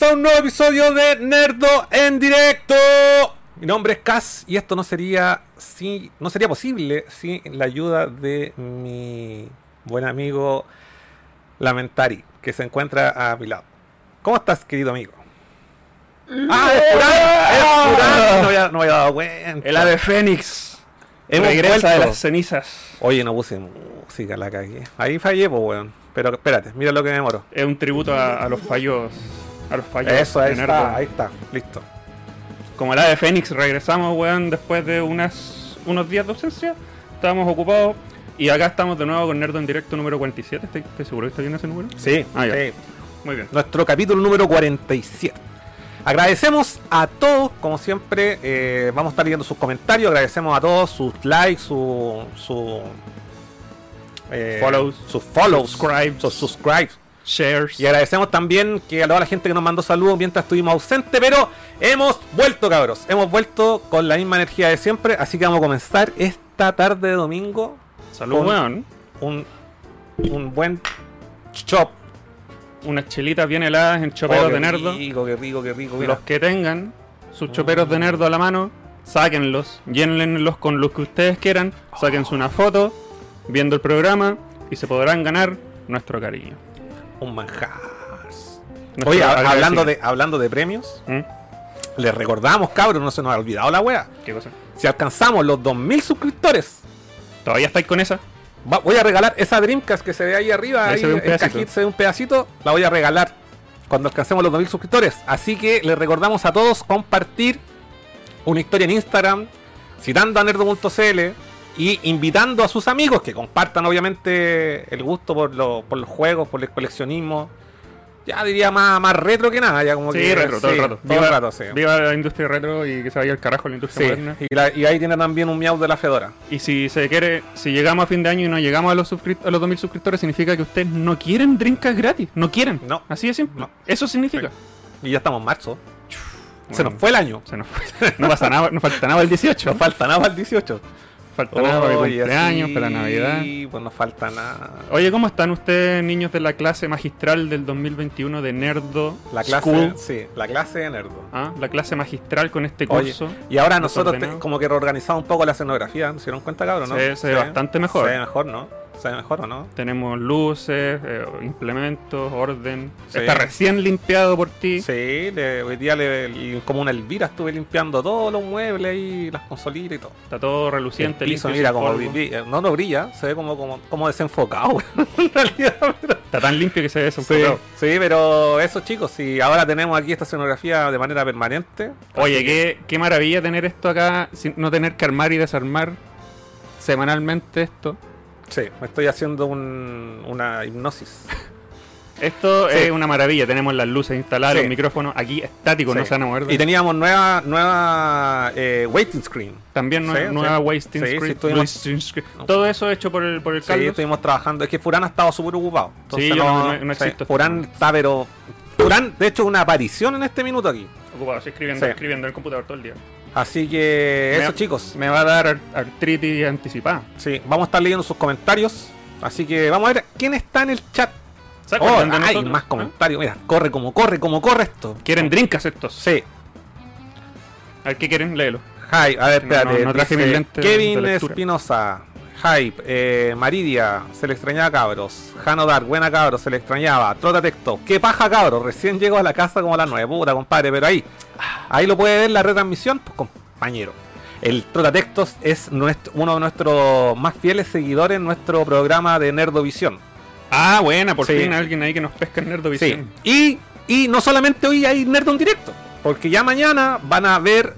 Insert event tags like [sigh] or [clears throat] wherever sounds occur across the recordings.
A un nuevo episodio de Nerdo en directo. Mi nombre es Cas y esto no sería si no sería posible sin la ayuda de mi buen amigo Lamentari, que se encuentra a mi lado. ¿Cómo estás, querido amigo? Ah, es Furán, es Furán. No había, no había dado cuenta. El ave Fénix Hemos regresa de las cenizas. Oye, no puse música, la cagué. Ahí fallé, pues, weón. Pero espérate, mira lo que me demoro. Es un tributo a, a los fallos. A los fallos Eso, ahí de está, ahí está, listo. Como el ave Fénix, regresamos, weón, después de unas, unos días de ausencia. Estábamos ocupados. Y acá estamos de nuevo con Nerdo en directo número 47. ¿Estoy, estoy seguro que está bien ese número? Sí, Ah, ya. sí. Muy bien. nuestro capítulo número 47. Agradecemos a todos, como siempre, eh, vamos a estar leyendo sus comentarios, agradecemos a todos sus likes, su, su eh, Follows. sus follows, Subscribes. sus subscribes. Shares. Y agradecemos también que a toda la gente que nos mandó saludos mientras estuvimos ausentes, pero hemos vuelto, cabros. Hemos vuelto con la misma energía de siempre, así que vamos a comenzar esta tarde de domingo Salud, con- weón. un, un buen chop. Unas chelitas bien heladas en choperos Oh, de Nerdo. Rico, qué rico, qué rico. mira. Los que tengan sus choperos de nerdo a la mano, sáquenlos, llénenlos con los que ustedes quieran, sáquense una foto viendo el programa y se podrán ganar nuestro cariño. Un manjar. Oye, hablando de, hablando de premios, ¿Mm? les recordamos, cabros, no se nos ha olvidado la wea. ¿Qué cosa? Si alcanzamos los 2000 suscriptores, ¿Todavía estáis con esa? va- voy a regalar esa Dreamcast que se ve ahí arriba. Ahí Ahí se ve un en pedacito. se ve un pedacito. La voy a regalar cuando alcancemos los 2000 suscriptores. Así que les recordamos a todos compartir una historia en Instagram, citando a nerdo.cl y invitando a sus amigos que compartan obviamente el gusto por, lo- por los juegos, por el coleccionismo. Ya diría más, más retro que nada, ya como Sí, que retro, todo el rato. todo el rato, sí. viva la industria retro y que se vaya al carajo la industria Sí, moderna. y, la- y ahí tiene también un miau de la Fedora. Y si se quiere, si llegamos a fin de año y no llegamos a los, a los 2000 suscriptores, significa que ustedes no quieren drinkas gratis. No quieren. No. Así de simple. No. Eso significa. Y ya estamos en marzo. Se nos fue el año. se nos fue. No pasa nada, no falta nada el 18. [laughs] Nos falta nada el 18. Falta nada para mi cumpleaños, sí, para Navidad. pues no falta nada. Oye, ¿cómo están ustedes, niños de la clase magistral del 2021 de Nerdo La clase, School? sí, la clase de nerdo. ¿Ah? La clase magistral con este Oye, curso. y ahora nosotros te- como que reorganizamos un poco la escenografía, ¿se dieron cuenta, cabrón? ¿no? Se ve bastante mejor. Se ve mejor, ¿no? Se ve mejor, ¿o no? Tenemos luces, eh, implementos, orden. Sí. Está recién limpiado por ti. Sí, le- hoy día le, le- como una Elvira estuve limpiando todos los muebles ahí, las consolitas y todo. Está todo reluciente, el piso, limpio, mira, como no, no brilla, se ve como, como, como desenfocado, [laughs] en realidad. pero- Está tan limpio que se ve desenfocado. sí, pero eso chicos, si ahora tenemos aquí esta escenografía de manera permanente. Oye, qué, qué maravilla tener esto acá, sin no tener que armar y desarmar semanalmente esto. Sí, me estoy haciendo un- una hipnosis. [laughs] Esto Sí. es una maravilla. Tenemos las luces instaladas, Sí. los micrófonos aquí estáticos, no Sí. se van a mover. Y teníamos nueva, nueva eh, waiting screen. También nue- Sí, nueva sí. Sí, sí, screen, estuvimos-. Todo eso hecho por el, por el Sí, Carlos. estuvimos trabajando. Es que Furán ha estado súper ocupado. Entonces Sí, yo no, no- no- no sí, existo. Furán está, pero. Furán, de hecho, una aparición en este minuto aquí. Ocupado, sí, escribiendo, Sí. escribiendo en el computador todo el día. Así que, Me- eso, chicos. Me va a dar ar- artritis anticipada. Sí, vamos a estar leyendo sus comentarios. Así que vamos a ver quién está en el chat. ¿Se Oh, hay nosotros? más ¿Ah? comentarios. Mira, corre como corre, como corre esto. ¿Quieren drinkas estos? Sí. A ver, ¿qué quieren? Léelo. Hype, a ver, No, espérate. no, no traje dice Kevin. Espinosa, Hype, eh, Maridia, se le extrañaba cabros. Jano Dark, buena cabros, se le extrañaba. Trota Texto, qué paja cabros, recién llegó a la casa como a las 9, puta compadre, pero ahí, ahí lo puede ver la retransmisión, pues compañero. El Trota Textos es nuestro, uno de nuestros más fieles seguidores en nuestro programa de Nerdovisión. Ah, buena, por Sí. fin alguien ahí que nos pesca en Sí. Nerdovisión. Y, y no solamente hoy hay Nerd en directo, porque ya mañana van a ver,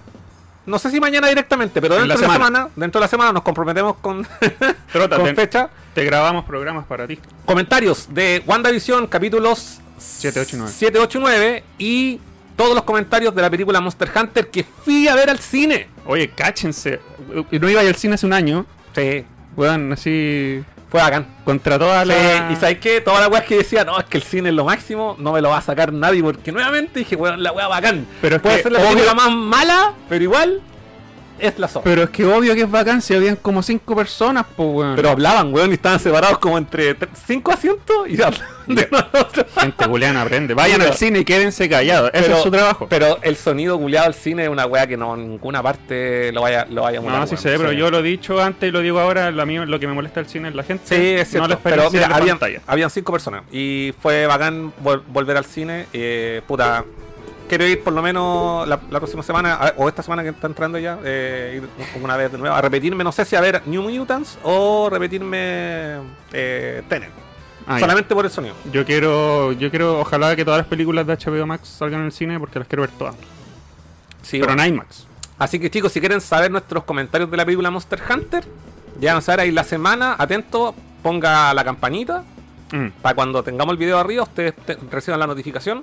no sé si mañana directamente, pero En dentro la de la semana. dentro de la semana nos comprometemos con, [laughs] Trota, con te, fecha. te grabamos programas para ti. Comentarios de WandaVision, capítulos 7, 8 y 9. 7, 8 y 9 y todos los comentarios de la película Monster Hunter que fui a ver al cine. Oye, cáchense. No iba al cine hace un año. Sí, Weón, así. Fue bacán. Contra todas Sí, las. y sabes qué, todas las weas que decía, no, es que el cine es lo máximo, no me lo va a sacar nadie, porque nuevamente dije, weón, la wea bacán. Pero es Puede que, ser la obvio- película más mala, pero igual es la zorra. Pero es que obvio que es vacancia, habían como cinco personas, pues weón. Pero hablaban, weón, y estaban separados como entre tre- cinco asientos y hablaban [laughs] de nosotros. Gente culiana aprende. Vayan Pero- al cine y quédense callados. Ese Pero- es su trabajo. Pero el sonido culiado del cine es una weá que no en ninguna parte lo vaya, lo vaya a no, emular, sí weón. sé, pero Sí. yo lo he dicho antes y lo digo ahora. Lo, mío, lo que me molesta del cine es la gente. Sí, es cierto. No la pero mira, habían, pantalla. habían cinco personas y fue bacán vol- volver al cine. Eh, puta, quiero ir por lo menos la, la próxima semana a- o esta semana que está entrando ya, eh, ir una vez de nuevo a repetirme, no sé si a ver New Mutants o repetirme eh, Tenet. Ah, ya. solamente por el sonido. Yo quiero, yo quiero, ojalá que todas las películas de HBO Max salgan en el cine porque las quiero ver todas. Sí, pero bueno. en IMAX. Así que chicos, si quieren saber nuestros comentarios de la película Monster Hunter, ya saber ahí la semana, atento, ponga la campanita Mm. para cuando tengamos el video arriba, ustedes te- reciban la notificación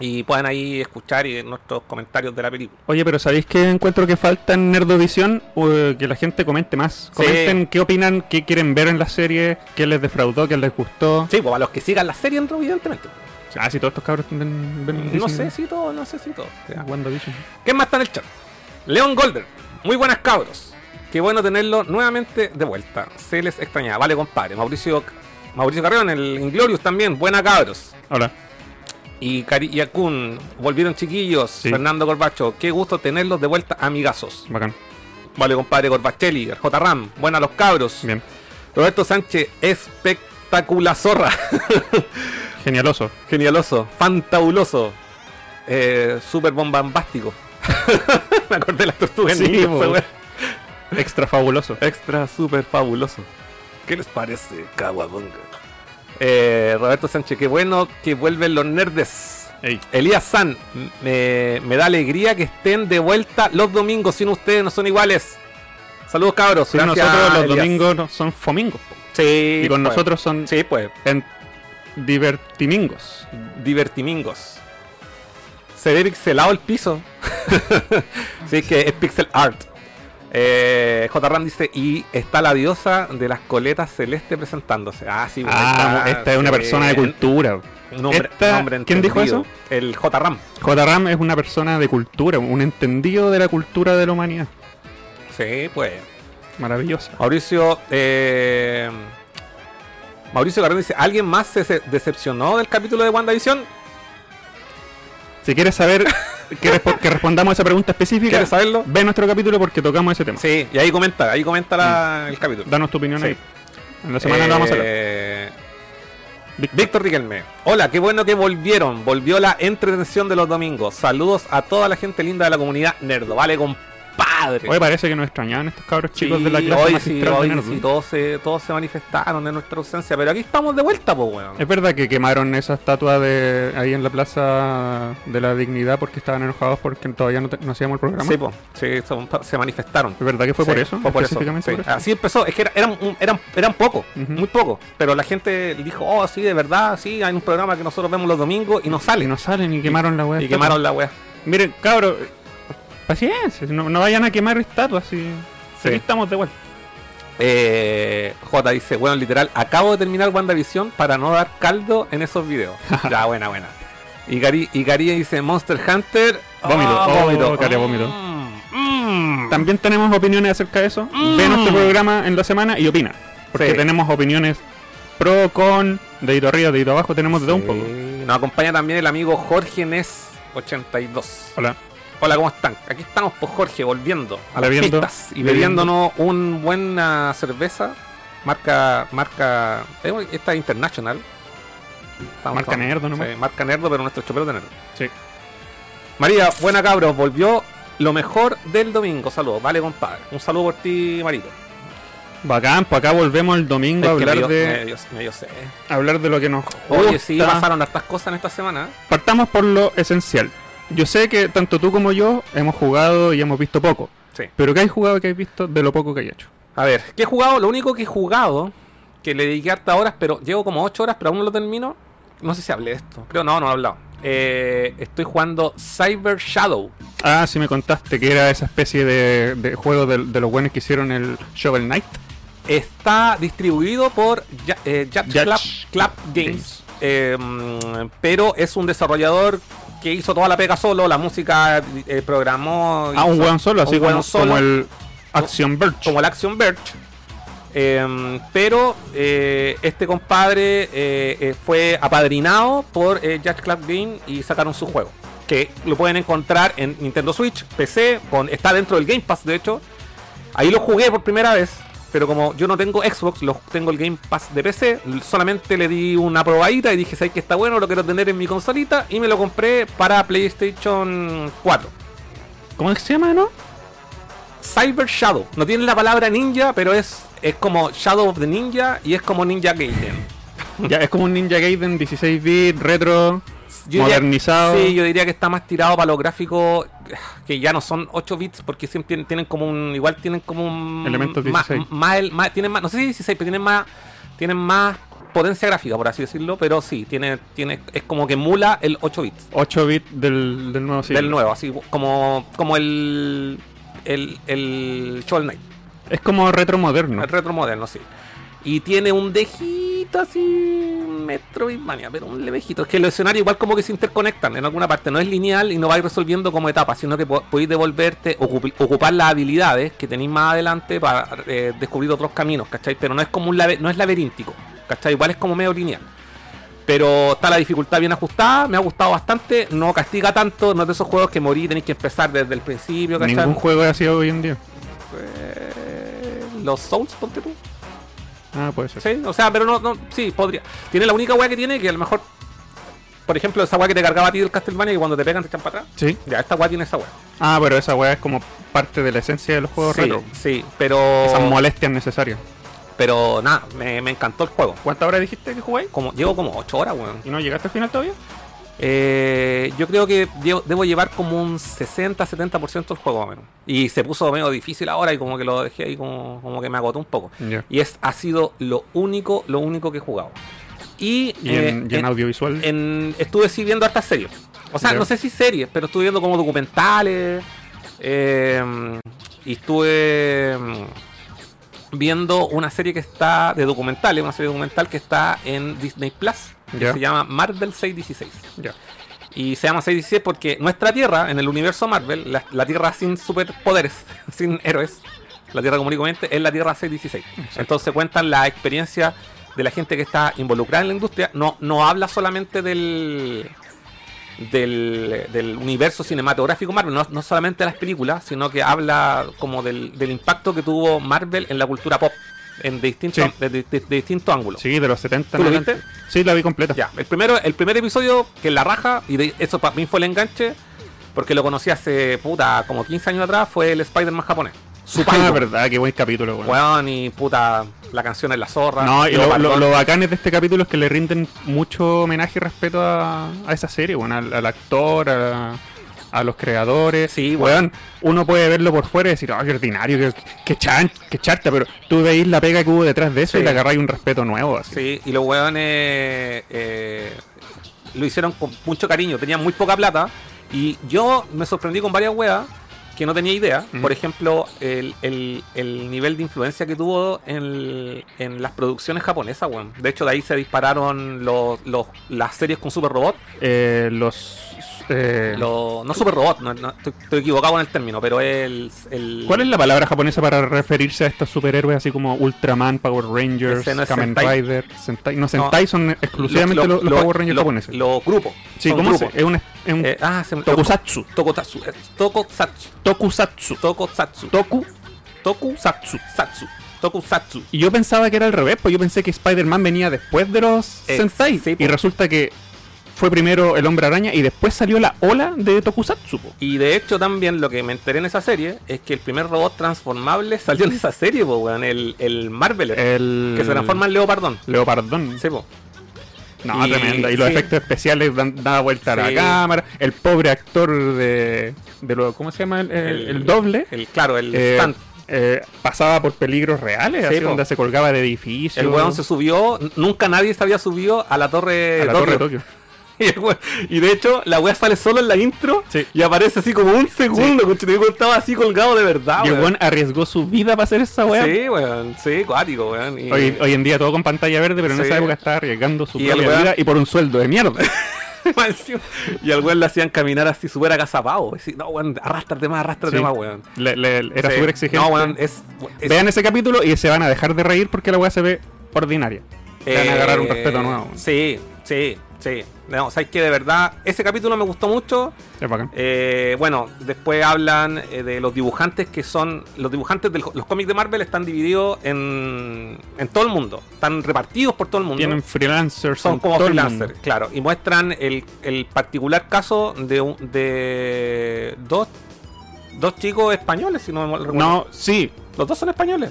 y puedan ahí escuchar y nuestros comentarios de la película. Oye, pero ¿sabéis que encuentro que falta en Nerdovisión? Uh, que la gente comente más. Sí. Comenten qué opinan, qué quieren ver en la serie, qué les defraudó, qué les gustó. Sí, pues a los que sigan la serie, evidentemente. Ah, si todos estos cabros ven, ven No sé si todo, no sé si todo. Ya. WandaVision. ¿Quién más está en el chat? León Golder. Muy buenas cabros. Qué bueno tenerlo nuevamente de vuelta. Se les extrañaba. Vale, compadre. Mauricio, Mauricio Carrión, el Inglorious también. Buena cabros. Hola. Y Cari y Akun, volvieron chiquillos. Sí. Fernando Corbacho, qué gusto tenerlos de vuelta, amigazos. Bacán. Vale, compadre Corbachelli, J. Ram, buena los cabros. Bien. Roberto Sánchez, espectacular zorra. [laughs] Genialoso. Genialoso, fantabuloso, eh, super bombambástico. [laughs] Me acordé de las tortugas Sí, ninja. Extra fabuloso. Extra, super fabuloso. ¿Qué les parece, Kawabunga? Eh, Roberto Sánchez, qué bueno que vuelven los nerdes. Ey. Elías San, me, me da alegría que estén de vuelta los domingos. Sin ustedes no son iguales. Saludos, cabros. Sí, Gracias, nosotros los Elías. domingos son fomingos. Sí, Y con pues. nosotros son Sí, pues. en divertimingos. Divertimingos. Se ve pixelado el piso. [laughs] sí, que es pixel art. Eh, J. Ram dice, y está la diosa de las coletas celeste presentándose. Ah, sí, Ah, está, esta es una persona de cultura. Esta- ¿quién dijo eso? El J. Ram. J. Ram es una persona de cultura, un entendido de la cultura de la humanidad. Sí, pues. Maravillosa. Mauricio, eh, Mauricio Carrón dice, ¿alguien más se decepcionó del capítulo de WandaVision? Si quieres saber [laughs] que, respo- que respondamos a esa pregunta específica, ¿Quieres saberlo? ve nuestro capítulo porque tocamos ese tema. Sí, y ahí comenta, ahí comenta la- el capítulo. Danos tu opinión Sí. ahí. En la semana lo vamos a hablar. Eh, Víctor. Víctor Riquelme. Hola, qué bueno que volvieron. Volvió la entretención de los domingos. Saludos a toda la gente linda de la comunidad Nerdo. Vale, compadre. Hoy parece que nos extrañaban estos cabros chicos Sí, de la clase hoy sí, de hoy sí, todos se, todos se manifestaron de nuestra ausencia. Pero aquí estamos de vuelta, pues, weón. Es verdad que quemaron esa estatua de ahí en la plaza de la dignidad porque estaban enojados porque todavía no, te- no hacíamos el programa. Sí, pues, sí, se manifestaron. ¿Es verdad que fue por eso? Fue por eso. por? Así empezó. Es que era- eran, eran, eran pocos, muy pocos. Pero la gente dijo, oh, sí, de verdad, sí, hay un programa que nosotros vemos los domingos y no Y salen. no salen y quemaron la weá. y quemaron la wea. Miren, cabros, paciencia, no, no vayan a quemar estatuas. Si, Sí. Aquí estamos de vuelta. Eh, J dice, bueno, literal, acabo de terminar WandaVision para no dar caldo en esos videos. [laughs] ya, buena, buena. Y Gary, y Gary dice, Monster Hunter. Vómito. Ah, Oh, vómito. Gary, vómito. Mm, mm. También tenemos opiniones acerca de eso. Mm. Ve nuestro programa en la semana y opina. Porque Sí. tenemos opiniones pro, con, dedito arriba, dedito abajo, tenemos de todo un poco. Nos acompaña también el amigo Jorge Nes 82. Hola. Hola, ¿cómo están? Aquí estamos por Jorge, volviendo a las Bebiendo, pistas y bebiendo. bebiéndonos un buena cerveza. Marca, marca, eh, esta es international. Estamos- Marca estamos- Nerdo nomás. sí, marca Nerdo, pero nuestro chopero de Nerdo. Sí. María, buena cabros, volvió lo mejor del domingo. Saludos, vale compadre. Un saludo por ti, Marito. Bacán, pues acá volvemos el domingo a Es hablar de, me dio- me dio sed. hablar de lo que nos Oye, sí, gusta. pasaron hartas cosas en esta semana. Partamos por lo esencial. Yo sé que tanto tú como yo hemos jugado y hemos visto poco. Sí. Pero ¿qué hay jugado y qué hay visto de lo poco que hay hecho? A ver, ¿qué he jugado? Lo único que he jugado, que le dediqué hartas horas, pero llevo como 8 horas, pero aún no lo termino. No sé si hablé de esto. Creo no, no he hablado. Eh, estoy jugando Cyber Shadow. Ah, sí me contaste que era esa especie de, de juego de, de los buenos que hicieron el Shovel Knight. Está distribuido por Ya- eh, Club, Games. Games. Eh, pero es un desarrollador que hizo toda la pega solo, la música eh, programó. Ah, un weón solo, así un como, solo, como el Action Birch. como el Action Birch. Eh, pero eh, este compadre eh, eh, fue apadrinado por Jack Clark Game y sacaron su juego. Que lo pueden encontrar en Nintendo Switch, PC, con, está dentro del Game Pass de hecho. Ahí lo jugué por primera vez, pero como yo no tengo Xbox, tengo el Game Pass de PC, solamente le di una probadita y dije, ¿sabes que está bueno? Lo quiero tener en mi consolita y me lo compré para PlayStation 4. ¿Cómo se llama, no? Cyber Shadow. No tiene la palabra ninja, pero es, es como Shadow of the Ninja y es como Ninja Gaiden. [laughs] ya, es como un Ninja Gaiden 16 bits, retro, Yo diría- modernizado. sí, yo diría que está más tirado para los gráficos que ya no son 8 bits porque siempre tienen, tienen como un igual tienen como un Elementos más, 16. más el- más- tienen más, no sé si 16, pero tienen más tienen más potencia gráfica, por así decirlo, pero sí, tiene tiene es como que emula el 8 bits 8 bits del, del nuevo siglo. del nuevo, así como como el el el Shovel Knight. Es como retro moderno. El retro moderno, sí. Y tiene un dejito así, Metroidvania, pero un levejito. Es que los escenarios igual como que se interconectan en alguna parte. No es lineal y no vais resolviendo como etapas, sino que po- podéis devolverte, ocupar las habilidades que tenéis más adelante para eh, descubrir otros caminos, ¿cachai? Pero no es como un no es laberíntico, ¿cachai? Igual es como medio lineal. Pero está la dificultad bien ajustada, me ha gustado bastante, no castiga tanto, no es de esos juegos que morí, tenéis que empezar desde el principio, ¿cachai? Ningún juego es así hoy en día. Eh, los Souls, ponte tú. Ah, puede ser. Sí, o sea, pero no, no, sí, podría. Tiene la única weá que tiene que a lo mejor, por ejemplo, esa weá que te cargaba a ti del Castlevania que cuando te pegan te echan para atrás. Sí. Ya, esta weá tiene esa weá. Ah, pero esa weá es como parte de la esencia de los juegos Sí, retro. sí, pero. Esas molestias necesarias. Pero nada, me, me encantó el juego. ¿Cuántas horas dijiste que jugáis? Como, llevo como 8 horas, weón. ¿Y no llegaste al final todavía? Eh, yo creo que llevo- debo llevar como un 60-70% del juego, menos. Y se puso medio difícil ahora y como que lo dejé ahí como, como que me agotó un poco. Y es, ha sido lo único, lo único que he jugado. Y, ¿Y eh, en, y en en- audiovisual? en- estuve sí viendo hartas series. O sea, no sé si series, pero estuve viendo como documentales. eh, y estuve mm, viendo una serie que está de documentales, una serie documental que está en Disney Plus. Que se llama Marvel 616. Ya. Y se llama 616 porque nuestra Tierra, en el universo Marvel, la, la Tierra sin superpoderes, [laughs] sin héroes, la Tierra común y corriente, es la Tierra 616. Entonces cuentan la experiencia de la gente que está involucrada en la industria. No, no habla solamente del, del, del universo cinematográfico Marvel, no, no solamente de las películas, sino que habla como del, del impacto que tuvo Marvel en la cultura pop, en distintos, Sí. de, de- de- de distintos ángulos. Sí, de los 70 ¿Tú lo viste? Sí, la vi completa. Ya, el primero, el primer episodio que la raja, y de, eso para mí fue el enganche, porque lo conocí hace puta como 15 años atrás, fue el Spider-Man japonés. Su [laughs] Ah, verdad, qué buen capítulo, weón. Weón, y puta, la canción es la zorra. No, y lo, lo, Leopardón. lo bacán es de este capítulo es que le rinden mucho homenaje y respeto a, a esa serie, bueno, al, al actor, a, a los creadores. Sí, weón. Uno puede verlo por fuera y decir, ay, qué ordinario, qué, qué, chan, qué charta, pero tú veis la pega que hubo detrás de eso Sí. y le agarráis un respeto nuevo. Así. Sí, y los weones eh, lo hicieron con mucho cariño, tenían muy poca plata. Y yo me sorprendí con varias weas que no tenía idea. Por ejemplo, el, el- el nivel de influencia que tuvo en, en las producciones japonesas, weón. De hecho, de ahí se dispararon los, los- las series con Super Robot. Eh, los. Eh, no Super Robot, no, no, estoy, estoy equivocado con el término, pero el. el ¿Cuál es la palabra japonesa para referirse a estos superhéroes así como Ultraman, Power Rangers, no Kamen Sentai. Rider, Sentai? No, Sentai son exclusivamente lo- los, los lo- Power Rangers japoneses. Los grupos. sí, ¿cómo se? grupos. Es un, es un Eh, ah, se tokusatsu. Tokusatsu. eh, Tokusatsu. Tokusatsu. Tokusatsu. Toku Tokusatsu. Satsu. Tokusatsu. Y yo pensaba que era al revés, pues yo pensé que Spider-Man venía después de los Eh, Sentai. sí, y resulta que fue primero el Hombre Araña y después salió la ola de Tokusatsu. po. Y de hecho también lo que me enteré en esa serie es que el primer robot transformable salió en esa serie, po, weón, el, el Marveler. El... Que se transforma en Leopardón. Leopardón. Sí, po. No, Y- tremenda. Y los sí. efectos especiales dan, daba vuelta a la cámara. El pobre actor de, de lo, ¿cómo se llama? El, el- el doble. El, claro, el eh, stunt. eh, pasaba por peligros reales, Sí, así donde se colgaba de edificios. El weón se subió, nunca nadie se había subido a la torre a la Tokio. torre de Tokio. [laughs] Y, de hecho, la weá sale solo en la intro Sí. y aparece así como un segundo, sí. estaba así colgado de verdad, y el weón. arriesgó su vida para hacer esa weá. Sí, weón, sí, cuático, weón. Y, Hoy, hoy en día todo con pantalla verde, pero en Sí. esa época estaba arriesgando su propia weón- vida y por un sueldo de mierda. [laughs] Y al weón le hacían caminar así súper agazapado. No, weón, arrástrate más, arrástrate Sí. más, weón. Le- le- era Sí. súper exigente. No, weón, es. es- Vean ese capítulo y se van a dejar de reír porque la weá se ve ordinaria. Se van a agarrar un eh, respeto nuevo. weón. Sí, sí, sí. No, o sea, es que de verdad, ese capítulo me gustó mucho. Es bacán. Eh, bueno, después hablan eh, de los dibujantes que son. Los dibujantes de los cómics de Marvel están divididos en, en todo el mundo. Están repartidos por todo el mundo. Tienen freelancers. son como freelancers, claro. Y muestran el, el particular caso de, un- de dos, dos chicos españoles, si no me recuerdo. No, sí. Los dos son españoles.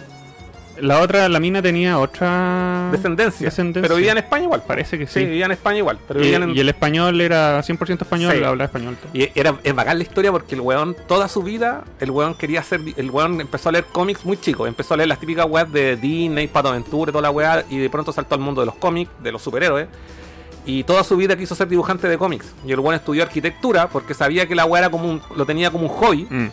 La otra, la mina tenía otra Descendencia. descendencia. Pero vivían en España igual. Parece que Sí, sí. vivían en España igual. Pero y, en- y el español era 100% español, Sí. hablaba español. todo. Y era, es bacán la historia porque el weón, toda su vida, el weón quería hacer. El weón empezó a leer cómics muy chico. Empezó a leer las típicas weas de Disney, Pato Aventura y toda la wea. Y de pronto saltó al mundo de los cómics, de los superhéroes. Y toda su vida quiso ser dibujante de cómics. Y el weón estudió arquitectura porque sabía que la wea era como un, lo tenía como un hobby. Mm.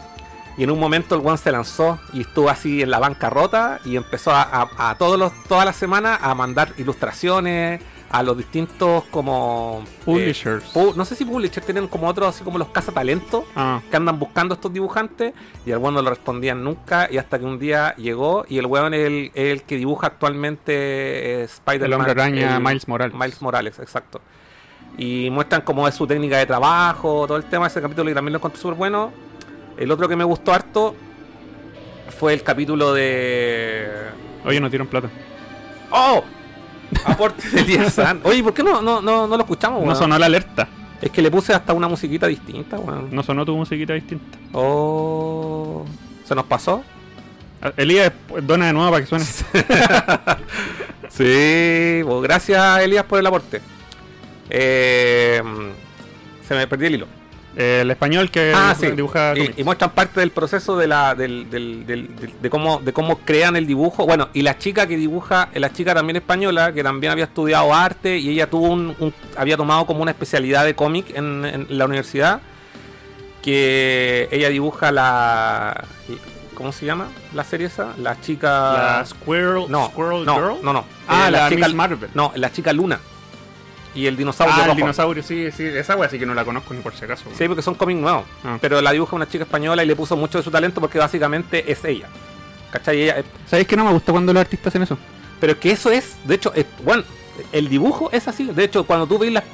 Y en un momento el weón se lanzó y estuvo así en la bancarrota y empezó a, a, a todos los, todas las semanas a mandar ilustraciones a los distintos como... eh, Publishers. pu- no sé si publishers tienen como otros, así como los cazatalentos Ah, que andan buscando estos dibujantes y el weón no lo respondían nunca y hasta que un día llegó y el weón es el, el que dibuja actualmente eh, Spider-Man. el hombre araña el- Miles Morales. Miles Morales, exacto. Y muestran cómo es su técnica de trabajo, todo el tema de ese capítulo y también lo encontré súper bueno. El otro que me gustó harto fue el capítulo de... Oye, no tiran plata. ¡Oh! Aporte de 10 años. Oye, ¿por qué no, no, no, no lo escuchamos, No weón? sonó la alerta. Es que le puse hasta una musiquita distinta, weón. No sonó tu musiquita distinta. Oh... ¿Se nos pasó? Ah, Elías, dona de nuevo para que suene. [laughs] Sí, pues gracias Elías por el aporte. Eh, se me perdió el hilo. Eh, el español que Ah, dibuja- sí. dibuja Y, y muestran parte del proceso de la del, del- del- del- de cómo de cómo crean el dibujo. Bueno, y la chica que dibuja, la chica también española, que también había estudiado arte y ella tuvo un, un- había tomado como una especialidad de cómic en, en la universidad. Que ella dibuja la ¿cómo se llama? La serie esa, la chica La Squirrel, no, Squirrel no, Girl. no, no. Ah, Eh, la, chica Miss Marvel. No, la chica Luna. Y el dinosaurio ah, el rojo. dinosaurio, sí, sí. Esa wea sí que no la conozco ni por si acaso. Sí, porque son cómics nuevos. Ah. Pero la dibuja una chica española y le puso mucho de su talento porque básicamente es ella. ¿Cachai? Ella, eh, ¿Sabéis que no me gusta cuando los artistas hacen eso? pero es que eso es, de hecho, es- bueno, el dibujo es así. De hecho, cuando tú ves las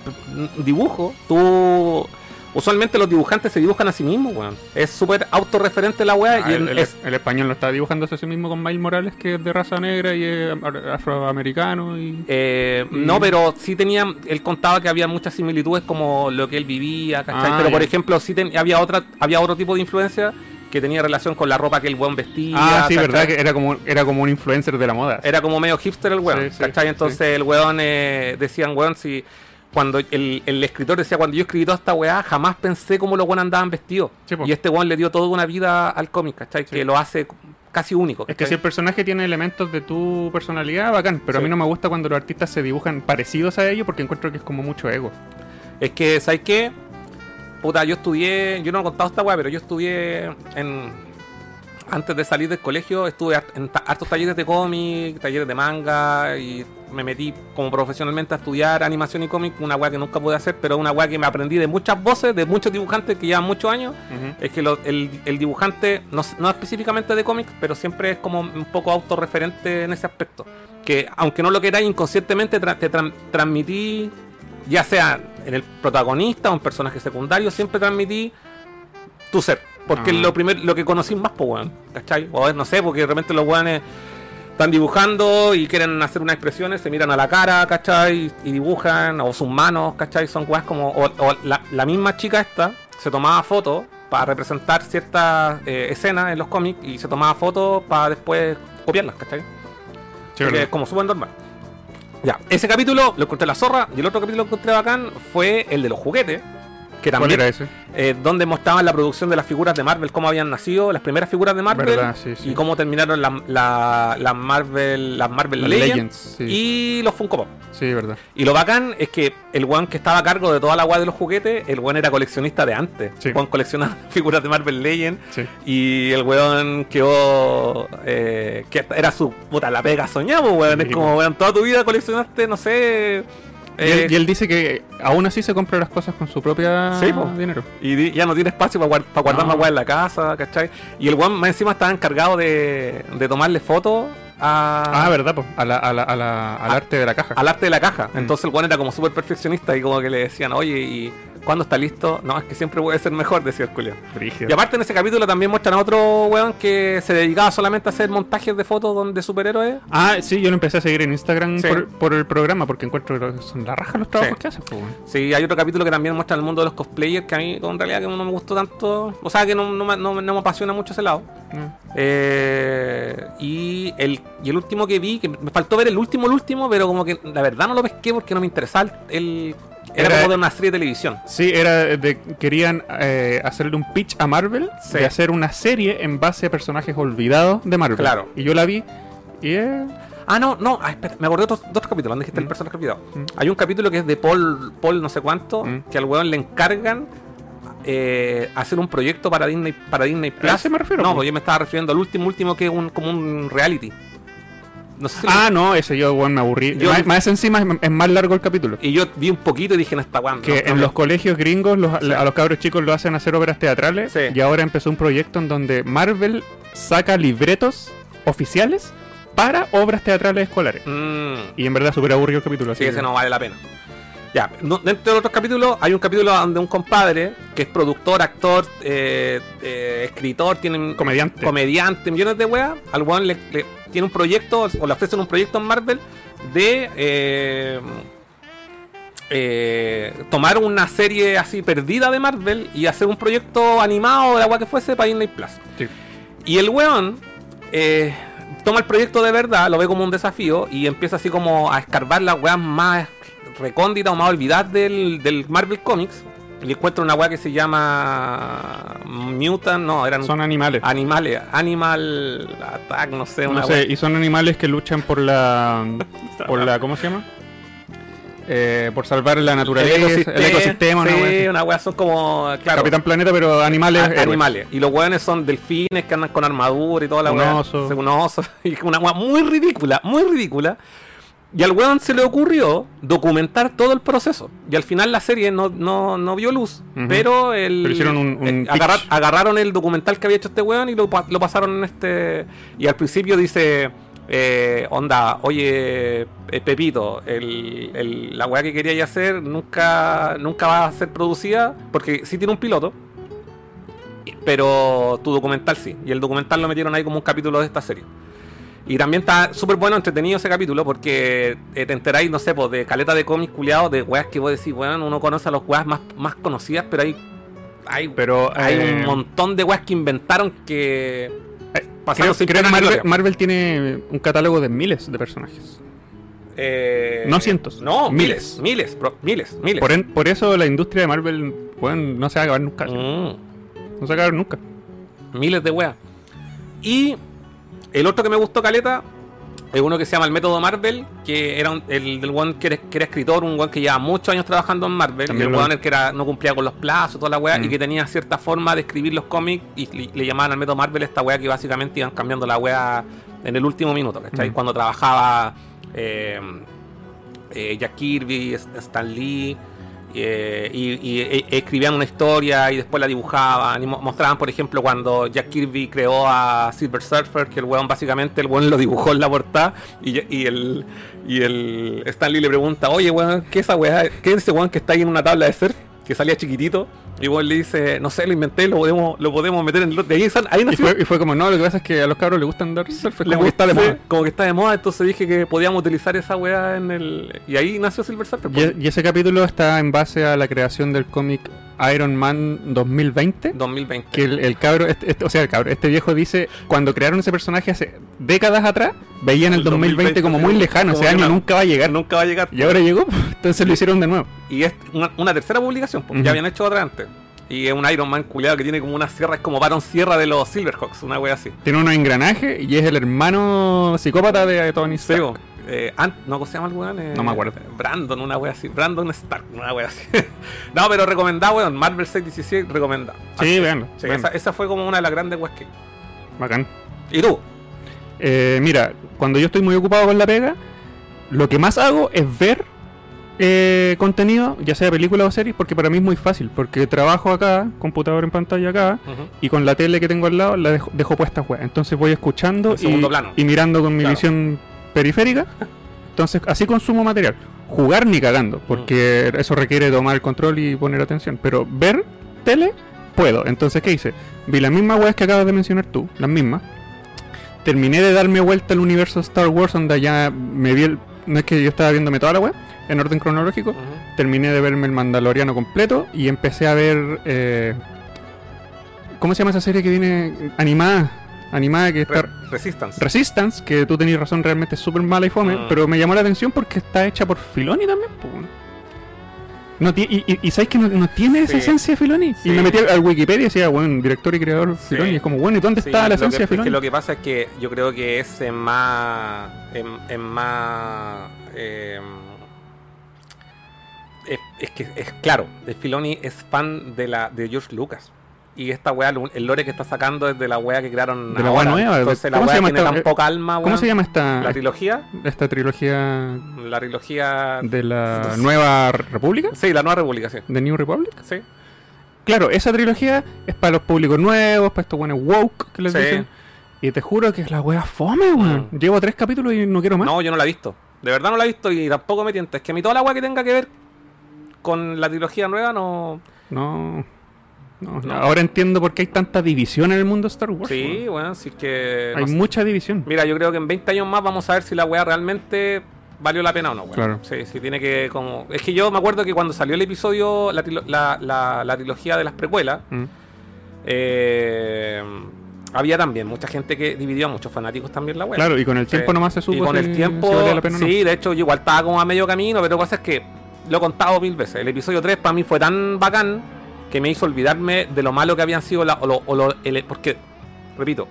dibujo, tú. Usualmente los dibujantes se dibujan a sí mismos, weón. Es súper autorreferente la weá. Ah, y el, en- el- es, el español lo está dibujando a sí mismo con Miles Morales, que es de raza negra y es afroamericano. Y... eh. No, pero sí tenía. Él contaba que había muchas similitudes como lo que él vivía, ¿cachai? Ah, pero por ejemplo, sí ten- había otra había otro tipo de influencia que tenía relación con la ropa que el weón vestía. ah, sí, ¿cachai? verdad, que era como, era como un influencer de la moda. Era como medio hipster el weón, Sí, ¿cachai? Entonces el weón eh, decían, weón, si cuando el, el escritor decía, cuando yo escribí toda esta weá, jamás pensé cómo los weones andaban vestidos. Sí, y este weón le dio toda una vida al cómic, ¿cachai? Sí. Que lo hace casi único. Es que si el personaje tiene elementos de tu personalidad, bacán. Pero Sí. a mí no me gusta cuando los artistas se dibujan parecidos a ellos porque encuentro que es como mucho ego. Es que, ¿sabes qué? Puta, yo estudié, yo no he contado esta weá, pero yo estudié en. Antes de salir del colegio, estuve en hartos talleres de cómic, talleres de manga, y me metí como profesionalmente a estudiar animación y cómic, una weá que nunca pude hacer, pero una weá que me aprendí de muchas voces, de muchos dibujantes que llevan muchos años. Es que lo- el, el dibujante, no, no específicamente de cómics, pero siempre es como un poco autorreferente en ese aspecto. Que aunque no lo queráis, inconscientemente tra- te tran- transmití, ya sea en el protagonista o en personaje secundario, siempre transmití tu ser. Porque Ah. es lo, primer, lo que conocí más, pues, weón. ¿Cachai? O no sé, porque de repente los weones están dibujando y quieren hacer unas expresiones, se miran a la cara, ¿cachai? Y dibujan, o sus manos, ¿cachai? Son weas como. O, o la, la misma chica esta se tomaba fotos para representar ciertas eh, escenas en los cómics y se tomaba fotos para después copiarlas, ¿cachai? Porque es como súper normal. Ya, ese capítulo lo encontré la zorra y el otro capítulo que encontré bacán fue el de los juguetes. Que ¿Cuál también era ese? eh, donde mostraban la producción de las figuras de Marvel, cómo habían nacido las primeras figuras de Marvel Verdad, sí, sí. y cómo terminaron las la, las Marvel, las Marvel Legends, Legends, sí. y los Funko Pop. Sí, verdad. Y lo bacán es que el weón que estaba a cargo de toda la weá de los juguetes, el weón era coleccionista de antes. Weón coleccionaba [laughs] figuras de Marvel Legends y el weón quedó. Eh, que era su puta la pega soñamos, weón. Es como, weón, toda tu vida coleccionaste, no sé. Y él, Eh, y él dice que aún así se compra las cosas con su propia Sí, dinero. Y di- ya no tiene espacio para, guardar No. más weá en la casa, ¿cachai? Y el weón más encima estaba encargado de, de tomarle fotos a, Ah, verdad, pues. A la, a la, a la- al arte de la caja. al arte de la caja. Mm. Entonces el weón era como súper perfeccionista y como que le decían, oye, ¿y cuándo está listo? No, es que siempre puede ser mejor, decía el. Brígido. Y aparte en ese capítulo también muestran a otro weón que se dedicaba solamente a hacer montajes de fotos don- de superhéroes. Ah, sí, yo lo empecé a seguir en Instagram Sí. por, por el programa porque encuentro que son la raja los trabajos Sí. que hacen. pues, weón. Sí, hay otro capítulo que también muestra el mundo de los cosplayers que a mí en realidad que no me gustó tanto. O sea, que no, no me- no no me apasiona mucho ese lado. Mm. Eh, y, el, y el último que vi, que me faltó ver el último, el último, pero como que la verdad no lo pesqué porque no me interesaba el... Era, Era- como de una serie de televisión. Sí, era de, querían eh, hacerle un pitch a Marvel Sí. de hacer una serie en base a personajes olvidados de Marvel. Claro. Y yo la vi y eh, Ah, no, no, ah, espera, me acordé de otros, otros capítulos, donde dijiste el Mm. personaje olvidado. Mm. Hay un capítulo que es de Paul, Paul no sé cuánto, Mm. que al weón le encargan eh, hacer un proyecto para Disney, para Disney Plus. ¿A ese me refiero, No, pues yo me estaba refiriendo al último, último que es un, como un reality. No sé si lo- Ah, no, ese yo, weón, me aburrí. Yo- más, más encima es, es más largo el capítulo. Y yo vi un poquito y dije, no está weón. Que no, en los colegios gringos los- Sí. a los cabros chicos lo hacen hacer obras teatrales Sí. y ahora empezó un proyecto en donde Marvel saca libretos oficiales para obras teatrales escolares. Mm. Y en verdad súper aburrido el capítulo. Sí, así ese que- no vale la pena. Ya, no- dentro de otros capítulos, hay un capítulo donde un compadre, que es productor, actor, eh, eh, escritor, tiene Comediante. comediante, millones de weas, al weón le, le- tiene un proyecto, o le ofrecen un proyecto en Marvel de eh, eh, tomar una serie así perdida de Marvel y hacer un proyecto animado de la wea que fuese para Disney Plus. Sí. Y el weón eh, toma el proyecto de verdad, lo ve como un desafío y empieza así como a escarbar las weas más recónditas o más olvidadas del, del Marvel Comics. Y encuentra una wea que se llama Mutant, no, eran Son animales. animales, Animal Attack, no sé, una no wea. sé, y son animales que luchan por la. [laughs] por la. ¿Cómo se llama? Eh, por salvar la naturaleza, el ecosistema, una sí, wea así. una wea son como, claro, Capitán Planeta, pero animales. a- animales. Y los weones son delfines que andan con armadura y toda la Un weá. oso. Un oso. [laughs] Y una weá muy ridícula, muy ridícula. Y al weón se le ocurrió documentar todo el proceso. Y al final la serie no, no, no vio luz. Pero el. Pero hicieron un- un eh, agarrar- agarraron el documental que había hecho este weón y lo pasaron en este. Y al principio dice. eh, onda, oye, eh, Pepito, el, el- la weá que quería hacer nunca, nunca va a ser producida porque sí tiene un piloto, pero tu documental sí. Y el documental lo metieron ahí como un capítulo de esta serie. Y también está súper bueno, entretenido ese capítulo porque eh, te enteráis, no sé, pues de caleta de cómics culiados, de weas que vos decís, weón, uno conoce a los weas más, más conocidas, pero hay, hay, Pero hay eh, un montón de weas que inventaron que pasaron Creo, sin creo que Marvel, tiene un catálogo de miles de personajes. Eh, no cientos, No, miles. miles, miles, miles, miles. Por, en- por eso la industria de Marvel bueno, no se va a acabar nunca. Mm. No se va a acabar nunca. Miles de weas. Y el otro que me gustó, Caleta, es uno que se llama El Método Marvel, que era un- el del one que era, que era escritor, un one que lleva muchos años trabajando en Marvel, También el one que era, no cumplía con los plazos, toda la Mm. y que tenía cierta forma de escribir los cómics, y le, le llamaban al Método Marvel esta wea que básicamente iban cambiando la wea en el último minuto, ¿cachai? Mm. Cuando trabajaba eh, eh, Jack Kirby, Stan Lee, eh, y, y- e- escribían una historia y después la dibujaban y mo- mostraban, por ejemplo, cuando Jack Kirby creó a Silver Surfer, que el weón básicamente el weón lo dibujó en la portada y, el y el Stan Lee le pregunta, oye weón, ¿qué es esa weá? ¿Qué es ese weón que está ahí en una tabla de surf? Que salía chiquitito. Y weón le dice, no sé, lo inventé, lo podemos, lo podemos meter en el De ahí, ahí Y nació. fue, y fue como, no, lo que pasa es que a los cabros les gustan dar surf, como que está de gusta- moda. Como que está de moda, entonces dije que podíamos utilizar esa weá en el. Y ahí nació Silver Surfer. Y, e- y ese capítulo está en base a la creación del cómic Iron Man 2020. 2020. Que el, el cabro, este- este- o sea, el cabro, este viejo dice, cuando crearon ese personaje hace décadas atrás, veían el El 2020 como muy lejano, ese que año nunca va a llegar. nunca va a llegar. Y ahora llegó, entonces lo hicieron de nuevo. Y es una, una tercera publicación, pues, Ujú. ya habían hecho otra antes. Y es un Iron Man culiado que tiene como una sierra, es como Baron Sierra de los Silverhawks, una wea así. Tiene unos engranajes y es el hermano psicópata de Tony Sí, Stark. Eh, Ant- ¿No cómo se llama el weón? Eh, No me acuerdo. Brandon, una wea así. Brandon Stark, una wea así. [laughs] no, pero recomendado, weón. Marvel 616, recomendado. Sí, véanlo. esa, esa fue como una de las grandes weas que. Bacán. ¿Y tú? Eh, mira, cuando yo estoy muy ocupado con la pega, lo que más hago es ver eh, contenido, ya sea película o series, porque para mí es muy fácil, porque trabajo acá, computador en pantalla acá, y con la tele que tengo al lado la dejo, dejo puesta weá. Entonces voy escuchando y, plano. y mirando con mi Claro. visión periférica. Entonces así consumo material. Jugar ni cagando, porque eso requiere tomar el control y poner atención. Pero ver tele, puedo. Entonces, ¿qué hice? Vi las mismas weas que acabas de mencionar tú, las mismas. Terminé de darme vuelta al universo Star Wars, donde ya me vi el... No es que yo estaba viéndome toda la wea, en orden cronológico terminé de verme el Mandaloriano completo y empecé a ver. eh, ¿Cómo se llama esa serie que viene animada? Animada que está. Re- Resistance. Resistance, que tú tenías razón, realmente es súper mala y fome, Mm. pero me llamó la atención porque está hecha por Filoni también. No y, y, y sabes que no, no tiene esa Sí. esencia de Filoni. Sí. Y me metí al Wikipedia y decía, bueno, director y creador Sí. Filoni. Es como, bueno, ¿y dónde Sí, está la esencia que, de es que Filoni? lo que pasa es que yo creo que es en más. En, en más. eh, es, es que es claro, el Filoni es fan de la de George Lucas. Y esta wea, el lore que está sacando es de la wea que crearon De la wea ahora. nueva, Entonces la ¿cómo llama tiene esta- tan poca alma, ¿Cómo weón. se llama esta, La trilogía. esta trilogía La trilogía. de la. Nueva República? Sí, la nueva república, sí. ¿The New Republic? Sí. Claro, esa trilogía es para los públicos nuevos, para estos buenos woke que les Sí. dicen. Y te juro que es la wea fome, weón. Mm. Llevo tres capítulos y no quiero más. No, yo no la he visto. De verdad no la he visto y tampoco me tienta. Es que a mí toda la wea que tenga que ver con la trilogía nueva no. No. No, No. Ahora entiendo por qué hay tanta división en el mundo de Star Wars. Sí, weón. bueno, sí que. Hay no mucha división. Mira, yo creo que en 20 años más vamos a ver si la weá realmente valió la pena o no, weón. Claro. Sí, sí, tiene que como... Es que yo me acuerdo que cuando salió el episodio, la, la, la- la trilogía de las precuelas, Mm. eh, había también mucha gente que dividió a muchos fanáticos también la weá. Claro, y con el Sí. tiempo nomás se supo Y con si- el tiempo, si valía la pena o no. sí, de hecho yo igual estaba como a medio camino, pero la cosa es que lo he contado mil veces. El episodio 3 para mí fue tan bacán que me hizo olvidarme de lo malo que habían sido la, o lo, o lo- el- porque, repito,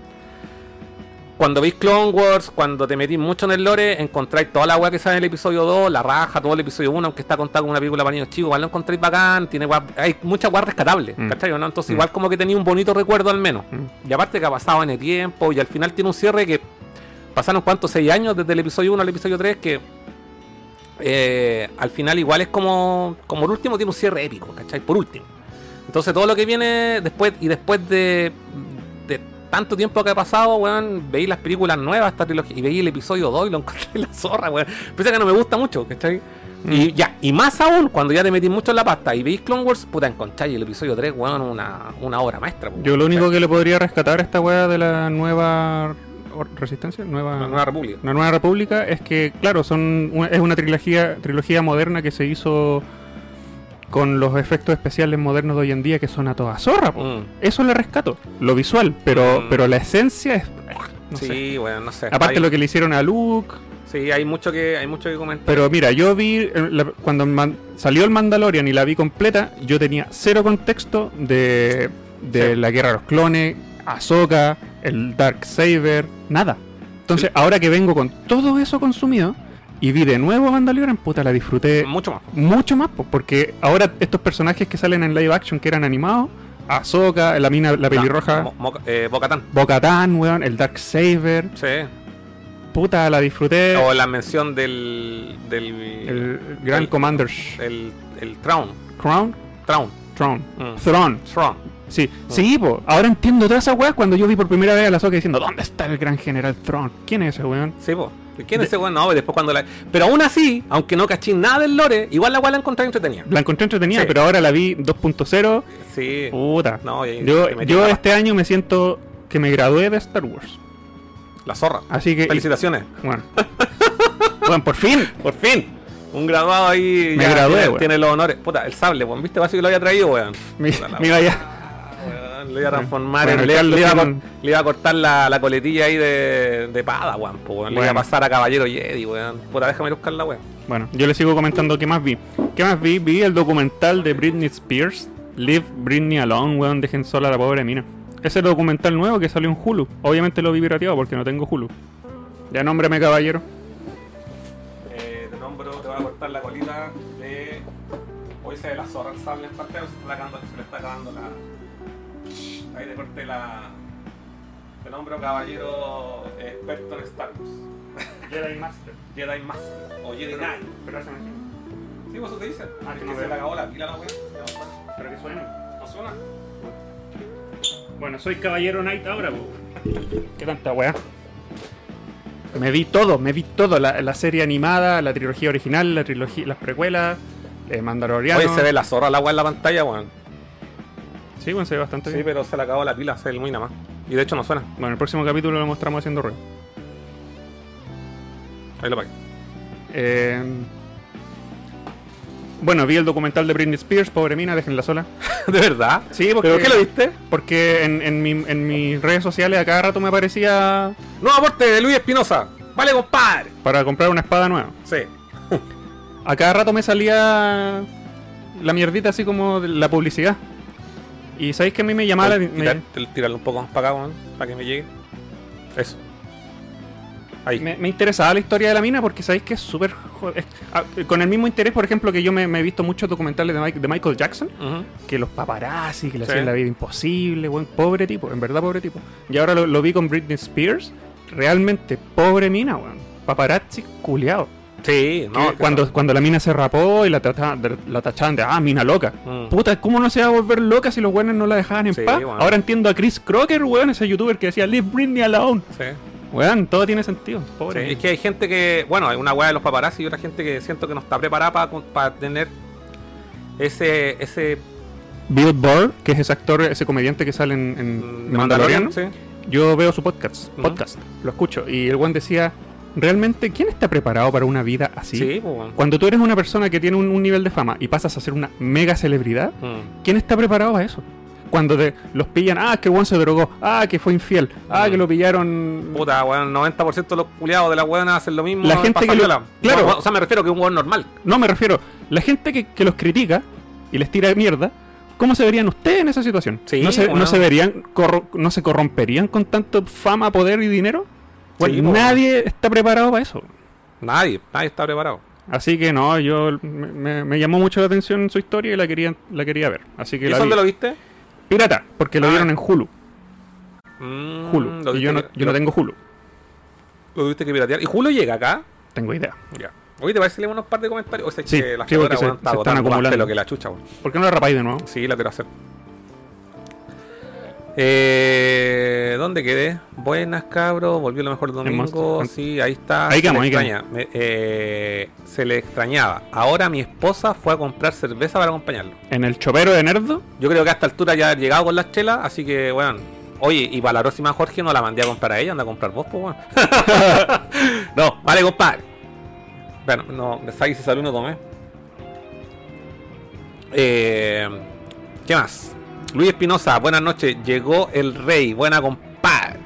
cuando veis Clone Wars, cuando te metís mucho en el lore, encontráis toda la weá que sale en el episodio 2, la raja, todo el episodio 1, aunque está contado como una película para niños chicos, igual lo encontráis bacán, tiene weá- hay mucha weá rescatable, Mm. ¿cachai? Entonces Mm. igual como que tenía un bonito recuerdo al menos. Mm. Y aparte que ha pasado en el tiempo y al final tiene un cierre que pasaron cuántos, seis años desde el episodio 1 al episodio 3 que eh, al final igual es como, como el último tiene un cierre épico, ¿cachai? Por último. Entonces todo lo que viene después y después de, de tanto tiempo que ha pasado, weón, veis las películas nuevas, esta trilogía, y veis el episodio 2 y lo encontré la zorra, weón. Pese a que no me gusta mucho, ¿cachai? Y ya, y más aún, cuando ya te metís mucho en la pasta y veis Clone Wars, puta, encontráis el episodio 3, weón, una, una obra maestra. Yo lo único que le podría rescatar a esta wea de la nueva resistencia, nueva, Nueva República. la nueva república es que, claro, son una- es una trilogía, trilogía moderna que se hizo con los efectos especiales modernos de hoy en día que son a toda zorra. Mm. Eso le rescato, lo visual, pero, Mm. pero la esencia es... No sí, sé. bueno, no sé. Aparte Hay- lo que le hicieron a Luke, Sí, hay mucho que, hay mucho que comentar. pero mira, yo vi, eh, la- cuando man- salió el Mandalorian y la vi completa, yo tenía cero contexto de, de Sí. la guerra de los clones, Ahsoka, el Dark Saber, nada. Entonces, Sí. ahora que vengo con todo eso consumido y vi de nuevo Mandalorian, puta, la disfruté mucho más. mucho más, po, porque ahora estos personajes que salen en live action que eran animados, Ahsoka, la mina, la pelirroja, Mo- eh. Bo-Katan, weón, el Dark Saber, Sí. puta, la disfruté. O la mención del. del. el Grand el- Commander el, el Traun. Crown, Traun. Throne, Mm. Throne. Thrawn. Sí, sí, po. Ahora entiendo todas esas weas cuando yo vi por primera vez a la Soca diciendo, ¿dónde está el gran general Throne? ¿Quién es ese weón? Sí, po. ¿Quién es ese weón? No, después cuando la. Pero aún así, aunque no caché nada del lore, igual la weá la encontré entretenida. La encontré entretenida, Sí. pero ahora la vi 2.0. Sí. Puta. No, y- yo yo este año me siento que me gradué de Star Wars. La zorra. Así que. Felicitaciones. Bueno. [laughs] bueno, por fin. Por fin. Un graduado ahí. Me ya gradué, tiene, weón. tiene los honores. Puta, el sable, weón. ¿Viste? Casi que lo había traído, weón. Me iba ya. Le iba a transformar Bueno, en- el le, le iba a, le iba cortar la, la coletilla ahí de, de pada, weón. po, weón. Le iba a Bueno. pasar a Caballero Jedi, weón. Puta, déjame buscar la weón. Bueno, yo le sigo comentando qué más vi. ¿Qué más vi? Vi el documental de Britney Spears. Leave Britney Alone, weón. Dejen sola a la pobre mina. Ese documental nuevo que salió en Hulu. Obviamente lo vi pirateado porque no tengo Hulu. Ya nómbrame caballero. Eh, te nombro, te voy a cortar la colita de. Hoy se de la zorra el sable en parte, se, está acabando- se le está acabando la. Ahí te corté la. Te nombro caballero experto en Star Wars. Jedi Master. Jedi Master o Jedi Knight. Sí, vos te dice. Ah, que Es no que se le acabó la pila la wea. No. Pero que suene. No suena. Bueno, soy Caballero Knight ahora, po. ¿Qué tanta weá? Me vi todo, me vi todo. La, la serie animada, la trilogía original, la trilogía, las precuelas, eh, Mandaloriano. Oye, se ve la zorra la wea en la pantalla, weón. Sí, bueno, se ve bastante Sí, bien. pero se le acabó la pila, se ve muy nada más. Y de hecho no suena. Bueno, el próximo capítulo lo mostramos haciendo ruido. Ahí lo pagué. Eh, bueno, vi el documental de Britney Spears, pobre mina, déjenla sola. [laughs] ¿De verdad? Sí, porque, ¿Pero qué lo viste? Porque en, en, mi- en mis redes sociales a cada rato me aparecía Nuevo aporte de Luis Espinosa. Vale, compadre. para comprar una espada nueva. Sí. A cada rato me salía la mierdita así como de la publicidad. Y sabéis que a mí me llamaba la... Tirarlo un poco más para acá, weón, para que me llegue. Eso. Ahí. Me, me interesaba la historia de la mina porque sabéis que es súper... ah, con el mismo interés, por ejemplo, que yo me, me he visto muchos documentales de, Mike- de Michael Jackson, que los paparazzi, que le Sí. hacían la vida imposible, buen pobre tipo, en verdad pobre tipo. Y ahora lo, lo vi con Britney Spears, realmente pobre mina, weón. Paparazzi culiao. Sí, no. Cuando, cuando la mina se rapó y la, trataban la tachaban de, ah, mina loca. Mm. Puta, ¿cómo no se va a volver loca si los weones no la dejaban en Sí, paz? Ahora entiendo a Chris Crocker, weón, ese youtuber que decía, leave Britney alone. Sí. Weón, todo tiene sentido. Sí, Pobre. es que hay gente que, bueno, hay una weá de los paparazzi y otra gente que siento que no está preparada para tener ese, ese Bill Burr, que es ese actor, ese comediante que sale en, en mm, Mandaloriano, sí. yo veo su podcast, podcast, lo escucho. Y el weón decía, realmente, ¿quién está preparado para una vida así? Sí, pues, bueno. Cuando tú eres una persona que tiene un, un nivel de fama y pasas a ser una mega celebridad, Mm. ¿quién está preparado para eso? Cuando te, los pillan, ah, que weón se drogó, ah, que fue infiel, ah, Mm. que lo pillaron... Puta, weón, 90% de los culiados de la weón hacen lo mismo. La gente que lo- claro. No, o sea, me refiero que un weón normal. No me refiero, la gente que, que los critica y les tira mierda, ¿cómo se verían ustedes en esa situación? Sí, ¿No, se, bueno. ¿No se verían, corro- no se corromperían con tanto fama, poder y dinero? Bueno, Sí, nadie está preparado para eso. Nadie, nadie está preparado. Así que no, yo me, llamó mucho la atención su historia y la quería, la quería ver. Así que ¿Y la vi. dónde lo viste? Pirata, porque lo Ah. vieron en Hulu. Mm, Hulu. lo y yo no, yo no tengo Hulu. Lo tuviste que piratear. ¿Y Julio llega acá? Tengo idea. Ya. Oye, ¿te parece que leemos unos par de comentarios? O sea, Sí, que la sí, se- se están acumulando. pelo que la chucha. ¿Por qué no la rapáis de nuevo? Sí, la quiero hacer. Eh, ¿Dónde quedé? Buenas, cabros. Volvió lo mejor domingo. Sí, ahí está. Ahí quedamos, ahí eh, se le extrañaba. Ahora mi esposa fue a comprar cerveza para acompañarlo. En el chopero de Nerdo. Yo creo que a esta altura ya ha llegado con las chelas, así que, bueno. Oye, y para la próxima Jorge no la mandé a comprar a ella, anda a comprar vos, pues, weón. [laughs] no, vale, compadre. Bueno, no, de Sai se salió no tomé. Eh, ¿Qué más? Luis Espinosa, buenas noches. Llegó el rey, buena compadre.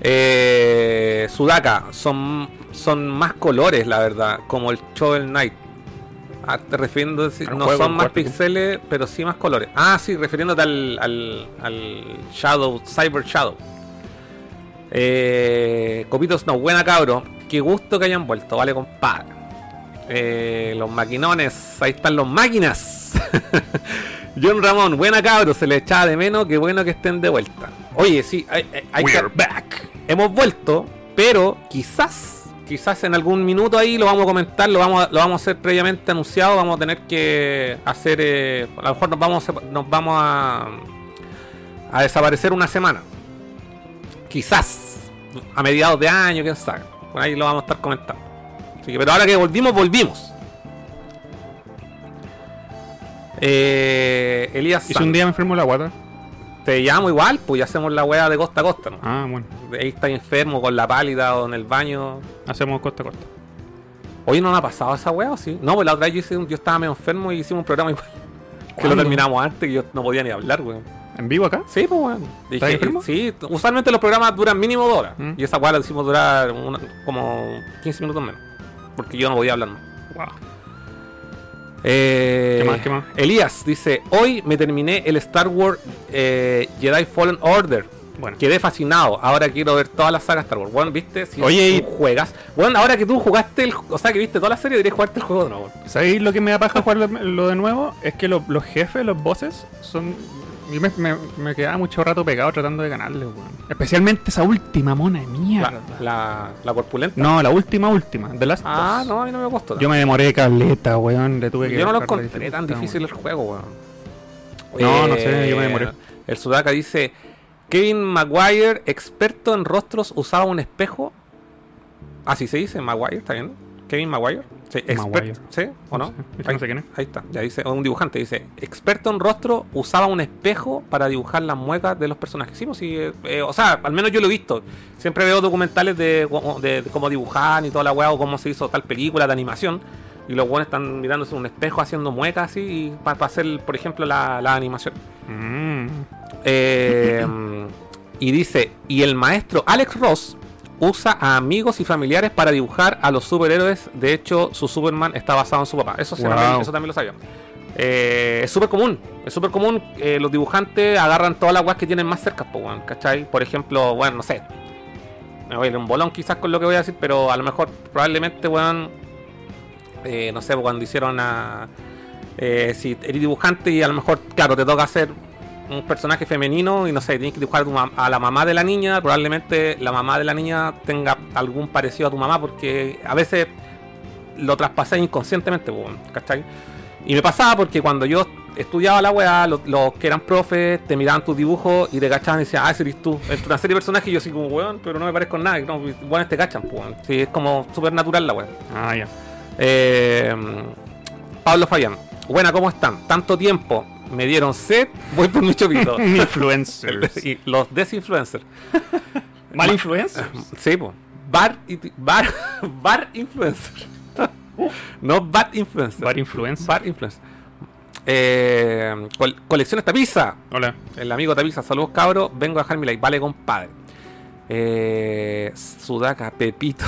Eh, Sudaka, son, son más colores, la verdad, como el Shovel Knight. Ah, te refiriéndose, no juego, son más píxeles, pero sí más colores. Ah, sí, refiriéndote al, al, al Shadow, Cyber Shadow. Eh, Copitos, no, buena cabro. Qué gusto que hayan vuelto, vale, compadre. Eh, los maquinones, ahí están los máquinas. [laughs] John Ramón, buena cabro, se le echaba de menos, qué bueno que estén de vuelta. Oye, sí, hay, hay- que- back. hemos vuelto, pero quizás, quizás en algún minuto ahí lo vamos a comentar, lo vamos a, lo vamos a hacer previamente anunciado, vamos a tener que hacer, eh, a lo mejor nos vamos, a, nos vamos a, a desaparecer una semana. Quizás, a mediados de año, quién sabe. Por ahí lo vamos a estar comentando. Así que, pero ahora que volvimos, volvimos. Eh, Elías Y si un día me enfermo la guata. te llamo igual, pues ya hacemos la wea de costa a costa, ¿no? Ah, bueno. Ahí está enfermo con la pálida o en el baño. Hacemos costa a costa. Hoy no me ha pasado esa wea, ¿o sí? No, pues la otra vez yo, hice un- yo estaba medio enfermo y hicimos un programa igual. [laughs] Que lo ¿Cuándo? terminamos antes que yo no podía ni hablar, weón. ¿En vivo acá? Sí, pues weón. ¿Estás enfermo? Sí, usualmente los programas duran mínimo dos horas. Mm. Y esa wea la hicimos durar una- como 15 minutos menos. Porque yo no podía hablar más. Wow. Eh, ¿Qué más, qué más? Elías dice: Hoy me terminé el Star Wars eh, Jedi Fallen Order. Bueno. Quedé fascinado. Ahora quiero ver toda la saga Star Wars. Bueno, ¿viste? Si Oye, tú juegas. Bueno, ahora que tú jugaste el. O sea, que viste toda la serie, deberías jugarte el juego de nuevo. ¿Sabéis lo que me da paja jugar lo, lo de nuevo? Es que lo- los jefes, los bosses, son Y me, me, me quedaba mucho rato pegado tratando de ganarle, weón. Especialmente esa última mona de mierda. La, la, la corpulenta. No, la última, última. De las Ah, no, a mí no me costó. Yo me demoré caleta, weón. Le tuve que Yo no lo encontré tan difícil el juego, weón. Eh, No, no sé, yo me demoré. El Sudaka dice: Kevin Maguire, experto en rostros, usaba un espejo. Así se dice, Maguire, ¿está bien? Kevin Maguire. Sí, Maguire. experto. ¿Sí o no? [laughs] Ahí, no sé quién es. ahí está, ya dice, un dibujante dice: experto en rostro, usaba un espejo para dibujar las muecas de los personajes. Sí, pues sí, eh, eh, o sea, al menos yo lo he visto. Siempre veo documentales de, de- de cómo dibujar y toda la weá, o cómo se hizo tal película de animación. Y los buenos están mirándose en un espejo haciendo muecas así para hacer, por ejemplo, la, la animación. Mm. Eh, [laughs] y dice, y el maestro Alex Ross usa a amigos y familiares para dibujar a los superhéroes. De hecho, su Superman está basado en su papá. Eso, Wow. también, eso también lo sabía. Eh, es súper común. Es súper común. eh, los dibujantes agarran todas las weas que tienen más cerca, po, ¿cachai? Por ejemplo, bueno, no sé. Me voy a ir un bolón quizás con lo que voy a decir, pero a lo mejor probablemente, weón, eh, no sé, cuando hicieron a... eh, si eres dibujante y a lo mejor, claro, te toca hacer un personaje femenino y no sé, tienes que dibujar a, tu mam- a la mamá de la niña, probablemente la mamá de la niña tenga algún parecido a tu mamá porque a veces lo traspasé inconscientemente, ¿cachai? Y me pasaba porque cuando yo estudiaba la weá, los, los que eran profes te miraban tus dibujos y te cachaban y decían, ah, ese eres tú. Es una serie de personajes y yo así como, weón, pero no me parezco en nada. No, bueno, te cachan, pues. Sí, es como súper natural la weá. Ah, ya. Eh, Pablo Fabián. Buena, ¿cómo están? Tanto tiempo. Me dieron sed, voy por mi chopito. [laughs] Influencers. [laughs] y los desinfluencers. ¿Mal influencers? Sí, pues. Bar, bar, [laughs] bar influencer. no bad influencer. Bar influencer. Bar influencer. Eh, col- pizza. Hola. El amigo Tapiza, saludos cabros. Vengo a dejar mi like. Vale, compadre. Eh, Sudaka, Pepito.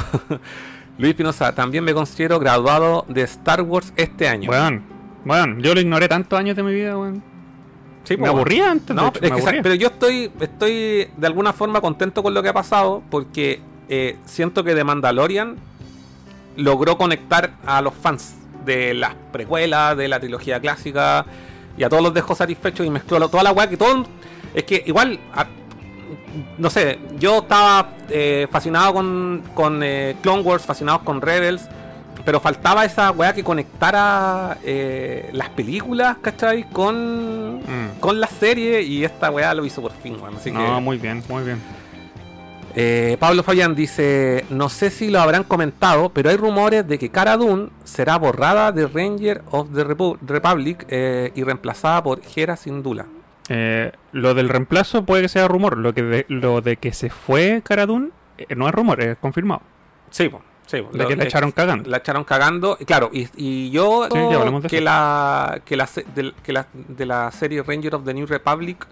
Luis Pinoza, también me considero graduado de Star Wars este año. Bueno, bueno, yo lo ignoré tantos años de mi vida, weón. Sí, Me aburría antes, No, hecho, es que aburría. pero yo estoy, estoy de alguna forma contento con lo que ha pasado porque eh, siento que The Mandalorian logró conectar a los fans de las precuelas, de la trilogía clásica y a todos los dejó satisfechos y mezcló toda la weá que todo. Es que igual, a- no sé, yo estaba eh, fascinado con, con eh, Clone Wars, fascinado con Rebels. Pero faltaba esa weá que conectara eh, las películas, ¿cachai? Con, Mm. con la serie y esta weá lo hizo por fin, weón. Así No, que. muy bien, muy bien. Eh, Pablo Fabián dice: No sé si lo habrán comentado, pero hay rumores de que Cara Dune será borrada de Ranger of the Repu- Republic eh, y reemplazada por Hera Syndulla. Eh, lo del reemplazo puede que sea rumor. Lo, que de, lo de que se fue Caradun no es rumor, es confirmado. Sí, po, sí. De que la echaron cagando. La echaron cagando. Claro, y, y yo Sí, de que, eso. la, que, la, del- que la de la serie Ranger of the New Republic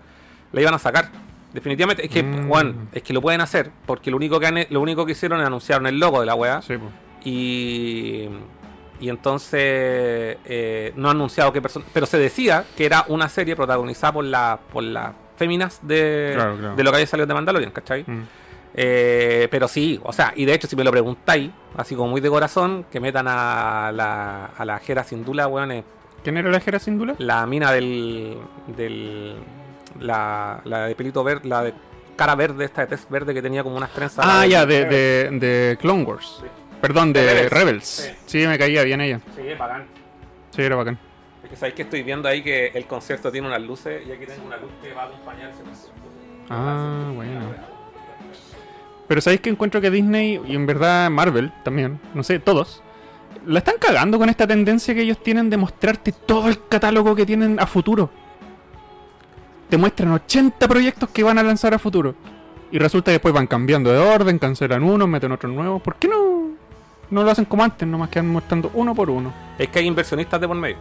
la iban a sacar. Definitivamente, es que, Mm. bueno, es que lo pueden hacer, porque lo único que han- lo único que hicieron es anunciaron el logo de la weá. Sí. Y, y entonces eh, no ha anunciado qué persona. Pero se decía que era una serie protagonizada por la por las féminas de, Claro, claro. de lo que había salido de Mandalorian, ¿cachai? Mm. Eh, pero sí, o sea, y de hecho, si me lo preguntáis, así como muy de corazón, que metan a la, a la Jera Sindula, weón, es ¿Quién era la Jera Síndula? la mina del. del la, la de pelito verde, la de cara verde, esta de test verde que tenía como unas trenzas. Ah, ya, de, de, de Clone Wars. Perdón, de De Rebels. Rebels. Sí. Sí. me caía bien ella. Sí, bacán. Sí, era bacán. Es que sabéis que estoy viendo ahí que el concierto tiene unas luces y aquí tengo una luz que va a acompañar ese concierto. Ah, bueno. Pero sabéis que encuentro que Disney y en verdad Marvel también, no sé, todos, la están cagando con esta tendencia que ellos tienen de mostrarte todo el catálogo que tienen a futuro. Te muestran 80 proyectos que van a lanzar a futuro. Y resulta que después van cambiando de orden, cancelan uno, meten otro nuevo. ¿Por qué no, no lo hacen como antes? Nomás que van mostrando uno por uno. Es que hay inversionistas de por medio.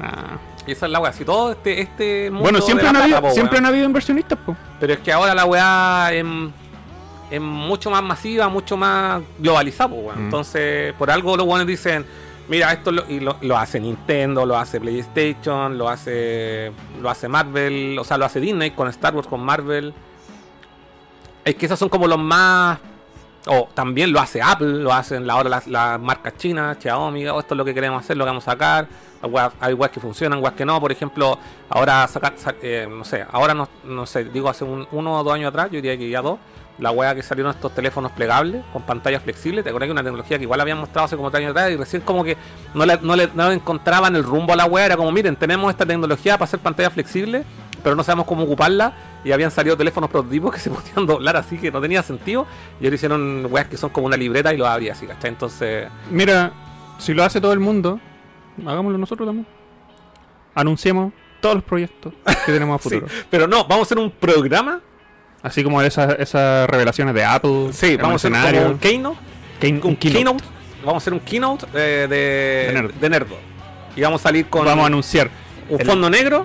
Ah. Y esa es la weá. Si todo este, este mundo Bueno, siempre, de han la habido, plata, po, siempre han habido inversionistas, po. Pero es que ahora la weá es, es mucho más masiva, mucho más globalizada, weón. Mm. Entonces, por algo los buenos dicen, mira, esto lo, y lo, lo hace Nintendo, lo hace PlayStation, lo hace lo hace Marvel, o sea, lo hace Disney con Star Wars, con Marvel. Es que esos son como los más O también lo hace Apple, lo hacen ahora las, las marcas chinas, Xiaomi, oh, esto es lo que queremos hacer, lo que vamos a sacar. Hay weas- que funcionan, weas que no. Por ejemplo, ahora sacar, sa- eh, no sé, ahora no, no sé, digo hace un, uno o dos años atrás, yo diría que ya dos, la wea que salieron estos teléfonos plegables con pantallas flexibles. Te acuerdas que una tecnología que igual habían mostrado hace como tres años atrás y recién como que no le, no le, no encontraban el rumbo a la wea. Era como, miren, tenemos esta tecnología para hacer pantallas flexibles, pero no sabemos cómo ocuparla. Y habían salido teléfonos prototipos que [laughs] se podían doblar así que no tenía sentido. Y ahora hicieron weas que son como una libreta y lo abría así, ¿cachai? Entonces, Mira, si lo hace todo el mundo, hagámoslo nosotros también. Anunciemos todos los proyectos que tenemos a [laughs] sí. futuro. Pero no, vamos a hacer un programa. Así como esas, esas revelaciones de Apple. Sí, vamos a hacer como un keynote. Un keynote. keynote. Vamos a hacer un keynote eh, de, de Nerdo. Y vamos a salir con Vamos a anunciar. un el- fondo negro,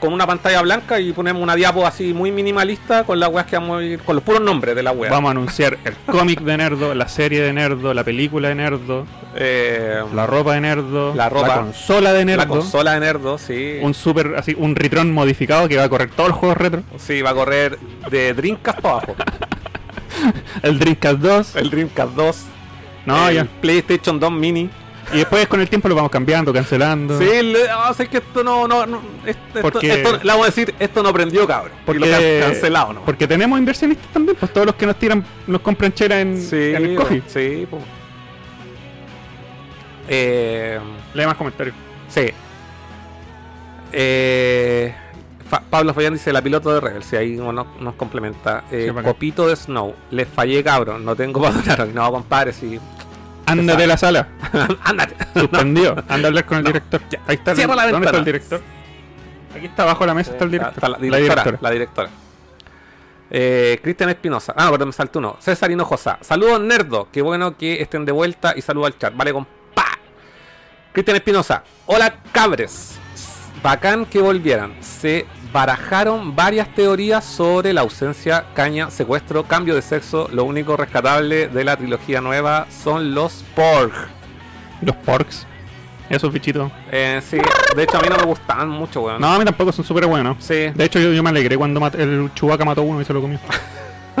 con una pantalla blanca y ponemos una diapo así muy minimalista con las weas que vamos a ir, con los puros nombres de la wea. Vamos a anunciar el cómic de Nerdo, la serie de Nerdo, la película de Nerdo, Eh, la ropa de Nerdo, La ropa. consola de Nerdo, la consola de Nerdo, sí. un super así un Retron modificado que va a correr todos los juegos retro, Sí, va a correr de Dreamcast para abajo. [laughs] el Dreamcast 2, El Dreamcast 2. no el ya. PlayStation 2 Mini. Y después con el tiempo lo vamos cambiando, cancelando. Sí, le, vamos a hacer que esto no. no, no esto, Porque- esto- le vamos a decir, esto no prendió, cabrón. Porque lo can- cancelado, ¿no? Porque tenemos inversionistas también, pues todos los que nos tiran, nos compran chela en, Sí, en el coffee. sí, po. Eh, Lee más comentarios. sí. Eh, Fa- Pablo Fayán dice la piloto de Rebel, si ahí nos, nos complementa. Eh, Sí, copito de Snow, les fallé cabrón, no tengo para [laughs] donar hoy. No, compadre, sí. Ándate de la sala. [laughs] Ándate. Suspendido. Anda a hablar con el No, director. ya. Ahí está. el- Cierra la ¿Dónde ventana. está el director? Aquí está abajo de la mesa está el director. Está la, directora, la directora. Eh, Cristian Espinosa. Ah, no, perdón, me saltó uno. César Hinojosa. Saludos, nerdo. Qué bueno que estén de vuelta y saludo al chat. Vale, compa. Cristian Espinosa. Hola, cabres. Bacán que volvieran. Se barajaron varias teorías sobre la ausencia, caña, secuestro, cambio de sexo. Lo único rescatable de la trilogía nueva son los Porg. Los porks. Esos bichitos. Eh, sí, de hecho a mí no me gustaban mucho, weón. No, a mí tampoco son súper buenos. Sí, De hecho, yo, yo me alegré cuando el Chewbacca mató a uno y se lo comió. [laughs]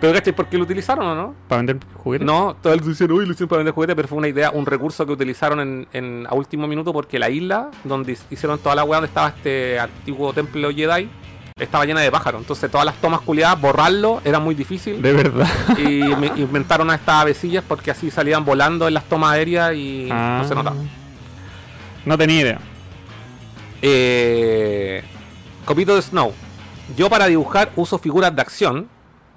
pero ¿cachai? ¿Por qué lo utilizaron o no? Para vender juguetes. No, todos dicen, uy, lo hicieron para vender juguetes, pero fue una idea, un recurso que utilizaron en, en- a último minuto porque la isla donde hicieron toda la weá donde estaba este antiguo templo Jedi estaba llena de pájaros. Entonces todas las tomas culiadas, borrarlo era muy difícil. De verdad. Y me- inventaron a estas avecillas porque así salían volando en las tomas aéreas y Ah. no se notaba. No tenía idea. Eh, copito de Snow. Yo para dibujar uso figuras de acción,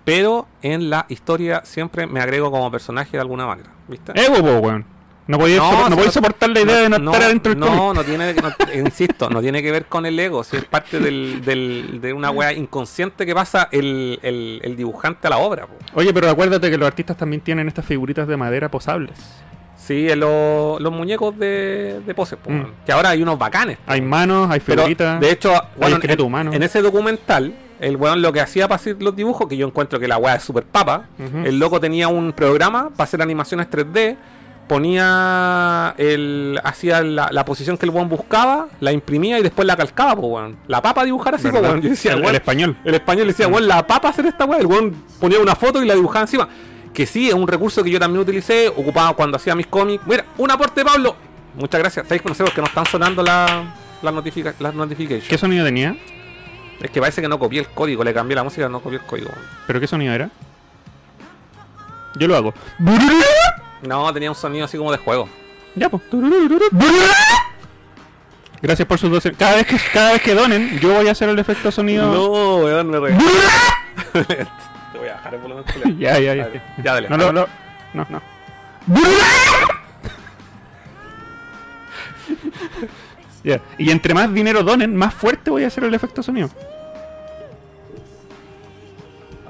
pero en la historia siempre me agrego como personaje de alguna manera. ¿Viste? Ego, po, weón. No podía, No, sopor- no si podía no- soportar la idea de no, estar adentro del no, no tiene, [laughs] insisto, no tiene que ver con el ego, si es parte del, del- de una wea inconsciente que pasa el, el- el dibujante a la obra. po. Oye, pero acuérdate que los artistas también tienen estas figuritas de madera posables. Sí, en lo- los muñecos de, de poses, po, Mm. que ahora hay unos bacanes. po. Hay manos, hay Pero, figuritas. de hecho, bueno, en, humano. en ese documental, el weón lo que hacía para hacer los dibujos, que yo encuentro que la weá es súper papa, el loco tenía un programa para hacer animaciones 3D, ponía el. hacía la, la posición que el weón buscaba, la imprimía y después la calcaba, pues weón. La papa dibujar así, weón. Yo decía, el, el weón, español. el español decía, weón, la papa hacer esta weá. El weón ponía una foto y la dibujaba encima. Que sí, es un recurso que yo también utilicé, ocupaba cuando hacía mis cómics. Mira, un aporte, Pablo. Muchas gracias. ¿Sabéis conocer que no están sonando la- las notifica las notifications? ¿Qué sonido tenía? Es que parece que no copié el código, le cambié la música, no copié el código. ¿Pero qué sonido era? Yo lo hago. No, tenía un sonido así como de juego. Ya, pues. Gracias por sus 12. Cada vez que, cada vez que donen, yo voy a hacer el efecto sonido. No, weón, me reí. [laughs] Te voy a bajar el volumen. Ya, ya, ya. Dale, Ya, dale. No, no, no. No, no. [laughs] Ya. Y entre más dinero donen, más fuerte voy a hacer el efecto sonido.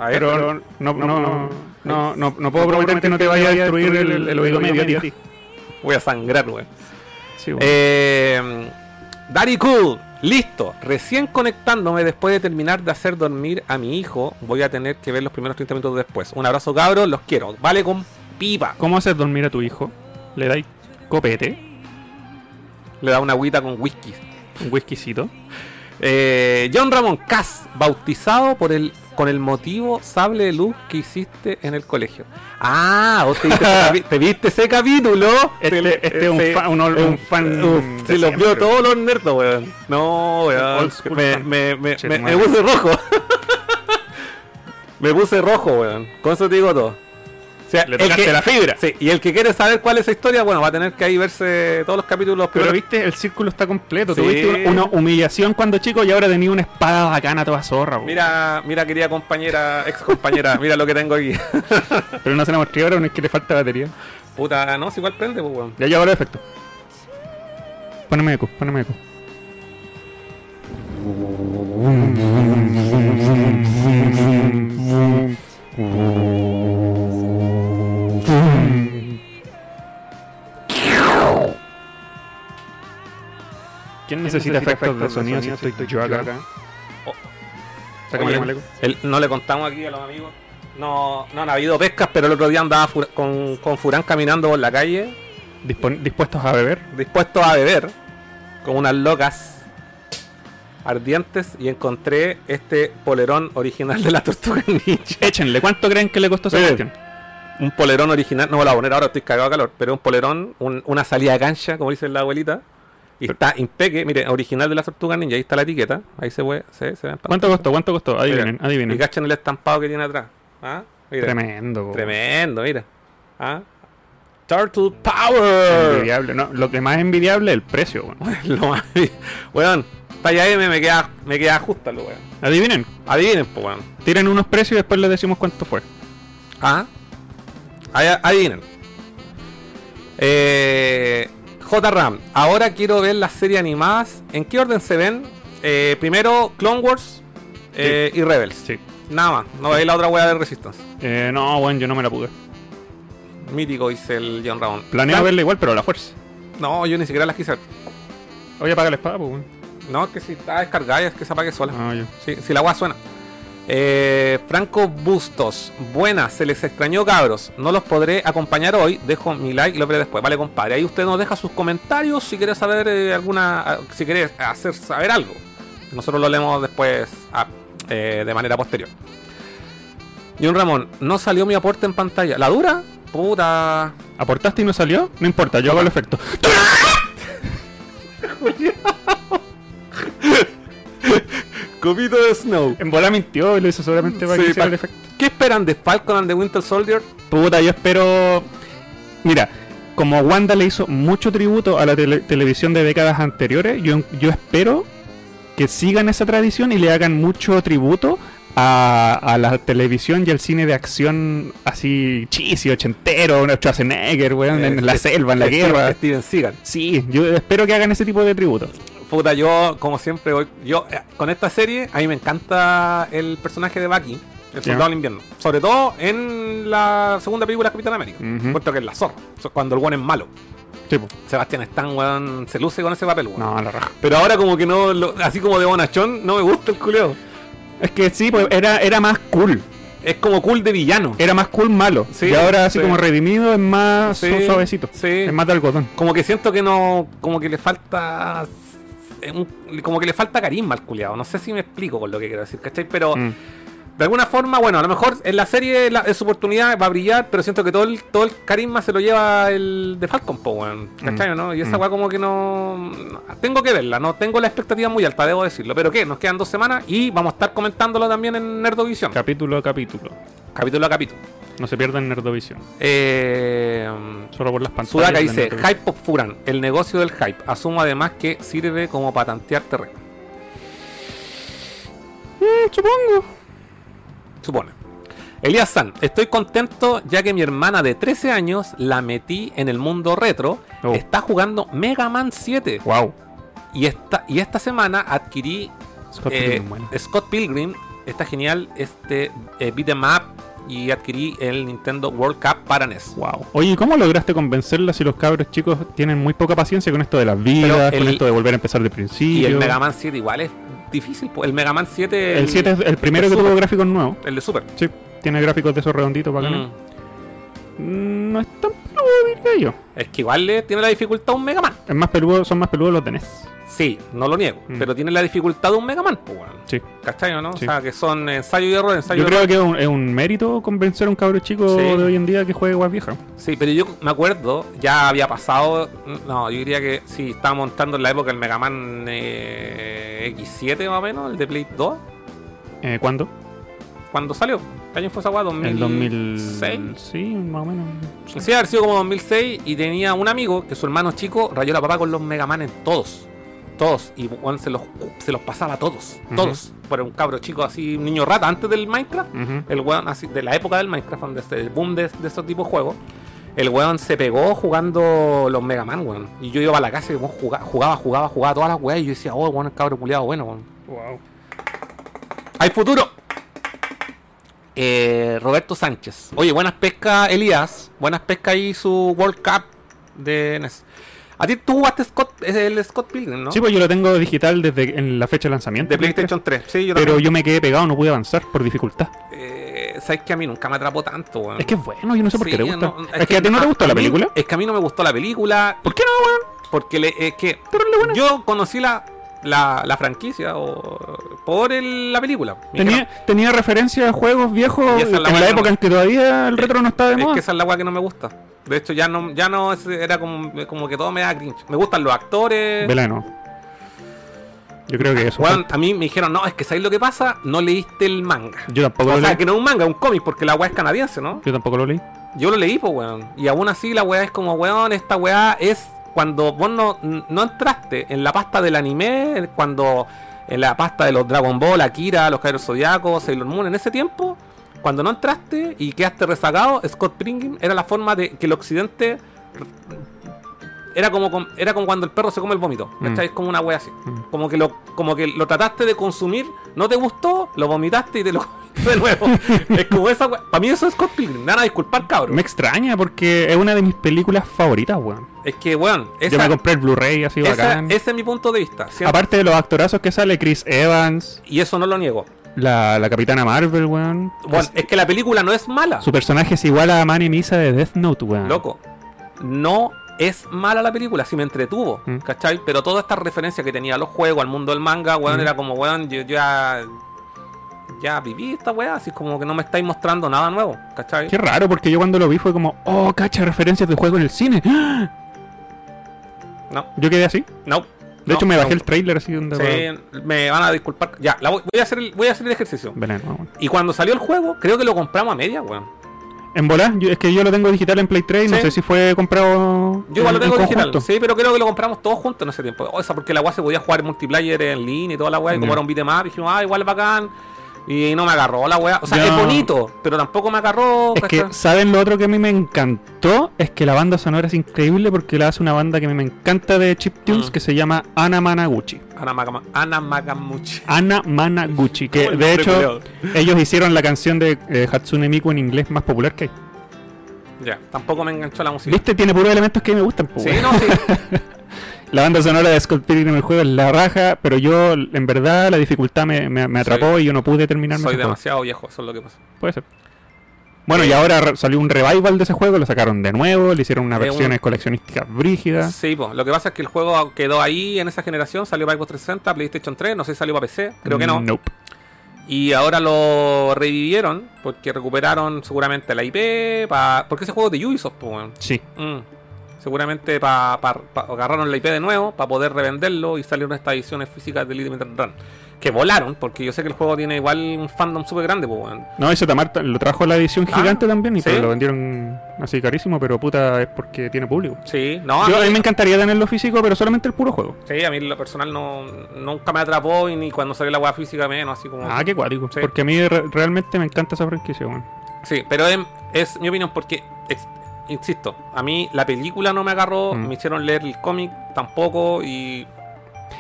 A ver, Pero no, no, no, no, puedo prometer que no te vaya a destruir el, oído medio, tío. voy a sangrar, weón. Eh, Daddy Cool, listo. Recién conectándome después de terminar de hacer dormir a mi hijo, voy a tener que ver los primeros 30 minutos después. Un abrazo, cabros, los quiero. Vale con pipa. ¿Cómo haces dormir a tu hijo? ¿Le dais copete? Le da una agüita con whisky. ¿Un whiskycito? Eh, John Ramón Cass, bautizado por el con el motivo sable de luz que hiciste en el colegio. Ah, vos te viste, ese, capi- te viste ese capítulo. Este, Te- este es un, fan, un, ol- un fan. Uf, de sí, los vio todos los nerdos, weón. No, weón. Me, me, me, me- puse rojo. [laughs] me puse rojo, weón. Con eso te digo todo. Sea, Le el tocaste que- la fibra. Sí, y el que quiere saber cuál es esa historia, bueno, va a tener que ahí verse todos los capítulos. Pero primeros- viste, el círculo está completo. Sí. Tuviste una, una humillación cuando chico y ahora tenía una espada bacana toda zorra. po. Mira, mira, querida compañera, ex compañera, mira lo que tengo aquí. [laughs] Pero no se la mostré ahora, no es que le falta batería. Puta, no, si igual prende, pues, weón. Ya, ya, ahora efecto. Poneme eco, poneme eco. [laughs] ¿Quién necesita efectos de sonido si estoy yo acá? Oh. Oye, el no le contamos aquí a los amigos. No, no han habido pescas, pero el otro día andaba con, con Furán caminando por la calle, Dispon- ¿Dispuestos a beber? dispuesto a beber, con unas locas ardientes, y encontré este polerón original de la Tortuga [laughs] Ninja. Échenle, ¿cuánto creen que le costó esa cuestión? Un polerón original, no me lo voy a poner ahora, estoy cagado de calor, pero un polerón, un- una salida de cancha, como dice la abuelita. Y está impeque, mire, original de la Tortuga Ninja, ahí está la etiqueta, ahí se ve, se, se ve ¿Cuánto costó? ¿Cuánto costó? Adivinen, Mira, adivinen. Y cachan el estampado que tiene atrás. ¿Ah? Mira. Tremendo. Tremendo, mira. ¿Ah? Turtle Power. Envidiable. No, lo que más envidiable es el precio. weón. [laughs] Lo más. Weón, talla M me queda, me queda justa, lo weón. Adivinen. Adivinen, pues, weón. Tiren unos precios y después les decimos cuánto fue. ¿Ah? Adi- Adivinen. Eh, JRAM, ahora quiero ver las series animadas. ¿En qué orden se ven? Eh, primero Clone Wars eh, y Rebels. Sí. Nada más. No veis la otra weá de Resistance. Eh, no, bueno, yo no me la pude. Mítico, dice el John Ramón. Planeo Fran- verla igual, pero a la fuerza. No, yo ni siquiera las quise ver. Oye, apaga la espada, pues. No, que si está descargada es que se apague sola. Ah. Sí, si la agua suena. Eh, Franco Bustos, buenas, se les extrañó cabros. No los podré acompañar hoy. Dejo mi like y lo veré después. Vale, compadre. Ahí usted nos deja sus comentarios si quiere saber eh, alguna. ah, Si quiere hacer saber algo. Nosotros lo leemos después ah, eh, de manera posterior. John Ramón, no salió mi aporte en pantalla. ¿La dura? Puta. ¿Aportaste y no salió? No importa, yo hago el efecto. [laughs] [laughs] Copito de Snow. En bola mintió y lo hizo solamente para Sí, que hiciera el efecto. ¿Qué esperan de Falcon and the Winter Soldier? Puta, yo espero. Mira, como Wanda le hizo mucho tributo a la tele- televisión de décadas anteriores, yo, yo espero que sigan esa tradición y le hagan mucho tributo a, a la televisión y al cine de acción así cheesy, ochentero, Schwarzenegger, weón, en Eh, la eh, selva, en la guerra. Steven Seagal. Sí, yo espero que hagan ese tipo de tributo. Puta, yo, como siempre, voy, yo eh, con esta serie, a mí me encanta el personaje de Bucky, el soldado del invierno. Sobre todo en la segunda película de Capitán América. Puesto que es la zorra. Cuando el weón es malo. Sí, po. Sebastián Stan, weón, se luce con ese papel, weón. No, la raja. Pero ahora como que no, lo- así como de bonachón, no me gusta el culeo. Es que sí, pues era, era más cool. Es como cool de villano. Era más cool malo. Sí, y ahora así sí. como redimido es más Sí, suavecito. Es más de algodón. Como que siento que no, como que le falta... un- como que le falta carisma al culiado. No sé si me explico con lo que quiero decir, ¿cachai? Pero... Mm. De alguna forma, bueno, a lo mejor en la serie la- es su oportunidad, va a brillar, pero siento que todo el, todo el carisma se lo lleva el de Falcon, po, weón. ¿Cachai, Mm. no? Y esa Mm. weá como que no... Tengo que verla, no tengo la expectativa muy alta, debo decirlo. Pero ¿qué? Nos quedan dos semanas y vamos a estar comentándolo también en Nerdovisión. Capítulo a capítulo. capítulo a capítulo. No se pierdan Nerdovisión. Eh... Solo por las pantallas. Sudaka dice. Hype Pop Furan, el negocio del hype. Asumo además que sirve como para tantear terreno. Mm, supongo. Supone. Elías San, estoy contento ya que mi hermana de 13 años la metí en el mundo retro. Oh. Está jugando Mega Man 7. Wow. Y esta, y esta semana adquirí Scott eh, Pilgrim, bueno. Scott Pilgrim. Está genial este eh, beat 'em up. Y adquirí el Nintendo World Cup para NES. Wow. Oye, ¿y ¿cómo lograste convencerla si los cabros chicos tienen muy poca paciencia con esto de las vidas, el- con esto de volver a empezar de Y principio? el Mega Man 7 igual es difícil. El Mega Man 7... El 7 es el primero que Super. tuvo gráficos nuevos. El de Super. Sí, tiene gráficos de esos redonditos bacanes. Mm. Mm, No es tan peludo, diría yo. Es que igual le tiene la dificultad a un Mega Man. Es más peludo, son más peludos los de NES. Sí, no lo niego. Mm. Pero tiene la dificultad de un Mega Man, pues, weón. Sí. ¿Cachai no? Sí. O sea, que son ensayo y error, ensayo Yo y creo error. que es un, es un mérito convencer a un cabro chico Sí. de hoy en día que juegue guas viejas. Sí, pero yo me acuerdo, ya había pasado. No, yo diría que sí, estaba montando en la época el Mega Man eh, X7 más o menos, el de Play 2. Eh, ¿Cuándo? ¿Cuándo salió? ¿Qué año fue esa? El 2006. 2006. Sí, más o menos. Sí, haber sido como 2006 y tenía un amigo que su hermano chico rayó la papá con los Mega Man en todos. Todos. Y weón, se, los, se los pasaba a todos. Todos. Por un cabro chico así, un niño rata antes del Minecraft. El weón, así, de la época del Minecraft, donde este, el boom de, de estos tipos de juegos. El weón se pegó jugando los Mega Man, weón. Y yo iba a la casa y weón, jugaba, jugaba, jugaba, jugaba todas las weas. Y yo decía, oh, weón, el cabro culiado, bueno, weón. Wow. ¡Hay futuro! Eh, Roberto Sánchez. Oye, buenas pescas, Elías. Buenas pescas ahí su World Cup de NES. A ti tú jugaste Scott, el Scott Pilgrim, ¿no? Sí, pues yo lo tengo digital desde en la fecha de lanzamiento. de PlayStation 3. Sí, yo Pero también. yo me quedé pegado, no pude avanzar por dificultad. Eh, Sabes que a mí nunca me atrapó tanto, weón. Es que es bueno, yo no sé por qué le gusta. no, es, que a ti no te gustó la mí- película. Es que a mí no me gustó la película. ¿Por qué no, weón? Porque le, es que Pero le yo conocí la, la, la franquicia o, por el- la película. Tenía, tenía referencia a juegos viejos es la en la que época no- en que todavía el retro no estaba de es moda. que esa es la weá que no me gusta. De hecho, ya no, ya no es- era como, como que todo me da cringe. Me gustan los actores. Velano. Yo creo que eso. A mí me dijeron, no, es que ¿sabes lo que pasa? No leíste el manga. Yo tampoco O lo sea, leí. que no es un manga, es un cómic, porque la weá es canadiense, ¿no? Yo tampoco lo leí. Yo lo leí, pues, weón. Y aún así la weá es como, weón, esta weá es cuando vos no, entraste en la pasta del anime, cuando en la pasta de los Dragon Ball, Akira, los Caballeros Zodiacos, Sailor Moon, en ese tiempo, cuando no entraste y quedaste rezagado, Scott Pilgrim era la forma de que el occidente era como era como cuando el perro se come el vómito. Mm. Es como una wea así. Mm. Como que lo como que lo trataste de consumir, no te gustó, lo vomitaste y te lo [laughs] comiste de nuevo. [laughs] es como esa wea. Para mí eso es Scott Pilgrim. Me van a disculpar, cabrón. Me extraña porque es una de mis películas favoritas, weón. Es que, weón, Yo me compré el Blu-ray así esa- bacán. ese es mi punto de vista. Aparte de los actorazos que sale, Chris Evans, y eso no lo niego. la, la capitana Marvel, weón. Bueno, Es- es que la película no es mala. su personaje es igual a Manny Misa de Death Note, weón. Loco. No es mala la película, sí me entretuvo, Mm. ¿cachai? Pero toda esta referencia que tenía a los juegos, al mundo del manga, weón, Mm. era como, weón, yo ya. Ya viví esta weá, así como que no me estáis mostrando nada nuevo, ¿cachai? Qué raro, porque yo cuando lo vi fue como, oh, cacha, referencias del juego en el cine. [gasps] No, Yo quedé así. no. De no, hecho, me bajé no. el trailer así donde... Sí, me van a disculpar. Ya, la voy, voy a hacer el, voy a hacer el ejercicio. Veneno. Y cuando salió el juego, creo que lo compramos a media, weón. En volar, yo- es que yo lo tengo digital en Play 3, no Sí. sé si fue comprado. Yo igual lo en- en tengo digital, sí, pero creo que lo compramos todos juntos en ese tiempo. O sea, porque la weá se podía jugar multiplayer en línea y toda la weá, y como era un beatmap, dijimos, ah, igual bacán. Y no me agarró la weá. O sea, Ya. es bonito, pero tampoco me agarró. Es que. ¿saben lo otro que a mí me encantó? Es que la banda sonora es increíble porque la hace una banda que a mí me encanta de chiptunes Mm. que se llama Ana Managuchi. Ana, Magama- Ana Magamuchi. Ana Managuchi, que de hecho ellos hicieron la canción de eh, Hatsune Miku en inglés más popular que hay. Ya, tampoco me enganchó la música. ¿Viste? Tiene puros elementos que me gustan. po, Sí, no, sí. [laughs] La banda sonora de Scott Pilgrim en el juego es la raja, pero yo, en verdad, la dificultad me, me- me atrapó y yo no pude terminarme Soy juego. demasiado viejo, eso es lo que pasa. Puede ser. Bueno, y ahora salió un revival de ese juego, lo sacaron de nuevo, le hicieron unas Es un- versiones coleccionísticas brígidas. Sí, pues, lo que pasa es que el juego quedó ahí en esa generación, salió para Xbox 360, PlayStation 3, no sé si salió para PC, creo que no. Nope. Y ahora lo revivieron porque recuperaron seguramente la IP, pa- porque ese juego es de Ubisoft, pues. Sí. Mm. Seguramente pa, pa- pa- agarraron la IP de nuevo para poder revenderlo y salieron estas ediciones físicas de Limited Run. Que volaron, porque yo sé que el juego tiene igual un fandom súper grande. No, ese Tamar lo trajo la edición Ah, gigante también y ¿sí? pues lo vendieron así carísimo, pero puta es porque tiene público. Sí, no, a Yo, a mí, mí me encantaría tenerlo físico, pero solamente el puro juego. sí, a mí lo personal no, nunca me atrapó y ni cuando salió la weá física menos, así como... Ah, qué cuático. Sí. Porque a mí re- realmente me encanta esa franquicia, weón. Sí, pero es, es mi opinión porque, insisto, a mí la película no me agarró, Mm. me hicieron leer el cómic tampoco y...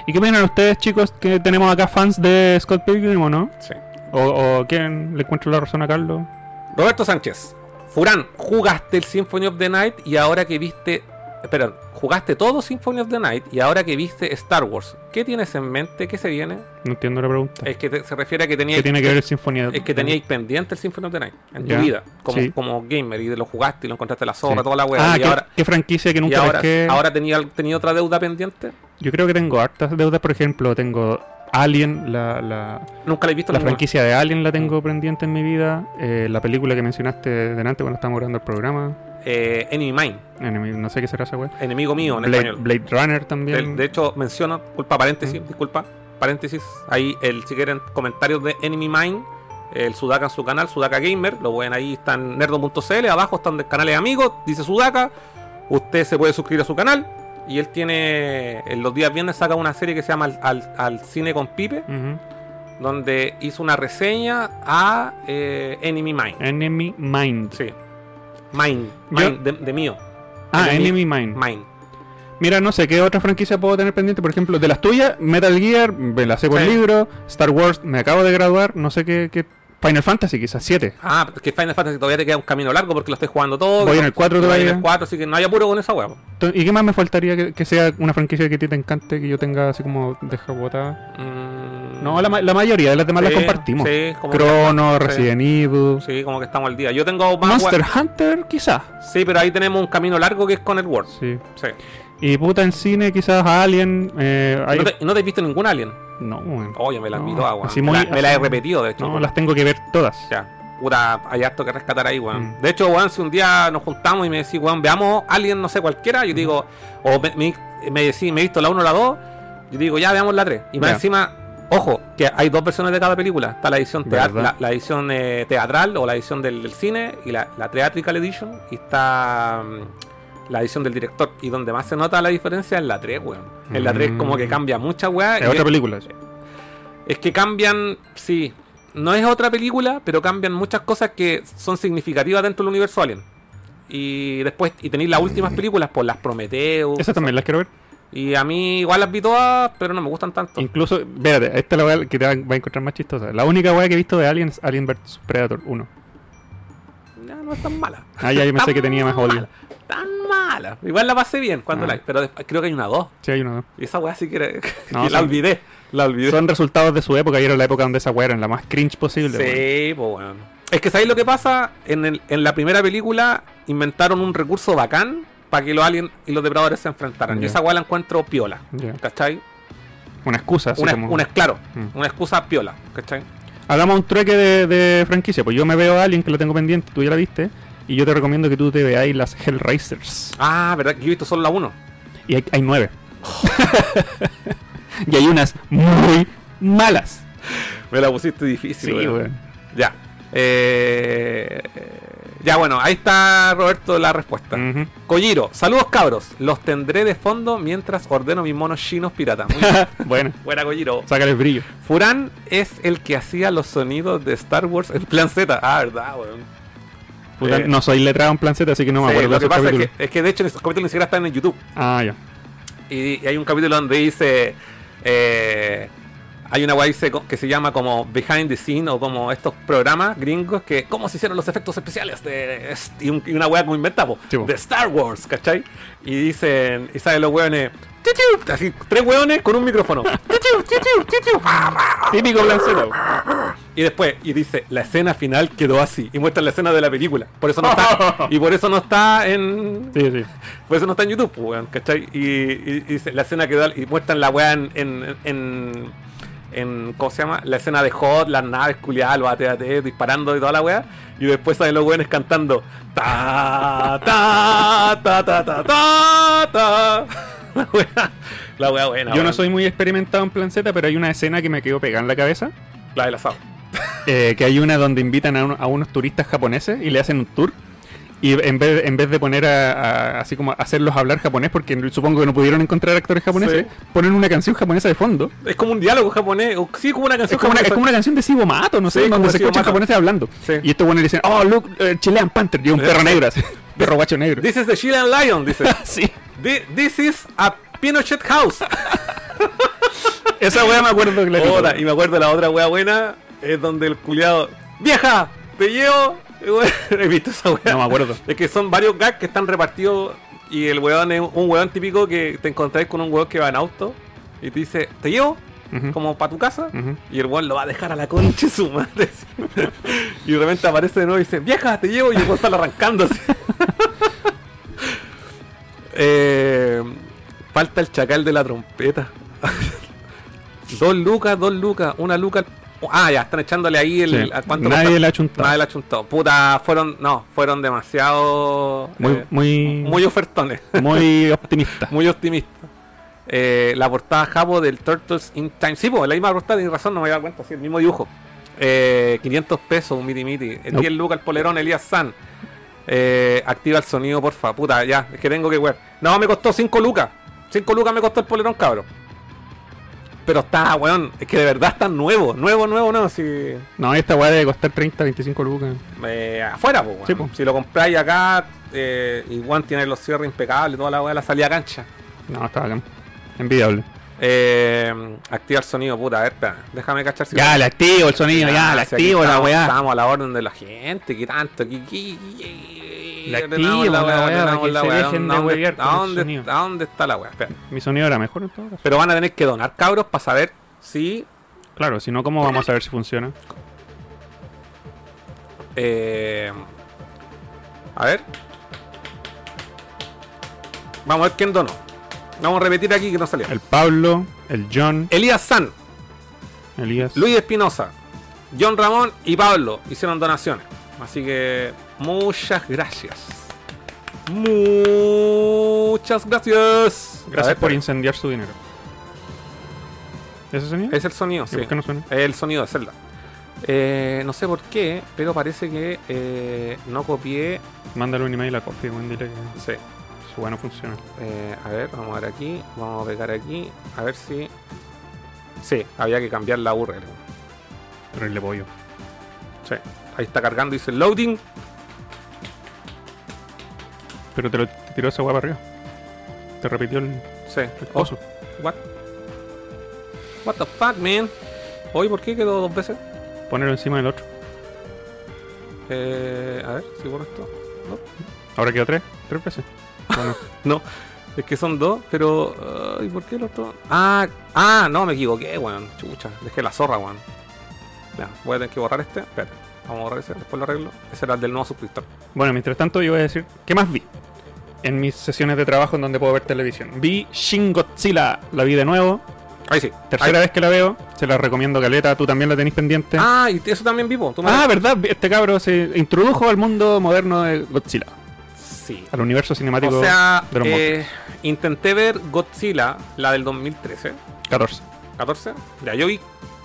¿Y qué opinan ustedes, chicos, que tenemos acá fans de Scott Pilgrim o no? Sí. ¿O, o quién le encuentro la razón a Carlos? Roberto Sánchez, Furán, jugaste el Symphony of the Night y ahora que viste... Espera, jugaste todo Symphony of the Night y ahora que viste Star Wars, ¿qué tienes en mente? ¿Qué se viene? No entiendo la pregunta. Es que te- se refiere a que ¿Qué teníais tiene que ver el Sinfonía? es que teníais pendiente el Symphony of the Night en tu vida, como, sí. como gamer, y lo jugaste y lo encontraste la zorra, Sí. toda la weá. Ah, y ¿qué, ahora, qué franquicia que y nunca ahora, tenía, tenía otra deuda pendiente. Yo creo que tengo hartas deudas, por ejemplo, tengo Alien, la, la, Nunca la he visto. la franquicia de Alien la tengo pendiente en mi vida, eh, la película que mencionaste delante cuando estábamos grabando el programa, Eh, Enemy Mine, Enemy- no sé qué será esa wea. enemigo mío en Blade, español. Blade Runner De, también. de hecho, menciono, disculpa, paréntesis, Mm. disculpa, paréntesis. Ahí, el, si quieren comentarios de Enemy Mine, el Sudaka en su canal, Sudaka Gamer, lo pueden ahí, está en nerdo.cl, abajo están de canales amigos, dice Sudaka. Usted se puede suscribir a su canal. Y él tiene, en los días viernes saca una serie que se llama Al, Al- Al Cine con Pipe, donde hizo una reseña a eh, Enemy Mine. Enemy Mind. Sí. Mine, Mine, de, de mío. Ah, Enemy- Enemy Mind. Mine. Mira, no sé, ¿qué otra franquicia puedo tener pendiente? Por ejemplo, de las tuyas, Metal Gear, me la sé por Sí. libro, Star Wars, me acabo de graduar, no sé qué, qué- Final Fantasy quizás, 7. Ah, es que Final Fantasy todavía te queda un camino largo porque lo estoy jugando todo. Voy en el 4 Voy en todavía. el 4, así que no hay apuro con esa. Entonces, ¿Y qué más me faltaría que, que sea una franquicia que a ti te encante, que yo tenga así como deja botada? Mm, No, la, la mayoría de las demás sí, las compartimos. Sí, como que- sí. Resident Evil, Sí, como que estamos al día. Yo tengo más Monster Hunter, quizás. Sí, pero ahí tenemos un camino largo que es con el World. Sí. Sí. Y puta en cine, quizás Alien. Eh, ¿Y hay- ¿No, te, no te has visto ningún Alien? No, weón. Oye, me las No, vi todas, weón. así Me muy- la- Me las he repetido, de hecho. no, weón. las tengo que ver todas. Ya. Puta, hay harto que rescatar ahí, weón. Mm. De hecho, weón, si un día nos juntamos y me decís, weón, veamos Alien, no sé, cualquiera, yo digo, o me, me, me decís, me he visto la 1 o la 2, yo digo, ya veamos la 3. Y más encima, ojo, que hay dos versiones de cada película. Está la edición, tea- ¿Verdad? la, la edición eh, teatral o la edición del, del cine y la, la Theatrical Edition. Y está mm, la edición del director. Y donde más se nota la diferencia es la 3, weón. En la 3 como que Mm. cambia mucha weá. Es otra es- película. eso. es que cambian, sí, no es otra película, pero cambian muchas cosas que son significativas dentro del universo Alien. Y después, y tenéis las últimas películas, por las Prometheus. Esas también las quiero ver. Y a mí igual las vi todas, pero no me gustan tanto. Incluso, espérate, esta es la weá que te va a encontrar más chistosa. La única weá que he visto de Alien es Alien vs Predator 1. Ya, no es tan mala. Ah, ya, yo pensé que tenía más odio. mala, Tan mala. Igual la pasé bien cuando Ah. la pero creo que hay una 2. Sí, hay uno. Y esa weá sí que, era- [laughs] No, y la olvidé. La olvidé. Son resultados de su época y era la época donde esa weá era la más cringe posible. Sí, pues bueno. Es que ¿sabéis lo que pasa? En, el- en la primera película inventaron un recurso bacán para que los aliens y los depredadores se enfrentaran. Ya. Y esa weá la encuentro piola. Ya. ¿Cachai? Una excusa, así Una, como- una- claro, Mm. una excusa piola. ¿Cachai? Hagamos un trueque de, de franquicia. Pues yo me veo a Alien que lo tengo pendiente, tú ya la viste. Y yo te recomiendo que tú te veáis las Hellraisers. Ah, ¿verdad? Que yo he visto solo la 1. Y hay, hay nueve. [laughs] y hay unas muy malas. Me la pusiste difícil, Sí, weón. Ya. Eh, ya, bueno, ahí está Roberto la respuesta. Ujú. Kojiro, saludos cabros. Los tendré de fondo mientras ordeno mis monos chinos piratas. Muy bien. [laughs] bueno, Buena, Kojiro. sácale el brillo. Furán es el que hacía los sonidos de Star Wars en plan Z. Ah, verdad, weón. Puta, Eh, no soy letrado en plan Z, así que no me acuerdo lo que pasa es que, es que de hecho esos capítulos ni siquiera están en YouTube. Ah, ya. Y, y hay un capítulo donde dice. eh, hay una co- que se llama como Behind the Scene o como estos programas gringos que. ¿Cómo se hicieron los efectos especiales? De, y, un- y una weá como inventa, po, Sí, de Star Wars, ¿cachai? Y dicen. Y salen los weones. "Chiu, Así, tres weones con un micrófono. Típico Z. Y después, y dice, la escena final quedó así. Y muestra la escena de la película. Por eso no está. y por eso no está en. Sí, sí. Por eso no está en YouTube, pues, weón, ¿cachai? Y, y- y dice, la escena quedó. Y muestran la weá en, en, en, en- ¿Cómo se llama? La escena de Hot, las naves culiadas, los AT-AT, disparando y toda la weá. Y después salen los weones cantando. Ta, ta, ta, ta, ta, ta, ta. La weá, la buena. Yo no soy muy experimentado en plan Z, pero hay una escena que me quedó pegada en la cabeza. La del asado. eh, que hay una donde invitan a, uno- a unos turistas japoneses y le hacen un tour. Y en vez, en vez de poner a, a- así como hacerlos hablar japonés, porque supongo que no pudieron encontrar actores japoneses, Sí. ponen una canción japonesa de fondo. Es como un diálogo japonés. o- Sí, como una canción Es como, una, es como una canción de Sibo Mato, no sé, Sí, donde se escuchan japoneses hablando. Sí. Y estos buenos dicen, oh, look, eh, Chilean Panther, y un perro negro, así, [laughs] perro guacho negro. This is the Chilean Lion, dice. [laughs] sí, Thi- This is a Pinochet House. [laughs] esa wea me acuerdo clarito. Y me acuerdo la otra wea buena, es donde el culiado, vieja, te llevo. [laughs] He visto esa wea. No me acuerdo. Es que son varios gags que están repartidos y el weón es un weón típico que te encontráis con un weón que va en auto y te dice, te llevo, Como para tu casa. Y el weón lo va a dejar a la concha de su madre. así. [laughs] y de repente aparece de nuevo y dice, vieja, te llevo y el weón sale arrancando. así. [laughs] Eh, falta el chacal de la trompeta. [laughs] dos lucas, dos lucas, una luca. Ah, ya, están echándole ahí el. Sí. ¿a cuánto Nadie le ha chuntado. Nadie la chuntó. Puta, fueron. No, fueron demasiado. Muy, eh, muy, muy ofertones. muy optimista. muy optimistas. Eh, la portada Jabo del Turtles in Time. Sí, pues la misma portada, tienes razón, no me había dado cuenta, sí, el mismo dibujo. Eh, 500 pesos, un miti miti. Eh, Nope. 10 lucas el polerón, Elías San. Eh, activa el sonido, porfa. Puta, ya, es que tengo que web. No, me costó 5 lucas. 5 lucas me costó el polerón, cabrón. Pero está, weón, es que de verdad está nuevo, nuevo, nuevo, nuevo. Si, No, esta weá debe costar 30, 25 lucas. eh, afuera, pues. Sí. Si lo compráis acá, eh, igual tiene los cierres impecables, toda la weá, la salida a cancha. No, está bacán. Envidiable. Eh, activa el sonido, puta, a ver, espera, déjame cachar si Ya, le activo el sonido, ya, le activo la estamos- weá. Estamos a la orden de la gente, que tanto, que, que- que- Le activo la weá, ordenamos para que la se weá. dejen de ¿A dónde- huevear ¿A con el dónde, sonido. ¿A dónde está la weá? Espera. Mi sonido era mejor en todo caso. Pero van a tener que donar cabros para saber si. Claro, si no, ¿cómo vamos a saber si funciona? eh, a ver. Vamos a ver quién donó. Vamos a repetir aquí que no salió. El Pablo, el John, Elías San, Elías. Luis Espinosa, John Ramón y Pablo hicieron donaciones. Así que muchas gracias. Muchas gracias. Gracias ver, por incendiar su dinero. ¿Ese sonido? Es el sonido, ¿Y sí. por qué no suena? El sonido de Zelda. Eh, no sé por qué, pero parece que eh, no copié. Mándale un email a Coffee, dile que Sí. Su weá no funciona. Eh, a ver, vamos a ver aquí. Vamos a pegar aquí. A ver si. Sí, había que cambiar la URL. Traerle pollo. Sí. Ahí está cargando, dice loading. Pero te lo te tiró esa weá para arriba. Te repitió el, Sí. el Oh, coso. what? What the fuck, man? Hoy, ¿por qué quedó dos veces? Ponerlo encima del otro. Eh, a ver, si borro esto. No. Ahora quedó tres. Tres veces. Bueno, [laughs] No, es que son dos, pero. ¿Y por qué el otro? Ah, ah, no, me equivoqué, weón. Chucha, dejé la zorra, weón. Ya, voy a tener que borrar este. Espera, vamos a borrar ese, después lo arreglo. Ese era el del nuevo suscriptor. Bueno, mientras tanto yo voy a decir, ¿qué más vi? En mis sesiones de trabajo en donde puedo ver televisión. Vi Shin Godzilla, la vi de nuevo. Ahí sí. Tercera Ahí. vez que la veo, se la recomiendo Caleta, tú también la tenés pendiente. Ah, y eso también vivo. ¿Tú me- Ah, ¿verdad? Este cabro se introdujo al mundo moderno de Godzilla, sí. al universo cinemático O sea, de los eh, intenté ver Godzilla, la del 2013, 14, 14. Ya, yo vi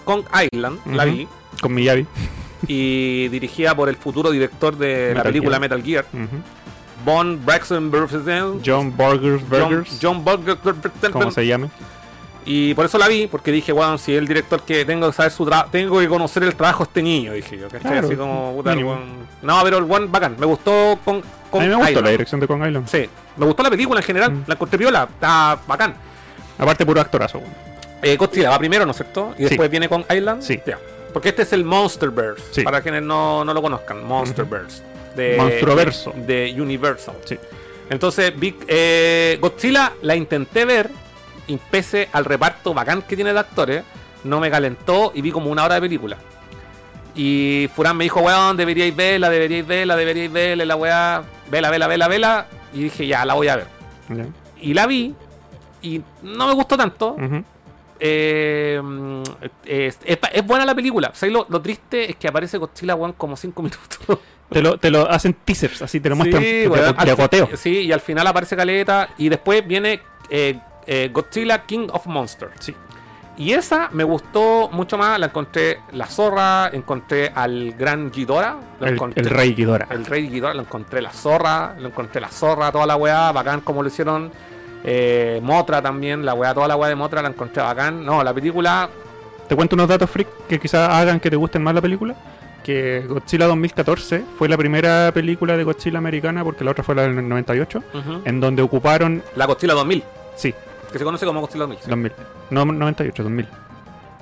Kong Island, la Ujú. vi. con Miyavi. y dirigida por el futuro director de la Metal película Gear. Metal Gear, Ujú. Von Braxton John Burgers Burgers, John, John Burger- como se llame. Y por eso la vi, porque dije, bueno, si es el director que tengo que saber su trabajo, tengo que conocer el trabajo de este niño, dije yo, ¿cachai? Claro, Así como, puta, el No, pero el one bacán, me gustó con, con A mí me gustó Island. la dirección de Kong Island. Sí, me gustó la película en general, Mm. la encontré viola, está bacán. Aparte, puro actorazo. Eh, Godzilla va primero, ¿no es cierto? Y Sí. después viene con Island. Sí. Ya. Porque este es el Monsterverse, Sí. para quienes no, no lo conozcan, Monsterverse. De, Monstruoverso. De, de Universal. Sí. Entonces, vi, eh, Godzilla la intenté ver y pese al reparto bacán que tiene de actores, no me calentó y vi como una hora de película. Y Furán me dijo, weón, deberíais verla, deberíais verla, deberíais verla, la weá, vela, vela, vela, vela. Y dije, ya, la voy a ver. Y la vi y no me gustó tanto. Eh, es, es- es buena la película. ¿Sabes lo, lo triste es que aparece Godzilla, weón, como 5 [laughs] minutos. Te lo, te lo hacen teasers, así te lo muestran weón, de al agoteo. fin- Sí, y al final aparece Caleta. Y después viene eh, eh, Godzilla King of Monsters. Sí. Y esa me gustó mucho más. La encontré la zorra, encontré al gran Ghidorah. lo El, encontré- el rey Ghidorah. el rey Ghidorah, lo encontré la zorra, lo encontré la zorra, toda la weá, bacán como lo hicieron. Eh, Motra también, la weá, toda la weá de Motra la encontré bacán. No, la película, Te cuento unos datos freak que quizás hagan que te gusten más la película. Que Godzilla 2014 fue la primera película de Godzilla americana, porque la otra fue la del 98, ujú, en donde ocuparon. la Godzilla 2000, Sí, que se conoce como Godzilla 2000. sí. 2000. No 98, 2000.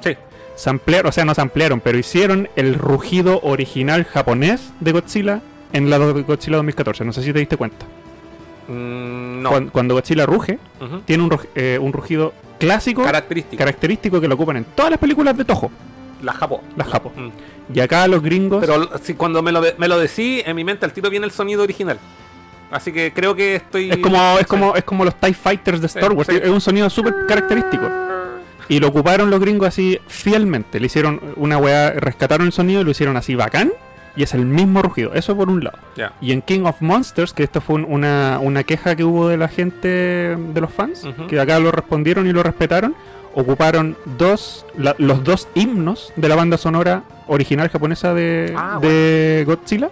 Sí. Samplearon, o sea, no samplearon, pero hicieron el rugido original japonés de Godzilla en la Godzilla 2014. No sé si te diste cuenta. Mm, no. Cuan- Cuando, Godzilla ruge, tiene un, eh, un rugido clásico, Característica. característico que lo ocupan en todas las películas de Toho, la Japón. las Japo. Mm. Y acá los gringos. Pero si cuando me lo, me lo decís, en mi mente al tiro viene el sonido original. Así que creo que estoy. Es como, es como, es como los TIE Fighters de Star Wars. Es un sonido súper característico. Y lo ocuparon los gringos así fielmente. Le hicieron una weá, rescataron el sonido y lo hicieron así bacán. Y es el mismo rugido. Eso por un lado. Y en King of Monsters, que esto fue un- una, una queja que hubo de la gente, de los fans, que acá lo respondieron y lo respetaron, ocuparon dos, la- los dos himnos de la banda sonora original japonesa de, Ah, de Godzilla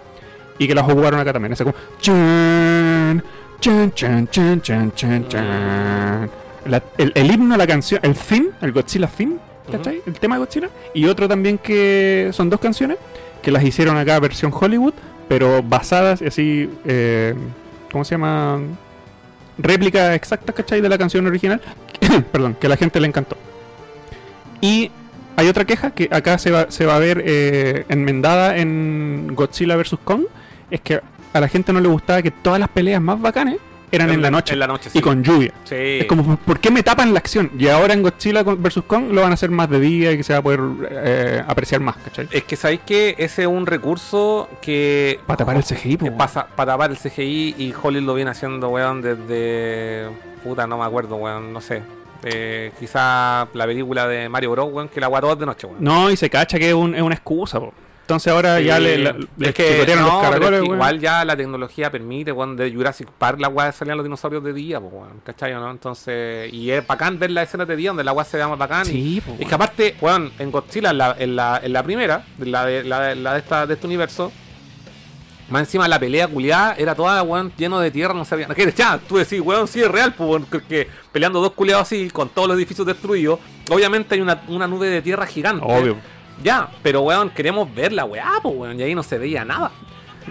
y que las ocuparon acá también. Ese como... chan, chan, chan, chan, chan, chan, chan. La- el, el himno, la canción, el theme, el Godzilla theme, ¿cachai? El tema de Godzilla. Y otro también que son dos canciones que las hicieron acá versión Hollywood, pero basadas así, eh, ¿cómo se llama? Réplica exacta, ¿cachai? De la canción original. [coughs] Perdón, que a la gente le encantó. Y hay otra queja que acá se va, se va a ver eh, enmendada en Godzilla vs. Kong. Es que a la gente no le gustaba que todas las peleas más bacanes eran en la noche. En la noche, Y con lluvia. Sí. Es como, ¿por qué me tapan la acción? Y ahora en Godzilla vs. Kong lo van a hacer más de día y que se va a poder eh, apreciar más, ¿cachai? Es que sabéis que ese es un recurso que. Para tapar el [laughs] CGI, pasa- para tapar el CGI y Hollywood lo viene haciendo, weón, desde. Puta, no me acuerdo, weón, no sé. Eh, quizá la película de Mario Bros, weón, que la guardó de noche, weón. No, y se cacha que es, un- es una excusa, po. Entonces ahora ya le, la- le es que, no, los es que igual ya la tecnología permite, weón, de Jurassic Park la weá salían los dinosaurios de día, pues, weón, ¿cachai o no? Entonces, y es bacán ver las escenas de día donde la weá se ve más bacán. y- Sí, po, es que aparte, weón, en Godzilla, en la, en la, en la primera, la de, la, la de, esta, de este universo, más encima la pelea culiada era toda, weón, lleno de tierra, no sabía. Que ya, tú decís, weón, sí es real, pues, weón, que- que peleando dos culiados así, con todos los edificios destruidos, obviamente hay una, una nube de tierra gigante. Obvio. Ya, pero weón, queremos ver la weá, pues weón, y ahí no se veía nada.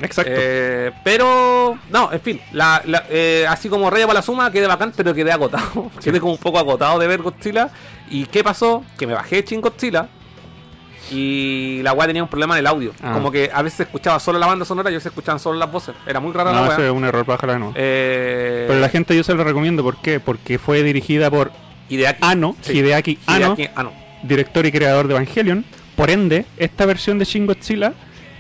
Exacto. Eh, pero, no, en fin, la, la- eh, así como Rey para la suma, quedé bacán, pero quedé agotado. [laughs] quedé como un poco agotado de ver Godzilla. ¿Y qué pasó? Que me bajé Shin Godzilla y la weá tenía un problema en el audio. Ah. Como que a veces escuchaba solo la banda sonora y a veces escuchaban solo las voces. Era muy rara no, la weá. es un error, bájala nuevo. Eh, Pero la gente yo se lo recomiendo, ¿por qué? Porque fue dirigida por Hideaki. Ano, Sí. Hideaki Anno. director y creador de Evangelion. Por ende, esta versión de Shin Godzilla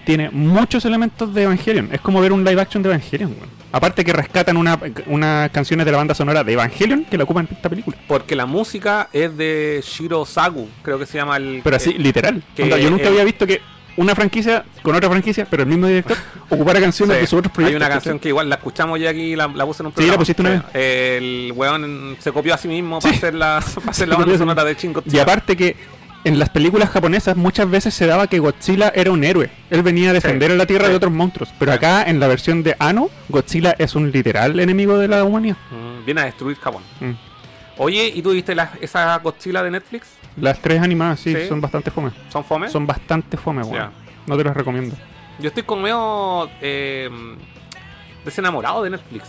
tiene muchos elementos de Evangelion. Es como ver un live action de Evangelion. Aparte que rescatan una- unas canciones de la banda sonora de Evangelion que la ocupan en esta película. Porque la música es de Shiro Sagu, creo que se llama el. Pero así, literal. que Onda, yo nunca había visto que una franquicia con otra franquicia, pero el mismo director, [laughs] ocupara canciones Sí, de sus otros proyectos. Hay una canción que igual la escuchamos ya aquí, la, la puse en un Sí, programa. la pusiste una vez. El weón se copió a sí mismo para Sí. hacer la, [laughs] para hacer la Se banda sí sonora de Chingo. Y aparte que en las películas japonesas muchas veces se daba que Godzilla era un héroe. Él venía a defender Sí, a la Tierra sí. de otros monstruos. Pero acá, en la versión de Ano, Godzilla es un literal enemigo de la humanidad. Mm, viene a destruir Japón. Mm. Oye, ¿y tú viste las- esa Godzilla de Netflix? Las tres animadas, sí, Sí. son bastante fome. ¿Son fome? Son bastante fome, weón. No te las recomiendo. Yo estoy con medio eh, desenamorado de Netflix.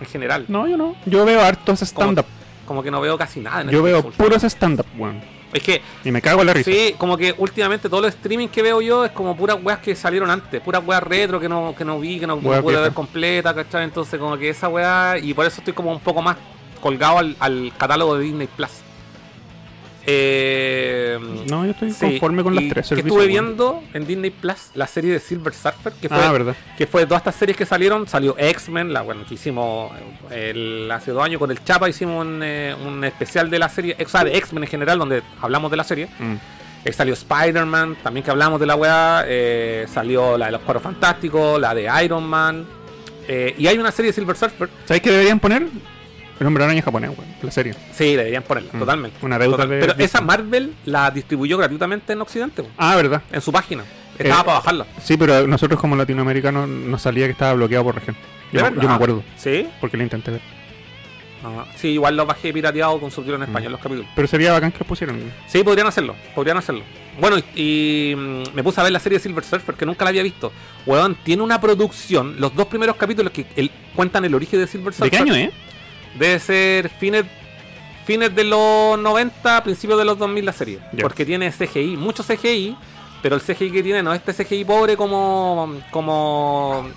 En general. No, yo no. Yo veo hartos stand-up. Como que no veo casi nada Yo Netflix veo últimamente. puros stand-up, weón. Es que Y me cago en la risa. Sí, como que últimamente todo el streaming que veo yo es como puras weas que salieron antes, puras weas retro que no, que no vi, que no, no pude ver completa, ¿cachai? Entonces como que esa wea, y por eso estoy como un poco más colgado al, al catálogo de Disney Plus. Eh, No, yo estoy sí, conforme con las tres que estuve viendo en Disney Plus la serie de Silver Surfer, que fue, Ah, verdad. que fue de todas estas series que salieron, salió X-Men, la bueno, que hicimos el, hace dos años con el Chapa, hicimos un, eh, un especial de la serie, o sea, de X-Men en general, donde hablamos de la serie. Mm. Eh, salió Spider-Man, también que hablamos de la weá. eh, salió la de los Cuatro Fantásticos, la de Iron Man. y hay una serie de Silver Surfer. ¿Sabes qué deberían poner? El hombre araña japonés, weón. La serie. Sí, deberían ponerla, Mm. totalmente. Una deuda Total- de- Pero esa Marvel la distribuyó gratuitamente en Occidente, weón, Ah, verdad. en su página. Estaba Eh, para bajarla. Sí, pero nosotros como latinoamericanos nos salía que estaba bloqueado por región. ¿De Yo, yo me acuerdo, ¿Sí? porque lo intenté ver. Ah, sí, igual lo bajé pirateado con subtítulos en español Mm. los capítulos. Pero sería bacán que lo pusieran. Sí, podrían hacerlo, podrían hacerlo. Bueno, y, y, mm, me puse a ver la serie Silver Surfer, que nunca la había visto. Weón, tiene una producción, los dos primeros capítulos que el- cuentan el origen de Silver Surfer. ¿De qué año, eh? Debe ser fines fines de los 90, principios de los 2000 la serie. Porque tiene CGI, mucho CGI, pero el CGI que tiene no es este CGI pobre como como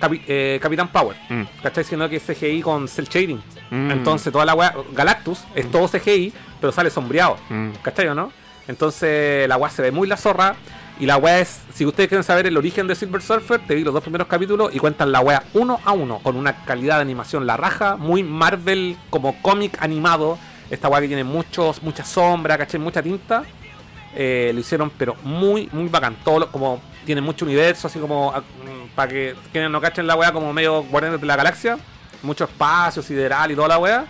Capi- eh, Capitán Power. Mm. ¿Cachai? Sino que es CGI con cel shading. Mm. Entonces toda la weá, Galactus es todo CGI, pero sale sombreado. Mm. ¿Cachai o no? Entonces la weá se ve muy la zorra. Y la weá es, si ustedes quieren saber el origen de Silver Surfer, te vi los dos primeros capítulos y cuentan la weá uno a uno, con una calidad de animación la raja, muy Marvel como cómic animado. Esta weá que tiene muchos, mucha sombra, ¿cachai? Mucha tinta. Eh, lo hicieron, pero muy, muy bacán. Todo lo- como tiene mucho universo, así como para que quienes no cachen la weá como medio guardianes de la galaxia. Mucho espacio sideral y toda la weá.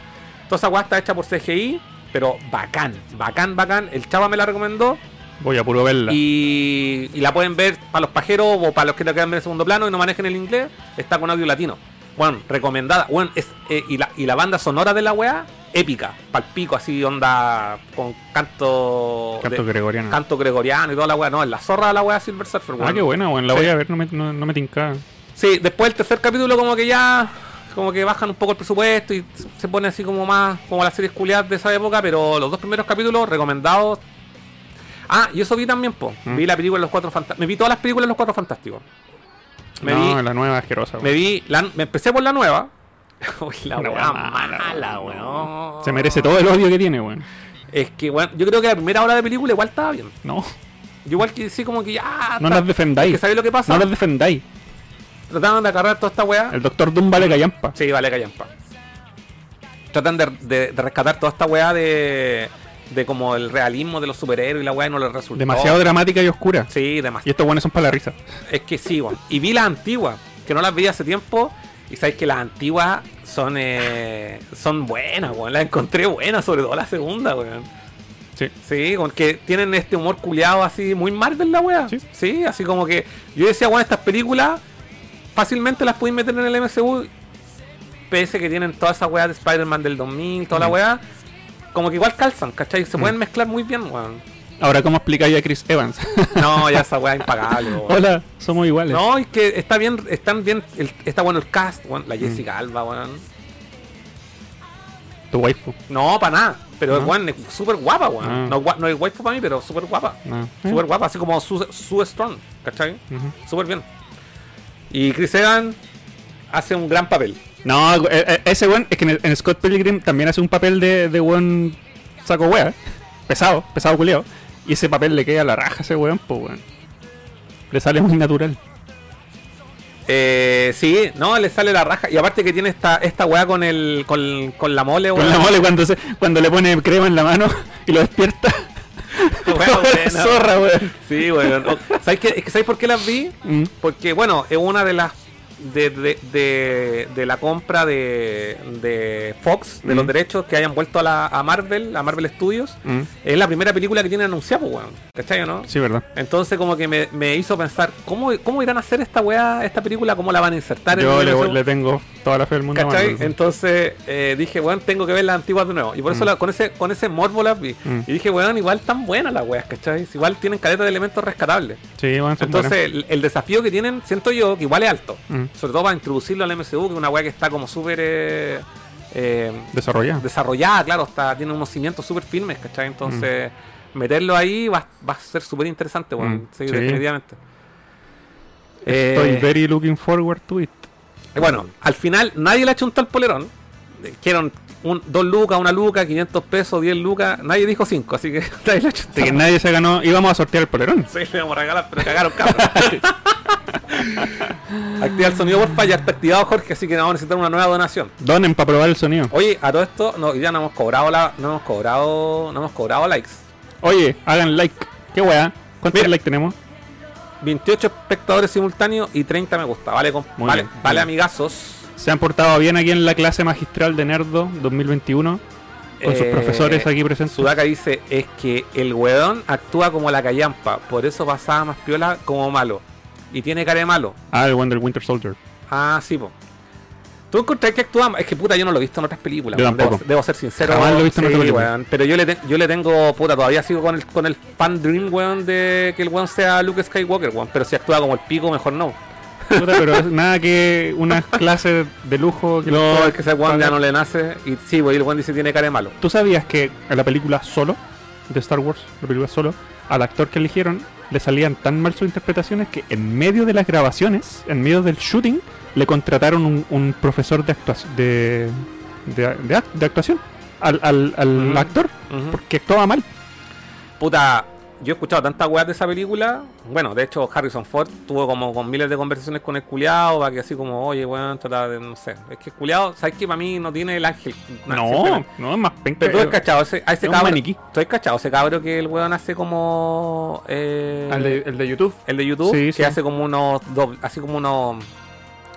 Toda esa weá está hecha por CGI, pero bacán, bacán, bacán. El chava me la recomendó. Voy a puro verla. Y, y la pueden ver para los pajeros o para los que quieran ver en segundo plano y no manejen el inglés. Está con audio latino. Bueno, recomendada. Bueno, es, eh, y, la, y la banda sonora de la weá, épica. Palpico, así, onda con canto. Canto de- gregoriano. canto gregoriano y toda la weá. No, es la zorra de la weá Silver Surfer, Ah, weón. qué buena, weón. La Sí. voy a ver, no me, no, no me tinca. Sí, después el tercer capítulo como que ya como que bajan un poco el presupuesto y se pone así como más como las series culiadas de esa época, pero los dos primeros capítulos recomendados. Ah, y eso vi también, po. Mm. Vi la película de los cuatro fantásticos. Me vi todas las películas de los cuatro fantásticos. Me no, vi, la nueva asquerosa, me vi, la- me empecé por la nueva. [laughs] Uy, la weá weá mala, mala, weón. Se merece todo el odio que tiene, weón. Es que, weón, yo creo que la primera hora de película igual estaba bien. No, Yo igual que sí, como que ya. no las defendáis. que ¿Sabéis lo que pasa? No las defendáis. Trataban de agarrar toda esta weá. El doctor Doom vale callampa. Sí, vale, callampa. Tratan de, de- de rescatar toda esta weá de, de como el realismo de los superhéroes y la weá y no les resultó. Demasiado dramática y oscura. Sí, Y demasiado. estos buenos son para la risa. Es que sí, weón. Y vi las antiguas, que no las vi hace tiempo. Y sabéis que las antiguas son eh, son buenas, weón. Las encontré buenas, sobre todo la segunda, weón. Sí. Sí, con que tienen este humor culiado así, muy Marvel la weá. Sí. Sí. así como que yo decía, bueno, estas películas fácilmente las pueden meter en el MCU. Pese que tienen toda esa weá de Spider-Man del 2000, toda la weá. Como que igual calzan, ¿cachai? Se Mm. pueden mezclar muy bien, weón. Ahora, ¿cómo explicáis a Chris Evans? [laughs] No, ya esa weá es impagable, weón. Hola, somos iguales. No, es que está bien, están bien, el- está bueno el cast, weón. La Mm. Jessica Alba, weón. Tu waifu. No, para nada. Pero ¿No? weón, es súper guapa, weón. Ah. No, es waifu para mí, pero súper guapa. Eh, Súper guapa, así como Sue, Sue Storm, ¿cachai? Súper bien. Y Chris Evans hace un gran papel. No, eh, eh, ese weón, es que en, en Scott Pilgrim también hace un papel de, de weón saco wea. Pesado, pesado culiao. Y ese papel le queda a la raja a ese weón, pues weón. Le sale muy natural. Eh, sí, no, le sale la raja. Y aparte que tiene esta, esta weá con el. con, con la mole, Con weón. la mole cuando, se, cuando le pone crema en la mano y lo despierta. [laughs] Weá buena. [laughs] Zorra, weón. Sí, weón. ¿Sabes, qué? ¿Sabes por qué las vi? Mm. Porque, bueno, es una de las. De, de, de, de la compra de, de Fox, de los Mm. derechos que hayan vuelto a, la, a Marvel, a Marvel Studios, Mm. es la primera película que tienen anunciada, pues, weón. ¿Cachai o no? Sí, verdad. Entonces, como que me, me hizo pensar, ¿cómo, ¿cómo irán a hacer esta weá, esta película? ¿Cómo la van a insertar Yo en le, le tengo toda la fe del mundo. ¿Cachai? Marvel. Entonces eh, dije, weón, tengo que ver las antiguas de nuevo. Y por eso Mm. la- con ese con ese morbo las vi. Mm. Y dije, weón, igual tan buenas las weas, ¿cachai? Igual tienen caleta de elementos rescatables. Sí, bueno, Entonces, el, el desafío que tienen, siento yo, que igual es alto. buenas. Mm. Sobre todo para introducirlo al MCU, que es una wea que está como súper eh, eh, Desarrollado. desarrollada, claro, está, tiene unos cimientos súper firmes, ¿cachai? Entonces, meterlo ahí va, va a ser súper interesante, weón. Mm, Sí, sí. definitivamente. Estoy Eh, very looking forward to it. Y Bueno, al final nadie le ha hecho un tal polerón. Quieren un, dos lucas, una luca, 500 pesos, 10 lucas. Nadie dijo 5, así que [laughs] nadie que nadie se ganó. Íbamos a sortear el polerón. Sí, le vamos a regalar, pero cagaron cabrón. [laughs] Activa el sonido, porfa, ya está activado Jorge, así que vamos a necesitar una nueva donación. Donen para probar el sonido. Oye, a todo esto, no, ya no hemos cobrado la, no hemos cobrado, no hemos cobrado likes. Oye, hagan like. ¿Qué weá? ¿Cuántos Mira. likes tenemos? 28 espectadores simultáneos y 30 me gusta. Vale, Muy vale, bien, vale bien. amigazos. Se han portado bien aquí en la clase magistral de Nerdo 2021. Con sus Eh, profesores aquí presentes. Sudaka dice, es que el weón actúa como la callampa, por eso pasaba más piola como malo. Y tiene cara de malo. Ah, el Wonder Winter Soldier. Ah, sí, po. ¿Tú encontrás que actúa? Es que puta, yo no lo he visto en otras películas. Yo weón. tampoco. Debo, debo ser sincero. Jamás lo he visto en Sí, otra película. weón. Pero yo le, te- yo le tengo, puta, todavía sigo con el, con el fan dream, weón, de que el weón sea Luke Skywalker, weón. Pero si actúa como el pico, mejor no. Pero nada que unas clases de lujo. Que No, es que ese weón ya no le nace. Y sí, el weón dice tiene cara de malo. ¿Tú sabías que en la película Solo, de Star Wars, la película Solo, al actor que eligieron le salían tan mal sus interpretaciones que en medio de las grabaciones, en medio del shooting, le contrataron un, un profesor de, actuación de, de, de act- de actuación al, al- al actor porque actuaba mal. Puta, yo he escuchado tantas weas de esa película. Bueno, de hecho, Harrison Ford tuvo como con miles de conversaciones con el culiado, para que así como, oye, weón, trata de, no sé. Es que el culiado, ¿sabes que Para mí no tiene el ángel. No, no, es más penca. Pero tú has cachado ese, a ese maniquí. ¿Tú has cachado ese cabro que el weón hace como. Eh, ¿El de, el de YouTube? el de YouTube, Sí, que sí. hace como unos. doble- así como unos.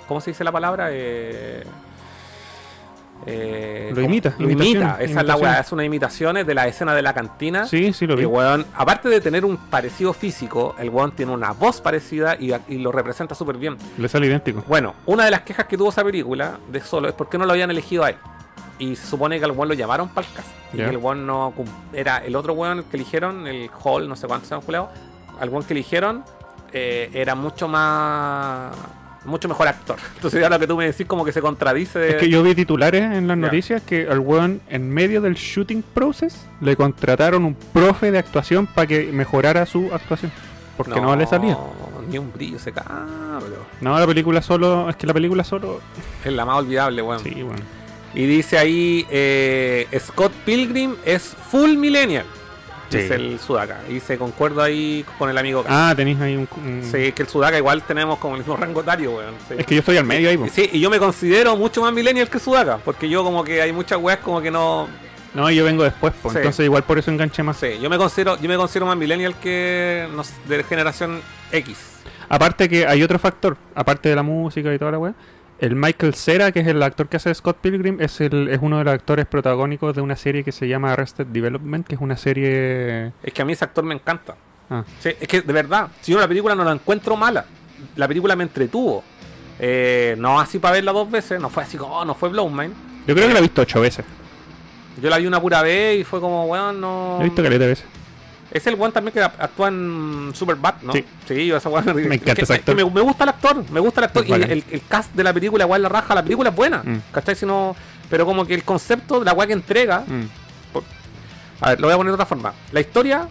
¿Cómo se dice la palabra? Eh, eh, Lo imita, Lo imita, esa es la weá. Hace unas imitaciones de la escena de la cantina. Sí, sí, lo vi. Y weón, aparte de tener un parecido físico, el weón tiene una voz parecida y, y lo representa súper bien. Le sale idéntico. Bueno, una de las quejas que tuvo esa película de solo es por qué no lo habían elegido a él. Y se supone que al weón lo llamaron para el cast. Y Ya. que el weón no. Era el otro weón que eligieron, el Hall, no sé cuánto se llama Julio. Al weón que eligieron eh, era mucho más. Mucho mejor actor. [laughs] Entonces, ahora lo que tú me decís, como que se contradice. de- Es que yo vi titulares en las Ya. noticias que al weón, en medio del shooting process, le contrataron un profe de actuación para que mejorara su actuación. Porque no, le salía. Ni un brillo ese cabro. No, la película solo. Es que la película solo. Es la más olvidable, weón. Sí, bueno. Y dice ahí, eh, Scott Pilgrim es full millennial. Sí. Dice el Sudaka. Y se concuerdo ahí con el amigo. Ah, tenéis ahí un. un- Sí, es que el Sudaka igual tenemos como el mismo rango etario, weón. Sí. Es que yo estoy al medio ahí, po. Sí, y yo me considero mucho más millennial que Sudaka, porque yo como que hay muchas weas como que no... No, yo vengo después, pues. Sí. Entonces igual por eso enganché más. sé, yo me considero, yo me considero más millennial que no sé, de generación X. Aparte que hay otro factor, aparte de la música y toda la weá. El Michael Cera, que es el actor que hace Scott Pilgrim, es, el, es uno de los actores protagónicos de una serie que se llama Arrested Development, que es una serie... Es que a mí ese actor me encanta. Ah, Sí, es que de verdad, si yo la película no la encuentro mala, la película me entretuvo. Eh, no así para verla dos veces, no fue así como, oh, no fue Blow Mind. yo creo que la he visto ocho veces. Yo la vi una pura vez y fue como, weón, no. La he visto caleta veces. Es el weón también que actúa en Superbad, ¿no? Sí. yo esa weón Me encanta que- ese actor. Me, me gusta el actor, me gusta el actor. Es Y bacán. el, el cast de la película, igual la raja, la película es buena. Mm. ¿Cachai? Si no, pero como que el concepto de la weá que entrega. Mm, A ver, lo voy a poner de otra forma. La historia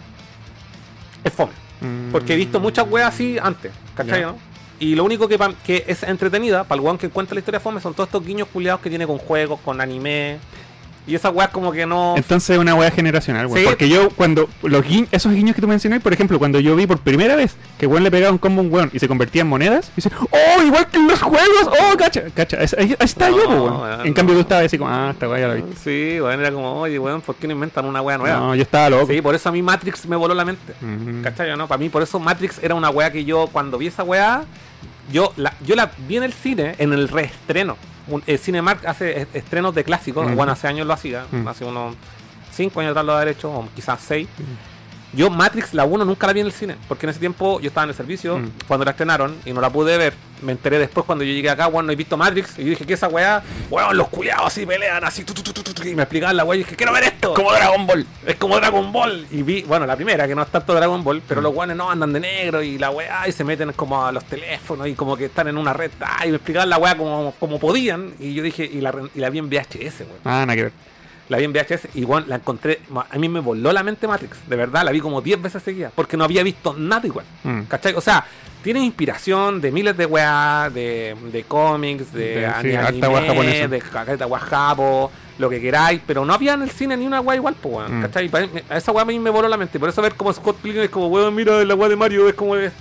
es fome. mm. Porque he visto muchas weas así antes, ¿cachai? No? Y lo único que, pa- que es entretenida para el weón que encuentra la historia fome son todos estos guiños culiados que tiene con juegos, con anime. Y esas weas como que no. Entonces es una weá generacional, weón. Sí. Porque yo cuando los gui- esos guiños que tú mencionas, por ejemplo, cuando yo vi por primera vez que weón le pegaba un combo a un weón y se convertía en monedas, y dice, ¡Oh! Igual que en los juegos, ¡Oh! Cacha, cacha, ahí, está No, yo, weón. En cambio tú estabas así como, ah, esta weá ya la vi. Sí, weón, era como, oye, weón, ¿por qué no inventan una wea nueva? No, yo estaba loco. Sí, por eso a mí Matrix me voló la mente. Mm. ¿Cachai? ¿no? Para mí, por eso Matrix era una weá que yo, cuando vi esa weá, yo la, yo la vi en el cine, en el reestreno. Un- el Cinemark hace est- estrenos de clásicos, bueno, hace años lo hacía, hace unos 5 años atrás lo había hecho, o quizás 6. Yo Matrix, la 1, nunca la vi en el cine, porque en ese tiempo yo estaba en el servicio, Mm. cuando la estrenaron, y no la pude ver. Me enteré después cuando yo llegué acá, bueno, no he visto Matrix, y yo dije que esa weá, weón, los culiados así pelean, así, tu, tu, tu, y me explicaban la weá, y dije, quiero ver esto. Como Dragon Ball. Es como Dragon Ball. Y vi, bueno, la primera, que no es tanto Dragon Ball, Mm. pero los guanes no andan de negro y la weá, y se meten como a los teléfonos y como que están en una red. Ah, y me explicaban la weá como, como podían. Y yo dije, y la, y la vi en VHS, weón. Ah, nada que ver. La vi en VHS y bueno, la encontré. A mí me voló la mente Matrix, de verdad, la vi como 10 veces seguida, porque no había visto nada igual. Mm. ¿Cachai? O sea, tiene inspiración de miles de weá, de, de cómics, de, sí, anime, japonesa. de caqueta weá japo, lo que queráis, pero no había en el cine ni una weá igual, pues weón. Mm. ¿Cachai? A esa weá a mí me voló la mente. Por eso ver como Scott Pilgrim es como, weón, mira la weá de Mario, es como. Es,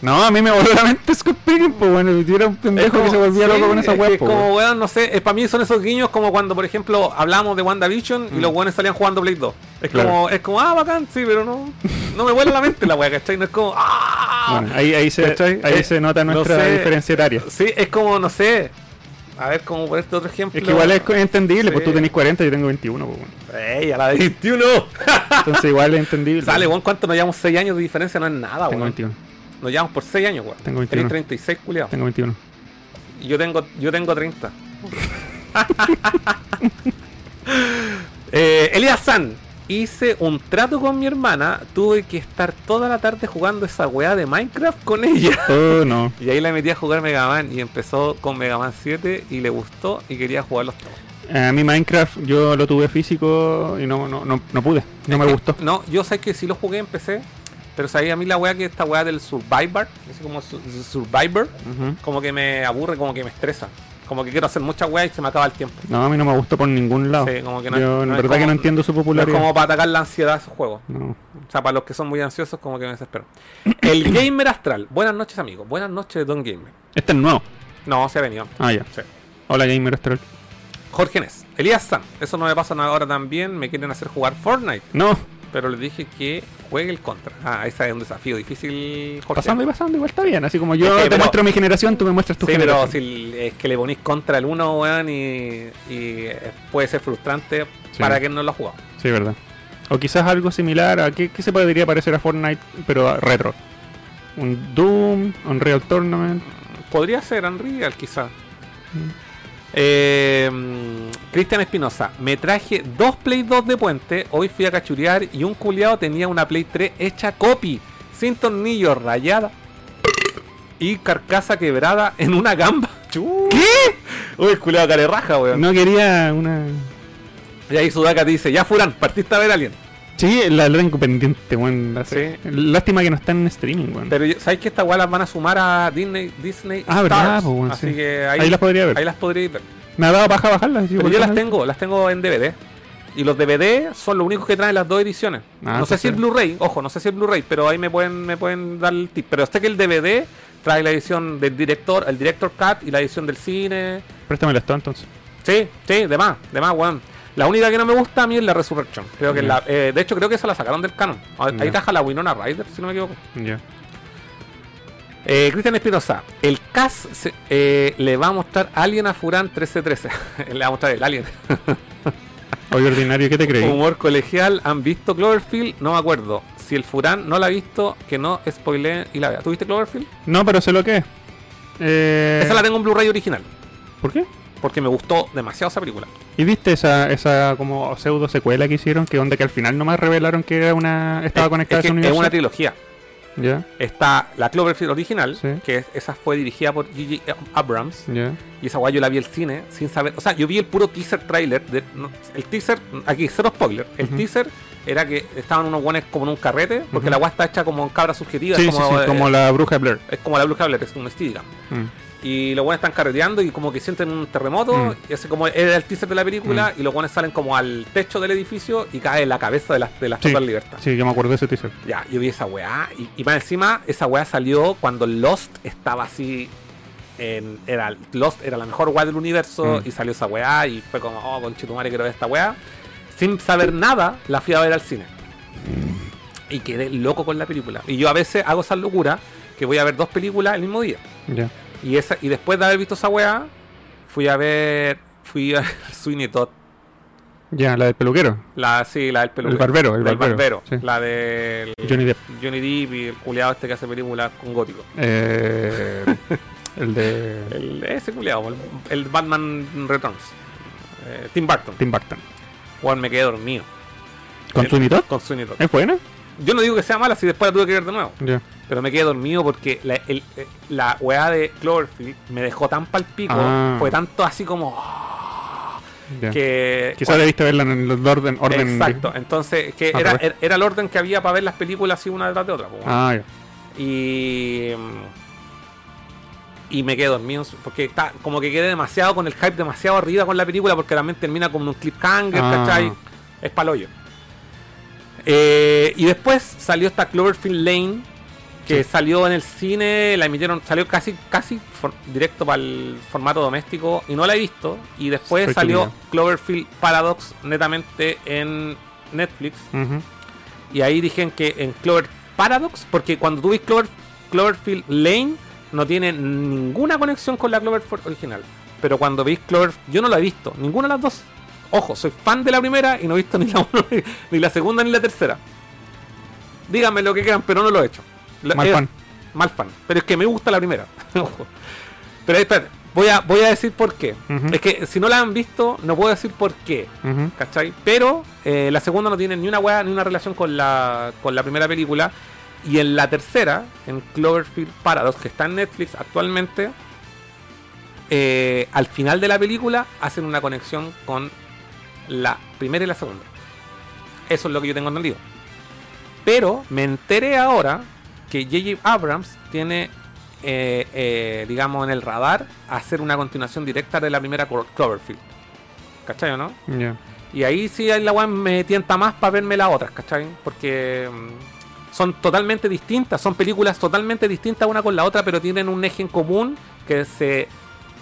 No, a mí me voló la mente Scott Pilgrim, pues bueno, era un pendejo como- que se volvía sí, loco con esa es weá, que po, como weón. no sé, para mí son esos guiños como cuando, por ejemplo, hablamos de WandaVision y Mm. los weones salían jugando Blade 2. Es Claro. como, es como, ah, bacán, sí, pero no, no me vuela la mente la weá, ¿cachai? No es como, ah. Bueno, ahí, ahí, se, ahí Eh, se nota no nuestra sé. diferencia etaria. Sí, es como, no sé. A ver, como por este otro ejemplo. Es que igual es entendible, pues Sí. tú tenés 40 y yo tengo 21, pues bueno. ¡Ey, a la de 21! Entonces igual es entendible. [laughs] Sale, weón, ¿cuánto nos llevamos 6 años de diferencia? No es nada, Tengo weón. 21. Nos llevamos por 6 años, weón. Tengo Tenés 21. 36, culiado. Tengo 21. Y yo tengo, yo tengo 30. [laughs] eh, Elías San. Hice un trato con mi hermana. Tuve que estar toda la tarde jugando esa weá de Minecraft con ella. [laughs] Oh, no. Y ahí la metí a jugar Mega Man. Y empezó con Mega Man 7 y le gustó y quería jugarlos todos. A mí Minecraft yo lo tuve físico y no, no, no, no pude. No Es me que- gustó. No, yo sé que sí lo jugué en PC. Pero sabía a mí la weá que esta weá del Survivor. Así como su- Survivor. Como que me aburre, como que me estresa. Como que quiero hacer muchas weas y se me acaba el tiempo. No, a mí no me gustó por ningún lado. Sí, como que no- Yo en no verdad que no entiendo su No es popularidad. como para atacar la ansiedad de esos juegos. No. O sea, para los que son muy ansiosos, como que me desespero. El [coughs] Gamer Astral. Buenas noches, amigos. Buenas noches, Don Gamer. Este es nuevo. No, se ha venido. Ah, ya. Sí. Hola, Gamer Astral. Jorge Nes. Elías San. Eso no me pasa ahora también. Me quieren hacer jugar Fortnite. No, Pero les dije que juegue el contra. Ah, ese es un desafío difícil, Jorge. pasando y pasando, igual está bien. Así como yo te pero- muestro mi generación, tú me muestras tu Sí, pero generación. si es que le ponís contra el uno, weón, y, y puede ser frustrante Sí. para quien no lo ha jugado. Sí, verdad. O quizás algo similar a. ¿Qué, qué se podría parecer a Fortnite, pero a retro? Un Doom, un Real Tournament. Podría ser Unreal, quizá. Eh, Cristian Espinosa, me traje dos Play 2 de puente, hoy fui a cachurear y un culiado tenía una Play 3 hecha copy, sin tornillos, rayada y carcasa quebrada en una gamba. [laughs] ¿Qué? Uy, el culiado care raja, weón. No quería una. Y ahí Sudaka te dice, ya Furán, partiste a ver a alguien. Sí, la, la tengo pendiente, weón. Sí. Lástima que no está en streaming, weón. Pero ¿sabes que estas weas las van a sumar a Disney, Disney Ah, Stars? verdad, Así sí. que ahí, Ahí las podría ver. ahí las podréis ver. Me ha dado paja bajarlas. Pero yo las tengo, las tengo en DVD. Y los DVD son los únicos que traen las dos ediciones. Ah, no sé si el. Blu-ray, ojo, no sé si el Blu-ray, pero ahí me pueden, me pueden dar el tip. Pero sé que el DVD trae la edición del director, el director cut y la edición del cine. Préstamelas todo entonces. Sí, sí, de más, de más, weón. La única que no me gusta a mí es la Resurrection. Creo que Ya. la, eh, de hecho creo que esa la sacaron del canon. Ahí Ya. traja la Winona Ryder, si no me equivoco. Ya. Eh, Cristian Espinosa, el CAS se- eh, le va a mostrar Alien a Furán 1313. [laughs] le va a mostrar el Alien. [laughs] Hoy ordinario, ¿qué te creí? Humor colegial, ¿han visto Cloverfield? No me acuerdo. Si el Furán no la ha visto, que no spoilee y la vea. ¿Tuviste Cloverfield? No, pero sé lo que es. Eh, Esa la tengo en Blu-ray original, ¿Por qué? Porque me gustó demasiado esa película. ¿Y viste esa, esa como pseudo secuela que hicieron? Que onda que al final nomás revelaron que era una estaba Es- conectada es, que a ese es una trilogía. Ya, Está la Cloverfield original, Sí. que es- esa fue dirigida por Gigi Abrams. ya. Y esa guay yo la vi al cine sin saber. O sea, yo vi el puro teaser trailer. De, no, el teaser, aquí, cero spoiler. El teaser era que estaban unos guanes como en un carrete, porque la guay está hecha como en cabra subjetiva. Sí, es sí, como, sí, eh, como la bruja Blair. es como la Blue Cable, es un Steadicam. Mm. Y los guanes están carreteando y como que sienten un terremoto. Mm. Y ese como era el teaser de la película. Y los guanes salen como al techo del edificio y cae en la cabeza de las de las Sí. Total Libertad. Sí, yo me acuerdo de ese teaser. Ya, yo vi esa weá. Y, y más encima, esa weá salió cuando Lost estaba así. En, era, Lost era la mejor weá del universo. Mm. Y salió esa weá. Y fue como, oh, conchetumare, quiero ver esta weá. Sin saber nada, la fui a ver al cine. Y quedé loco con la película. Y yo a veces hago esa locura que voy a ver dos películas el mismo día. Ya. Y esa y después de haber visto esa weá, fui a ver. Fui a [laughs] Sweeney Todd. Ya, la del peluquero. La, sí, la del peluquero. El barbero, el barbero, sí. La del. Johnny Depp. Johnny Depp y el culiado este que hace películas con gótico. Eh, el de [laughs] El, ese culiado, el, el Batman Returns. Eh, Tim Burton. Tim Burton. Juan me quedé dormido. ¿Con Eh, Sweeney Todd? Con Sweeney Todd. ¿Es buena? Yo no digo que sea mala, si después la tuve que ver de nuevo. Pero me quedé dormido porque la, el- eh, la weá de Cloverfield me dejó tan palpico. Ah. Fue tanto así como. ah. Que. Quizás debiste verla en el orden. orden Exacto, entonces que Al era, era- el orden que había para ver las películas así una detrás de otra. Ah, ya. Y. Y me quedé dormido porque está, como que quedé demasiado con el hype demasiado arriba con la película porque también termina como un cliffhanger, Ah. ¿cachai? Es paloyo. Eh, y después salió esta Cloverfield Lane que Sí. salió en el cine, la emitieron, salió casi casi for- directo para el formato doméstico y no la he visto. Y después salió. Cloverfield Paradox netamente en Netflix. Ujú. Y ahí dijeron que en Clover Paradox, porque cuando tú ves Clover, Cloverfield Lane, no tiene ninguna conexión con la Cloverfield original. Pero cuando veis Clover, yo no la he visto, ninguna de las dos. Ojo, soy fan de la primera y no he visto ni la, [laughs] uno, ni la segunda ni la tercera. Díganme lo que quieran, pero no lo he hecho. Mal es- fan. Mal fan. Pero es que me gusta la primera. [laughs] Ojo. Pero espérate, voy a, voy a decir por qué. Es que si no la han visto, no puedo decir por qué. ¿Cachai? Pero eh, la segunda no tiene ni una weá ni una relación con la, con la primera película. Y en la tercera, en Cloverfield Paradox, que está en Netflix actualmente, eh, al final de la película hacen una conexión con la primera y la segunda. Eso es lo que yo tengo entendido. Pero me enteré ahora que J.J. Abrams tiene eh, eh, digamos, en el radar hacer una continuación directa de la primera Clo- Cloverfield. ¿Cachai o no? Y ahí sí la weá me tienta más para verme las otras, ¿cachai? Porque mm, son totalmente distintas, son películas totalmente distintas una con la otra, pero tienen un eje en común que se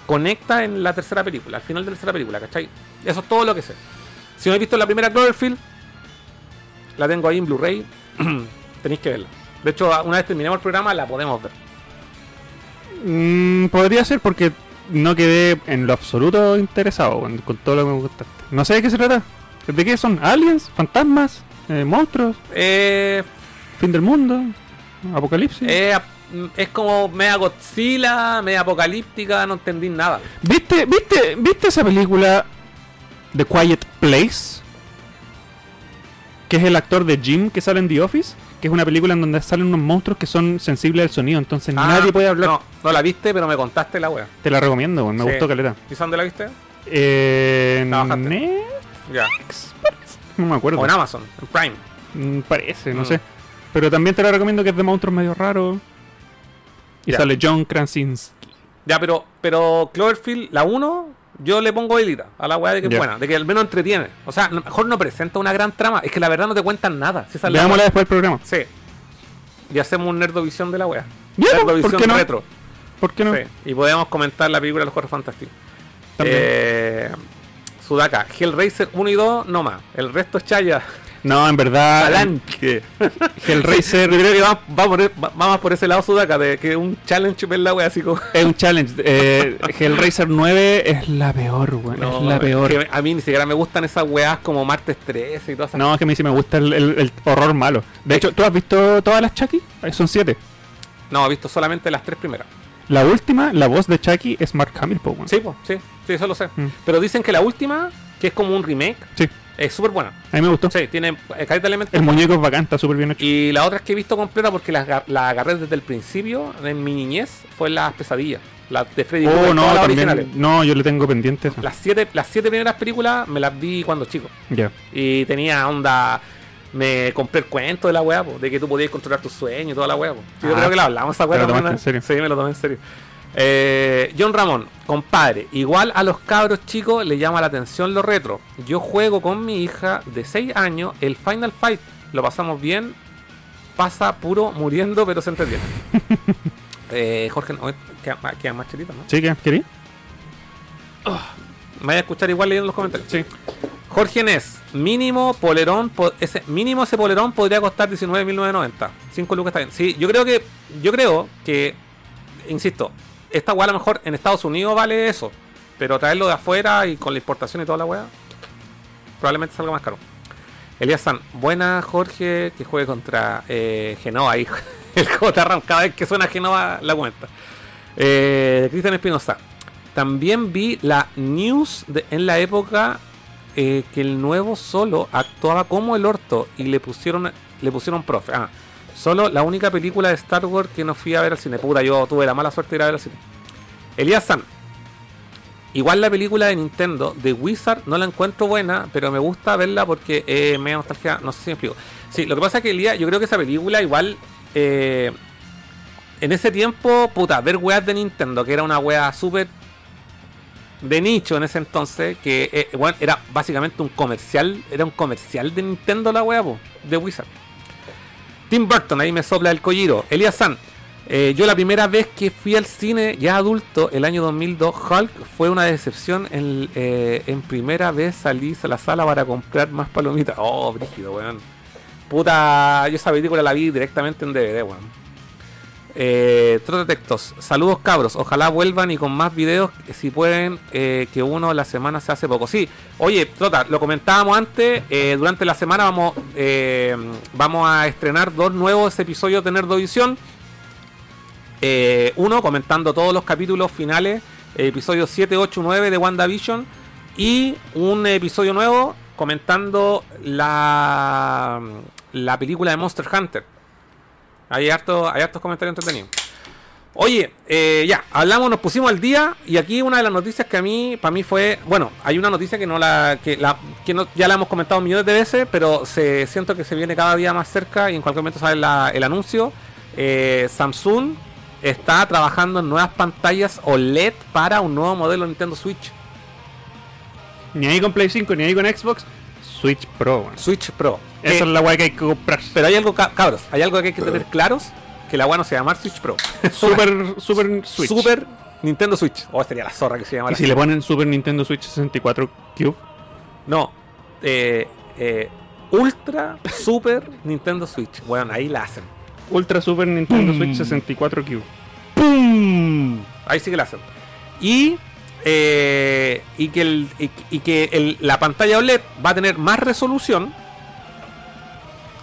conecta en la tercera película, al final de la tercera película, ¿cachai? Eso es todo lo que sé. Si no he visto la primera Cloverfield, la tengo ahí en Blu-ray, [clears throat] tenéis que verla. De hecho, una vez terminemos el programa, la podemos ver. Mm, podría ser porque no quedé en lo absoluto interesado con, con todo lo que me contaste. No sé de qué se trata. ¿De qué son? ¿Aliens? ¿Fantasmas? Eh, ¿Monstruos? Eh, ¿Fin del mundo? ¿Apocalipsis? eh, es como media Godzilla, media apocalíptica, no entendí nada. ¿Viste, viste, ¿Viste esa película The Quiet Place? Que es el actor de Jim que sale en The Office. Que es una película en donde salen unos monstruos que son sensibles al sonido. Entonces Ah, nadie puede hablar. No, no la viste, pero me contaste la wea. Te la recomiendo, me Sí. gustó caleta. ¿Y dónde la viste? Eh. Netflix, Ya. no me acuerdo. O en Amazon, en Prime. Mm, Parece, no Mm. sé. Pero también te la recomiendo que es de monstruos medio raros. Y Ya. sale John Krasinski. Ya, pero, pero Cloverfield, la 1, yo le pongo delita a la weá de que es buena, de que al menos entretiene. O sea, mejor no presenta una gran trama, es que la verdad no te cuentan nada. Si Veámosla weá. después del programa. Sí. Y hacemos un Nerdovisión de la wea. Ya, ¿por Nerdovisión qué no? retro. ¿Por qué no? Sí. Y podemos comentar la película de los Cuatro Fantásticos. También. Eh, Sudaka, Hellraiser 1 y 2, no más. El resto es Chaya. No, en verdad. Palanque. Hellraiser Yo creo que vamos, vamos por, va- vamos por ese lado Sudaka, de que un challenge ver la wea así como. es un challenge. Eh, [laughs] Hellraiser 9 es la peor, weón. No, es la peor. que a mí ni siquiera me gustan esas weas como Martes 13 y todas esas No, es que a mí sí me gusta el, el- el horror malo. De hecho, ¿tú has visto todas las Chucky? Son siete. No, he visto solamente las tres primeras. La última, la voz de Chucky es Mark Hamill, po, weón. Sí, sí, sí, eso lo sé. Mm. Pero dicen que la última, que es como un remake, Sí, es súper buena. a mí me gustó. Sí, tiene caleta de elementos. El muñeco es bacán, está súper bien hecho. Y la otra es que he visto completa porque la, la agarré desde el principio, en mi niñez, fue las pesadillas. Las de Freddy Oh, no, las también. originales. No, yo le tengo pendiente eso. Las siete, las siete primeras películas me las vi cuando chico. Ya. Y tenía onda. Me compré el cuento de la weá, de que tú podías controlar tus sueños y toda la weá. Sí, yo Ah, creo que la hablamos esa ¿te weá. Sí, me lo tomé en serio. Eh, John Ramón, compadre, igual a los cabros chicos le llama la atención lo retro. Yo juego con mi hija de 6 años el Final Fight. Lo pasamos bien. Pasa puro muriendo, pero se entretiene. [laughs] eh, Jorge, no, queda, queda más chelito, ¿no? ¿Sí? ¿Qué? ¿Querí? Me vaya a escuchar igual leyendo los comentarios. Sí. Jorge Nes, mínimo polerón, po- ese, mínimo ese polerón podría costar 19.990. 5 lucas está bien. Sí, yo creo que, yo creo que, insisto, esta weá a lo mejor en Estados Unidos vale eso. Pero traerlo de afuera y con la importación y toda la weá, probablemente salga más caro. Elías San, buena Jorge, que juegue contra eh, Genova ahí. [laughs] El J Ram, cada vez que suena Genova la cuenta. Eh, Cristian Espinosa. También vi la news en la época eh, que el nuevo solo actuaba como el orto y le pusieron le pusieron profe. Ah, solo la única película de Star Wars que no fui a ver al cine. Puta, yo tuve la mala suerte de ir a ver al cine. Elías San. Igual la película de Nintendo de Wizard no la encuentro buena, pero me gusta verla porque eh, me da nostalgia. No sé si me explico. Sí, lo que pasa es que Elías, yo creo que esa película igual. eh, en ese tiempo, puta, ver weas de Nintendo, que era una wea súper de nicho en ese entonces, que eh, bueno, era básicamente un comercial, era un comercial de Nintendo la wea, po, de Wizard. Tim Burton, ahí me sopla el colliro. Elias San, eh, yo la primera vez que fui al cine ya adulto, el año 2002, Hulk fue una decepción. En, eh, en primera vez salí a la sala para comprar más palomitas. Oh, brígido, weón. Puta, yo esa película la vi directamente en DVD, weón. Eh, Textos, saludos cabros, ojalá vuelvan y con más videos, si pueden, eh, que uno la semana se hace poco. Sí, oye, Trota, lo comentábamos antes, eh, durante la semana vamos, eh, vamos a estrenar dos nuevos episodios de Nerdovisión. Uno comentando todos los capítulos finales, episodios 7, 8, 9 de WandaVision. Y un episodio nuevo comentando la, la película de Monster Hunter. Hay, harto, hay hartos comentarios entretenidos. Oye, eh, ya, hablamos, nos pusimos al día y aquí una de las noticias que a mí, para mí fue, bueno, hay una noticia que no la, que la, que no, ya la hemos comentado millones de veces, pero se siento que se viene cada día más cerca y en cualquier momento sale el anuncio. Eh, Samsung está trabajando en nuevas pantallas OLED para un nuevo modelo de Nintendo Switch. Ni ahí con Play 5, ni ahí con Xbox. Switch Pro, weón. Switch Pro. Esa es la weá que hay que comprar. Pero hay algo, ca- cabros, hay algo que hay que tener claros, que la weá no se llama Switch Pro. [laughs] Super, Super Switch. Super Nintendo Switch. O sería la zorra que se llama. Y si le ponen Super Nintendo Switch 64 Cube, No. Eh, eh, Ultra Super Nintendo Switch. Bueno, ahí la hacen. Ultra Super Nintendo. Switch 64 Cube. ¡Pum! Ahí sí que la hacen. Y, eh, y que, el, y, y que el- la pantalla OLED va a tener más resolución.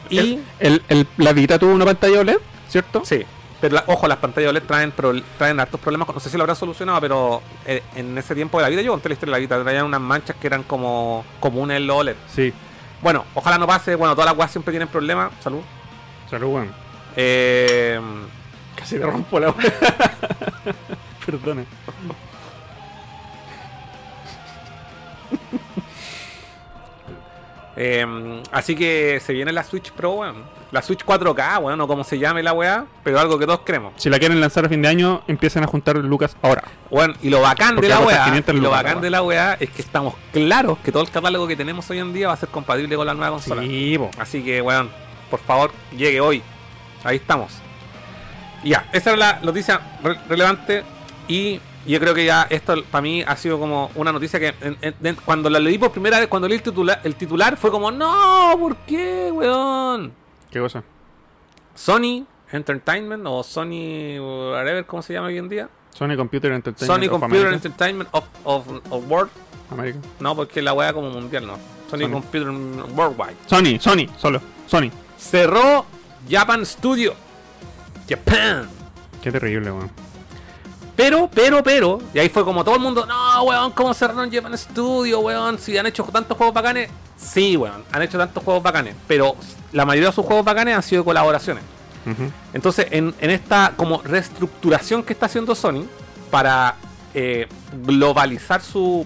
Y. El, la Vita tuvo una pantalla OLED, ¿cierto? Sí. Pero la- ojo, las pantallas OLED traen, pro- traen hartos problemas. No sé si lo habrán solucionado, pero eh, en ese tiempo de la vida yo conté la historia de la Vita. Traían unas manchas que eran como comunes en los OLED. Sí. Bueno, ojalá no pase. Bueno, todas las weas siempre tienen problemas. Salud. Salud, weón. Eh, Casi me rompo la. [laughs] Perdona. Eh, así que se viene la Switch Pro, weón. La Switch 4K, weón, o como se llame la weá, pero algo que todos queremos. Si la quieren lanzar a fin de año, empiecen a juntar lucas ahora. Bueno, y lo bacán Porque de la weá, 500 y lo bacán de la weá es que estamos claros que todo el catálogo que tenemos hoy en día va a ser compatible con la nueva consola. Sí. Así que, weón, por favor, llegue hoy. Ahí estamos. Ya, esa era la noticia re- relevante. Y yo creo que ya esto para mí ha sido como una noticia que en- en- en- cuando la leí por primera vez, cuando leí el titular, el titular fue como, no, ¿por qué, weón? ¿Qué cosa? Sony Entertainment o Sony whatever, ¿cómo se llama hoy en día? Sony Computer Entertainment. Sony Computer America. Entertainment of, of, of World. No, porque la weá como mundial no. Sony, Sony. Computer Worldwide. Sony, Sony, solo. Sony. Cerró Japan Studio. Japan. Qué terrible, weón. Pero, pero, pero, y ahí fue como todo el mundo, no, weón, ¿cómo cerraron Japan Studio, weón? Si han hecho tantos juegos bacanes. Sí, weón, han hecho tantos juegos bacanes, pero la mayoría de sus juegos bacanes han sido colaboraciones. Entonces, en, en esta como reestructuración que está haciendo Sony para eh, globalizar su,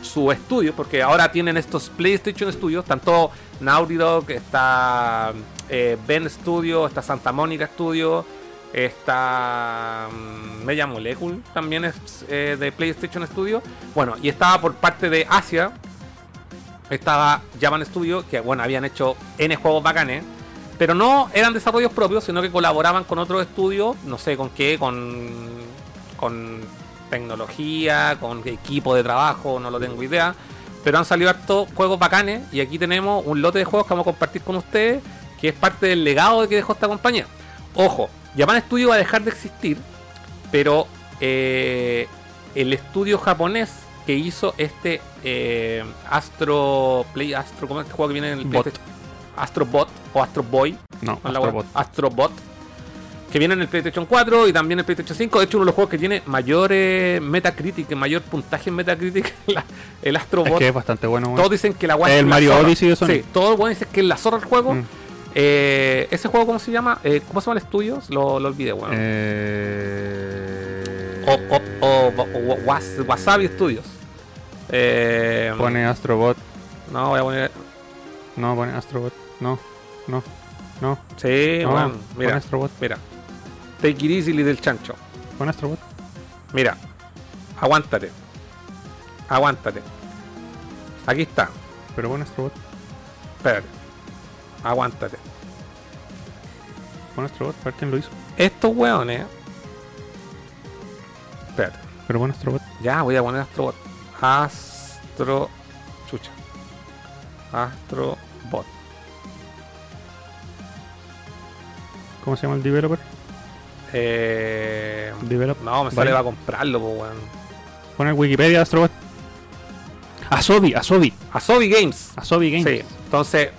su estudio, porque ahora tienen estos PlayStation Studios, tanto Naughty Dog, está eh, Ben Studio, está Santa Mónica Studio, está mm, Media Molecule, también es eh, de PlayStation Studio. Bueno, y estaba por parte de Asia, estaba Japan Studio, que bueno, habían hecho N juegos bacanes, pero no eran desarrollos propios, sino que colaboraban con otros estudios, no sé con qué, con, con tecnología, con equipo de trabajo, no lo tengo idea. Pero han salido hartos juegos bacanes y aquí tenemos un lote de juegos que vamos a compartir con ustedes, que es parte del legado que dejó esta compañía. Ojo, Japan Studio va a dejar de existir, pero eh, el estudio japonés que hizo este eh, Astro Play Astro, ¿cómo es este juego que viene en el Bot. PlayStation? Astro Bot o Astro Boy, No, Astrobot. Astrobot. Que viene en el PlayStation 4 y también en el PlayStation 5. De hecho, uno de los juegos que tiene mayor eh, Metacritic, mayor puntaje en Metacritic, [laughs] la- el Astrobot. Es que es bastante bueno. Todos dicen que la guay El es la Mario. Odyssey de. Sí, todos dicen que es la zorra el juego. Mm. Eh, ese juego, ¿cómo se llama? Eh, ¿Cómo se llama el estudio? Lo, lo olvidé, weón. Eh... O, o, o- o- Was- Wasabi Studios. Eh, Pone Astrobot. No, voy a poner. No, pone Astrobot. No, no, no. Sí, no, pone Mira, Astrobot. mira. Take it easy, little chancho. Pone Astrobot. Mira, aguántate. Aguántate. Aquí está. Pero pone Astrobot. Espérate. Aguántate. Pone Astrobot. Para ver quién lo hizo. Estos weones. Espérate. Pero pone Astrobot. Ya, voy a poner Astrobot. Astro. Chucha. Astrobot. ¿Cómo se llama el developer? Eh. Develop. No, me sale para comprarlo, po, weón. Pone en Wikipedia Astrobot. Asobi, Asobi. Asobi Games. Asobi Games. Sí, entonces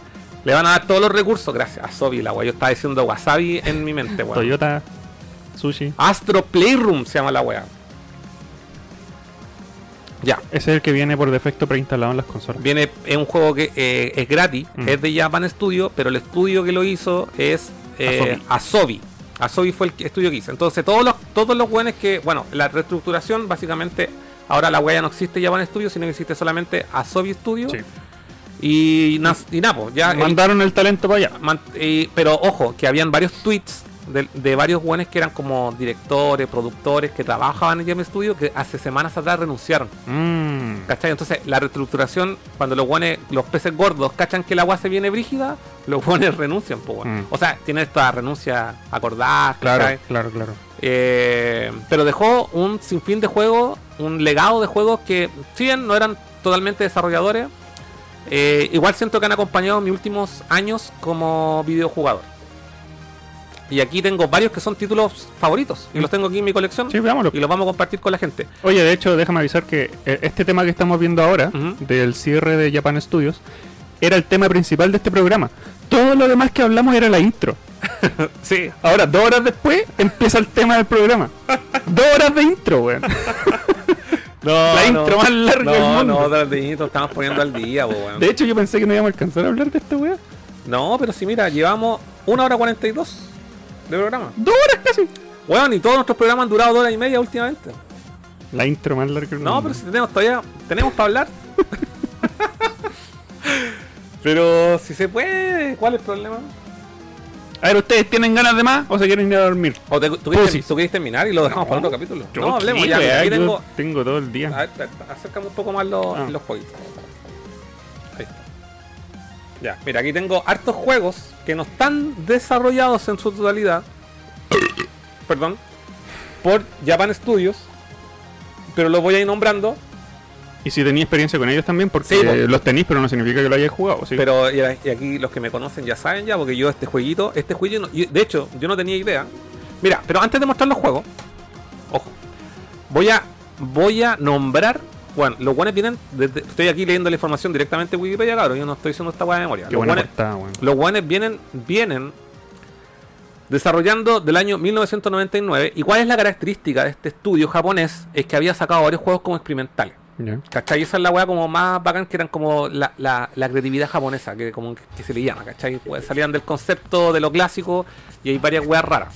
le van a dar todos los recursos gracias a Asobi, la weá. Yo estaba diciendo Wasabi en mi mente, weón. Toyota, Sushi. Astro Playroom se llama la weá. Ya, Ese es el que viene por defecto preinstalado en las consolas. viene, es un juego que eh, es gratis, Mm. es de Japan Studio, pero el estudio que lo hizo es eh, Asobi. Asobi fue el estudio que hizo. Entonces, todos los, todos los buenos que, bueno, la reestructuración, básicamente, ahora la weá ya no existe Japan Studio, sino que existe solamente Asobi Studio. Sí. Y, y nada, pues, ya. Mandaron el talento para allá. Man- y- pero ojo, que habían varios tweets de, de varios buenos que eran como directores, productores, que trabajaban en Game Studio, que hace semanas atrás renunciaron. Mm. ¿Cachai? Entonces, la reestructuración, cuando los guanes, los peces gordos cachan que el agua se viene brígida, los guanes [laughs] renuncian, pues. Mm. O sea, tienen esta renuncia acordada, Claro, ¿cachai? claro, claro. Eh, pero dejó un sinfín de juegos, un legado de juegos que, si bien no eran totalmente desarrolladores, eh, igual siento que han acompañado mis últimos años como videojugador. Y aquí tengo varios que son títulos favoritos, y los tengo aquí en mi colección, Sí, veámoslo. y los vamos a compartir con la gente. Oye, de hecho, déjame avisar que eh, este tema que estamos viendo ahora, del cierre de Japan Studios, era el tema principal de este programa. Todo lo demás que hablamos era la intro. [laughs] Sí, Ahora, dos horas después, empieza el tema del programa. [laughs] dos horas de intro, weón. [laughs] No, La intro más larga del no, mundo. No, dedito estamos poniendo al día, po, weón. De hecho, yo pensé que no íbamos a alcanzar a hablar de esta weá. No, pero si mira, llevamos una hora 42 de programa. Dos horas casi. Weón, y todos nuestros programas han durado dos horas y media últimamente. La intro más larga del No, mundo. pero si tenemos todavía, tenemos para hablar. [laughs] pero si se puede, ¿cuál es el problema? A ver, ¿ustedes tienen ganas de más o se quieren ir a dormir? ¿O te- tú, quieres, Pusis. tú quieres terminar y lo dejamos No. para otro capítulo? Yo no, hablemos qué, ya. aquí yo tengo, tengo todo el día. A ver, a- acércame un poco más los, Ah. los jueguitos. Ahí está. Ya, mira, aquí tengo hartos juegos que no están desarrollados en su totalidad. [coughs] perdón. Por Japan Studios. Pero los voy a ir nombrando. Y si tenéis experiencia con ellos también, porque Sí, po. los tenéis, pero no significa que lo hayáis jugado. ¿sí? Pero y aquí los que me conocen ya saben ya, porque yo este jueguito, este jueguito, yo- de hecho, yo no tenía idea. Mira, pero antes de mostrar los juegos, ojo, voy a voy a nombrar, bueno, los guanes vienen, desde- estoy aquí leyendo la información directamente de Wikipedia, claro, yo no estoy diciendo esta weá de memoria. Qué guanes, los guanes vienen, vienen desarrollando del año 1999. ¿Y cuál es la característica de este estudio japonés? Es que había sacado varios juegos como experimentales. Ya. ¿Cachai? Esa es la weá como más bacán que eran como la, la, la creatividad japonesa, que como que se le llama, ¿cachai? Pues salían del concepto de lo clásico y hay varias weas raras.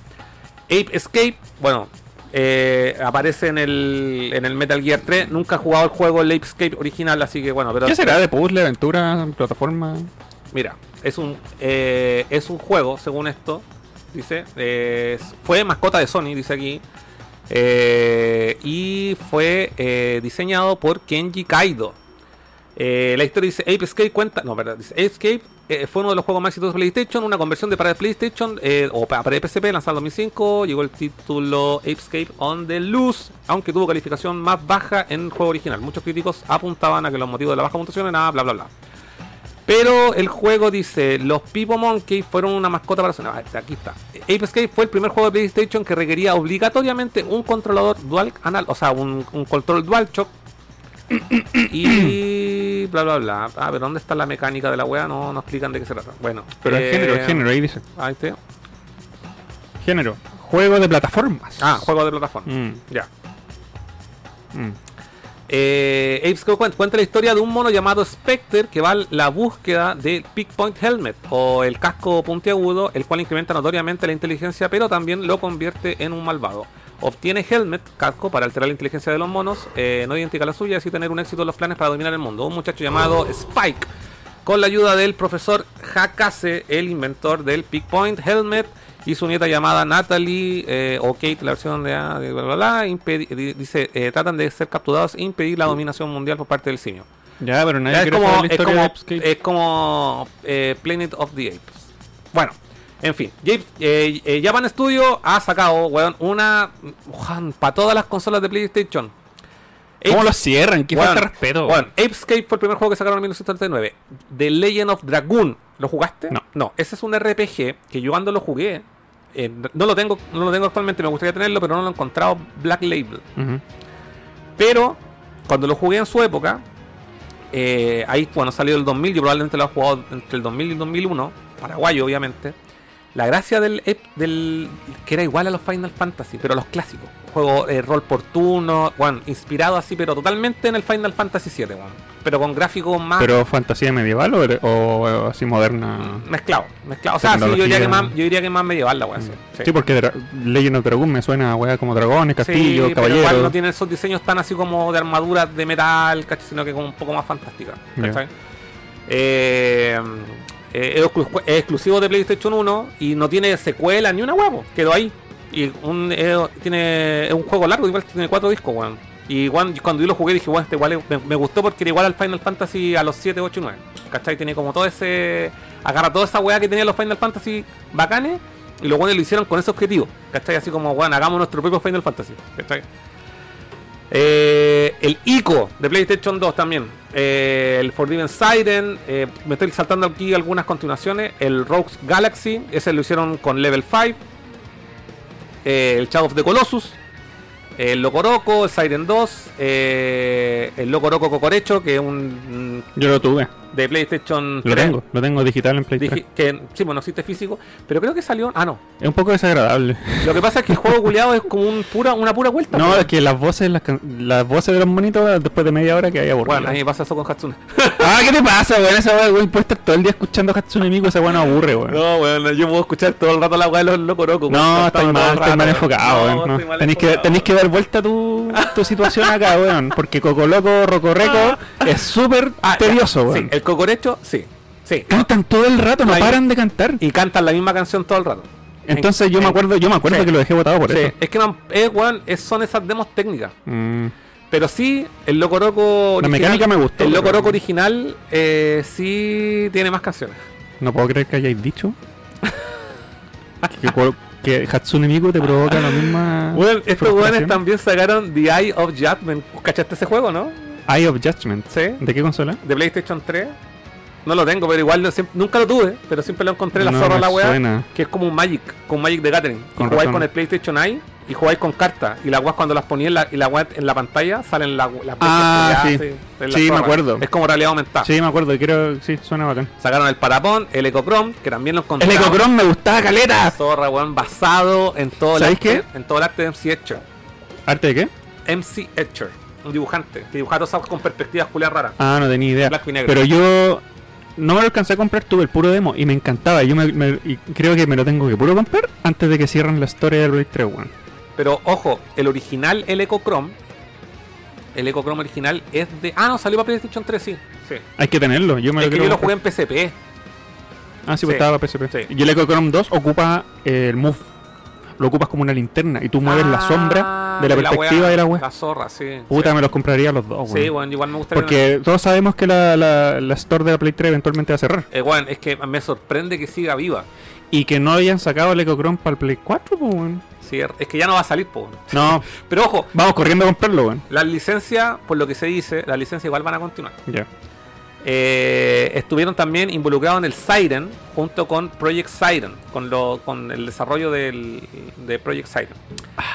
Ape Escape, bueno, eh, aparece en el, en el Metal Gear 3. Nunca he jugado el juego el Ape Escape original, así que bueno, pero. ¿Qué será de puzzle, aventura, plataforma? Mira, es un, eh, es un juego, según esto, dice. eh, fue mascota de Sony, dice aquí. Eh, y fue eh, diseñado por Kenji Kaido. Eh, la historia dice Ape Escape cuenta. No, verdad. Dice Ape Escape fue uno de los juegos más exitosos de PlayStation. Una conversión de para PlayStation o pa- para PSP lanzado en 2005. Llegó el título Ape Escape on the Loose. Aunque tuvo calificación más baja en el juego original. Muchos críticos apuntaban a que los motivos de la baja puntuación eran bla bla bla. Pero el juego dice, los Pipo Monkey fueron una mascota para... No, aquí está. Ape Escape fue el primer juego de PlayStation que requería obligatoriamente un controlador dual anal, o sea, un, un control dual shock. [coughs] y bla bla bla. Ah, pero ¿dónde está la mecánica de la wea? No, no explican de qué se trata. Bueno. Pero el eh, género, el género, ahí dice. Ahí está. Género. Juego de plataformas. Ah, juego de plataforma. Mm, Ya. mm. Eh, Ape Escape cuenta, cuenta la historia de un mono llamado Spectre que va a la búsqueda del Peak Point Helmet o el casco puntiagudo, el cual incrementa notoriamente la inteligencia, pero también lo convierte en un malvado. Obtiene Helmet, casco, para alterar la inteligencia de los monos, eh, no idéntica a la suya, y así tener un éxito en los planes para dominar el mundo. Un muchacho llamado Spike, con la ayuda del profesor Hakase, el inventor del Peak Point Helmet, y su nieta llamada Natalie eh, o Kate, la versión de, ah, de bla bla bla, dice, eh, tratan de ser capturados e impedir la dominación mundial por parte del simio. Ya, pero nadie es quiere como, es como, de es como, eh, Planet of the Apes. Bueno, en fin, eh, Japan Studio ha sacado, weón, una para todas las consolas de PlayStation. ¿Cómo lo cierran? ¿Qué Weón, falta de respeto? weón, Apescape fue el primer juego que sacaron en 1939. The Legend of Dragoon. ¿Lo jugaste? No. No, ese es un RPG que yo cuando lo jugué, eh, no lo tengo, no lo tengo actualmente, me gustaría tenerlo, pero no lo he encontrado Black Label. Pero cuando lo jugué en su época, eh, ahí bueno salió el 2000, yo probablemente lo he jugado entre el 2000 y el 2001, paraguayo obviamente. La gracia del, del que era igual a los Final Fantasy, pero a los clásicos. Juego eh, rol por turno, bueno, inspirado así, pero totalmente en el Final Fantasy 7, pero con gráficos más ¿Pero fantasía medieval o, o- o así moderna? mezclados, mezclados. O sea, sí, yo diría que más, yo diría que más medieval la wea, sí. Sí, porque Legend of Dragoon me suena a wea como dragones, castillo, Sí, pero igual caballeros. no tiene esos diseños tan así como de armaduras de metal, ¿cachai? Sino que como un poco más fantástica. ¿cachai? Eh, eh, es exclusivo de PlayStation 1 y no tiene secuela ni una huevo. Quedó ahí. Y un, eh, tiene, es un juego largo, igual tiene cuatro discos, weón. Y weón, cuando yo lo jugué dije, bueno, este igual me, gustó porque era igual al Final Fantasy a los 7, 8, 9. ¿Cachai? Tiene como todo ese. Agarra toda esa weá que tenían los Final Fantasy bacanes y los weones lo hicieron con ese objetivo. ¿Cachai? Así como, weón, hagamos nuestro propio Final Fantasy. ¿Cachai? Eh, el ICO de PlayStation 2 también. Eh, el Forbidden Siren. me estoy saltando aquí algunas continuaciones. El Rogues Galaxy. Ese lo hicieron con Level 5. Eh, el Shadow of the Colossus. El Locoroco, el Siren 2. eh, el Locoroco Cocorecho, que es un. Yo lo tuve. De PlayStation Lo 3. tengo. Lo tengo digital en Play 3. Dije que sí, bueno, existe físico, pero creo que salió. Ah, no. Es un poco desagradable. Lo que pasa es que el juego culiado es como un pura, una pura vuelta. No, es que las voces, las, las voces de los monitos después de media hora que hay aburrido. Bueno, a mí me pasa eso con Hatsune. [laughs] ah, ¿qué te pasa, weón? Esa weón, weón, puede estar todo el día escuchando Hatsune Miku, esa weón no aburre, weón. No, bueno, yo puedo escuchar todo el rato la weá de los locorocos. No, estáis mal, estáis mal enfocado, weón. no. Tenéis, que, dar vuelta tu, tu situación acá, weón. Porque Coco Loco, Roco Reco [laughs] es súper Ah, tedioso, weón. Sí, el cocorecho, sí. Sí. Cantan todo el rato, no paran de cantar. Y cantan la misma canción todo el rato. Entonces En- yo me acuerdo, yo me acuerdo sí. que lo dejé botado por Sí, eso. es que man, es, es- son esas demos técnicas. Mm, Pero sí, el Locoroco La mecánica me gustó, El Locoroco original eh, sí tiene más canciones. no puedo creer que hayáis dicho que, que, Hatsune Miku te provoca la misma. [laughs] Bueno, estos weones también sacaron The Eye of Judgment. ¿Cachaste ese juego, no? Eye of Judgment. Sí. ¿De qué consola? De PlayStation 3. No lo tengo, pero igual siempre- nunca lo tuve. Pero siempre lo encontré la No zorra la weá. Que es como un Magic, con Magic de Gathering. Y Con jugáis con el PlayStation Eye y jugáis con cartas. Y las weas cuando las ponías en la, y la en la pantalla salen la- las Ah, bestias sí. culiadas, es la Sí, me acuerdo. Es como realidad aumentada. Sí, me acuerdo, creo sí, suena bacán. Sacaron el Parapón, el Ecochrome, que también lo encontré. El Ecochrome me gustaba caleta. Zorra, weón, basado en todo el ¿Sabéis arte, qué? en todo el arte de MC Etcher. ¿Arte de qué? MC Etcher, un dibujante que dibujaba todas con perspectivas culiadas raras. Ah, no tenía idea. Blanco y negro. Pero yo no me lo alcancé a comprar, tuve el puro demo y me encantaba. Yo me, me- y creo que me lo tengo que puro comprar antes de que cierren la historia del Blade 3, weón. Pero ojo, el original, el Ecochrome, el Ecochrome original es de. Ah, no, salió para PlayStation 3, sí. sí. Hay que tenerlo. Yo me Es lo que yo lo jugué en PSP. Ah, sí, pues Sí. estaba para PSP. Sí. Y el Ecochrome 2 ocupa el Move. Lo ocupas como una linterna y tú mueves la Ah, sombra de la perspectiva wea, de la web. La zorra, sí. Puta, sí. me los compraría los dos, Sí, weón. bueno, igual me gustaría. Porque todos sabemos que la, la, la store de la Play 3 eventualmente va a cerrar. Eh, bueno, es que me sorprende que siga viva. Y que no hayan sacado el Ecochrome para el Play 4, pues. Sí, es que ya no va a salir, po. [laughs] No, Pero ojo, vamos corriendo a comprarlo, weón. las licencias, por lo que se dice, las licencias igual van a continuar. Ya. Eh, estuvieron también involucrados en el Siren junto con Project Siren, con, lo, con el desarrollo del, de Project Siren.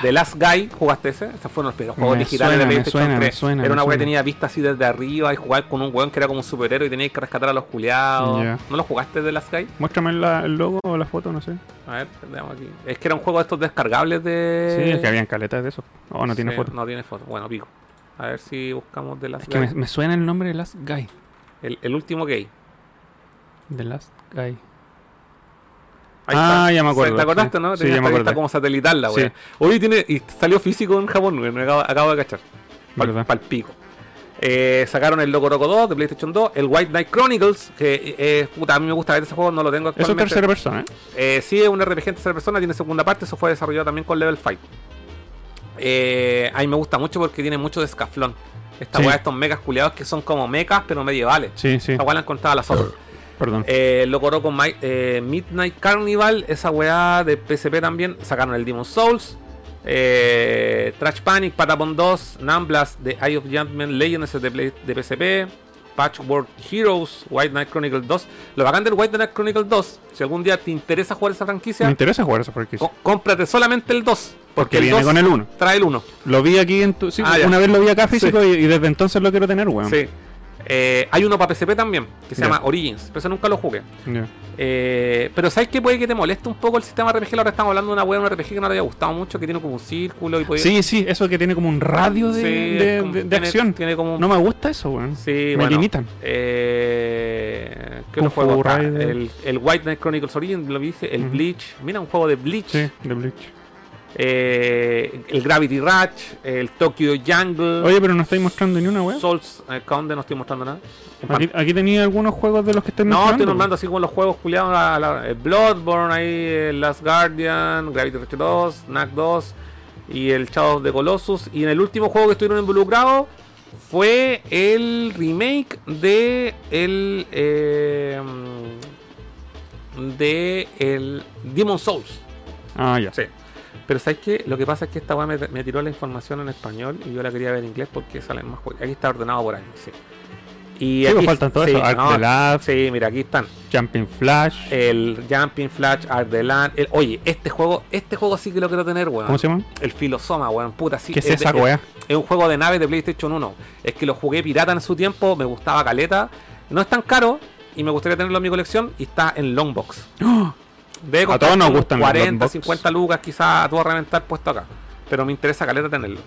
The Last Guy, ¿jugaste ese? Esos fueron los primeros juegos suena, de PlayStation suena, me 3. suena, Era una weá que tenía vista así desde arriba y jugar con un weón que era como un superhéroe y tenías que rescatar a los culiados. ¿No lo jugaste The Last Guy? Muéstrame la- el logo o la foto, no sé. A ver, veamos aquí. Es que era un juego de estos descargables de. Sí, es que habían caletas de eso. Oh, no tiene foto. No tiene foto. Bueno, pico. A ver si buscamos The Last Es que Guy. me, me suena el nombre de Last Guy. El, el último gay. The Last Guy. Ahí Ah, está. ya me acuerdo, ¿Te acordaste, sí. no? Sí, Tenía ya me acordé. como satelital la Sí. Hoy tiene. Y salió físico en Japón, güey, me acabo, acabo de cachar. Pal, pal pico. Eh, sacaron el Loco Roco 2 de PlayStation 2, el White Knight Chronicles, que eh, puta, a mí me gusta ver ese juego, no lo tengo Eso es actualmente. tercera persona, ¿eh? Eh, sí, es un RPG en tercera persona, tiene segunda parte, eso fue desarrollado también con Level 5. Eh, a mí me gusta mucho porque tiene mucho de escaflón. Esta Sí. weá, estos mechas culiados que son como mechas, pero medievales. Sí, sí. Esta weá la encontraba a la zorra. Perdón. Eh, lo coró con eh, Midnight Carnival, esa weá de PSP también. Sacaron el Demon Souls, eh, Trash Panic, Patapon 2, Namblas, The Eye of Judgment, Legends de, de PSP, Patchwork Heroes, White Knight Chronicle 2. Lo bacán del White Knight Chronicle 2, si algún día te interesa jugar esa me franquicia, interesa jugar esa franquicia. có- cómprate solamente el 2. Porque el viene 2 con el 1. trae el 1. Lo vi aquí en tu. Sí, Ah, ya. una vez lo vi acá físico y, y desde entonces lo quiero tener, weón. Sí. Eh, hay uno para PSP también, que se llama Origins, pero ese nunca lo jugué. Eh, pero ¿sabes qué puede que te moleste un poco el sistema RPG? Ahora estamos hablando de una wea, un RPG que no te haya gustado mucho, que tiene como un círculo y puede... Sí, sí, eso que tiene como un radio de, Sí, de- es como- de- de tiene- acción. Tiene como un... No me gusta eso, weón. Sí, me bueno, limitan. Eh, ¿Qué otro juego. El, el White Knight Chronicles Origins, lo dije, el. Bleach. Mira, un juego de Bleach. Sí, de Bleach. Eh, el Gravity Rush, el Tokyo Jungle, Oye, pero no estáis mostrando ni una weá. Souls, eh, Count, no estoy mostrando nada. Aquí, aquí tenía algunos juegos de los que estoy No, mencionando. estoy nombrando así como los juegos culiados. la- la- el Bloodborne ahí, Last Guardian, Gravity Rush 2, Knack 2 y el Shadow the Colossus. Y en el último juego que estuvieron involucrados fue el remake de el eh, de el Demon Souls. Ah, ya. Sí. Pero ¿sabes qué? Lo que pasa es que esta weá me, me tiró la información en español y yo la quería ver en inglés porque salen más juegos. Aquí está ordenado por año, sí. Y Sí, pues faltan todo eso. Arc the Lab. Sí, mira, aquí están. Jumping Flash. El Jumping Flash, Art the Land. el- oye, este juego, este juego sí que lo quiero tener, weón. ¿Cómo se llama? El Filosoma, weón, puta, sí. ¿Qué es de- esa es- weá? Es un juego de naves de PlayStation 1. Es que lo jugué pirata en su tiempo, me gustaba caleta. No es tan caro y me gustaría tenerlo en mi colección y está en Longbox. Debe A todos nos gustan los 40, Longbox. 50 lucas quizás a todo a reventar puesto acá. Pero me interesa caleta tenerlo.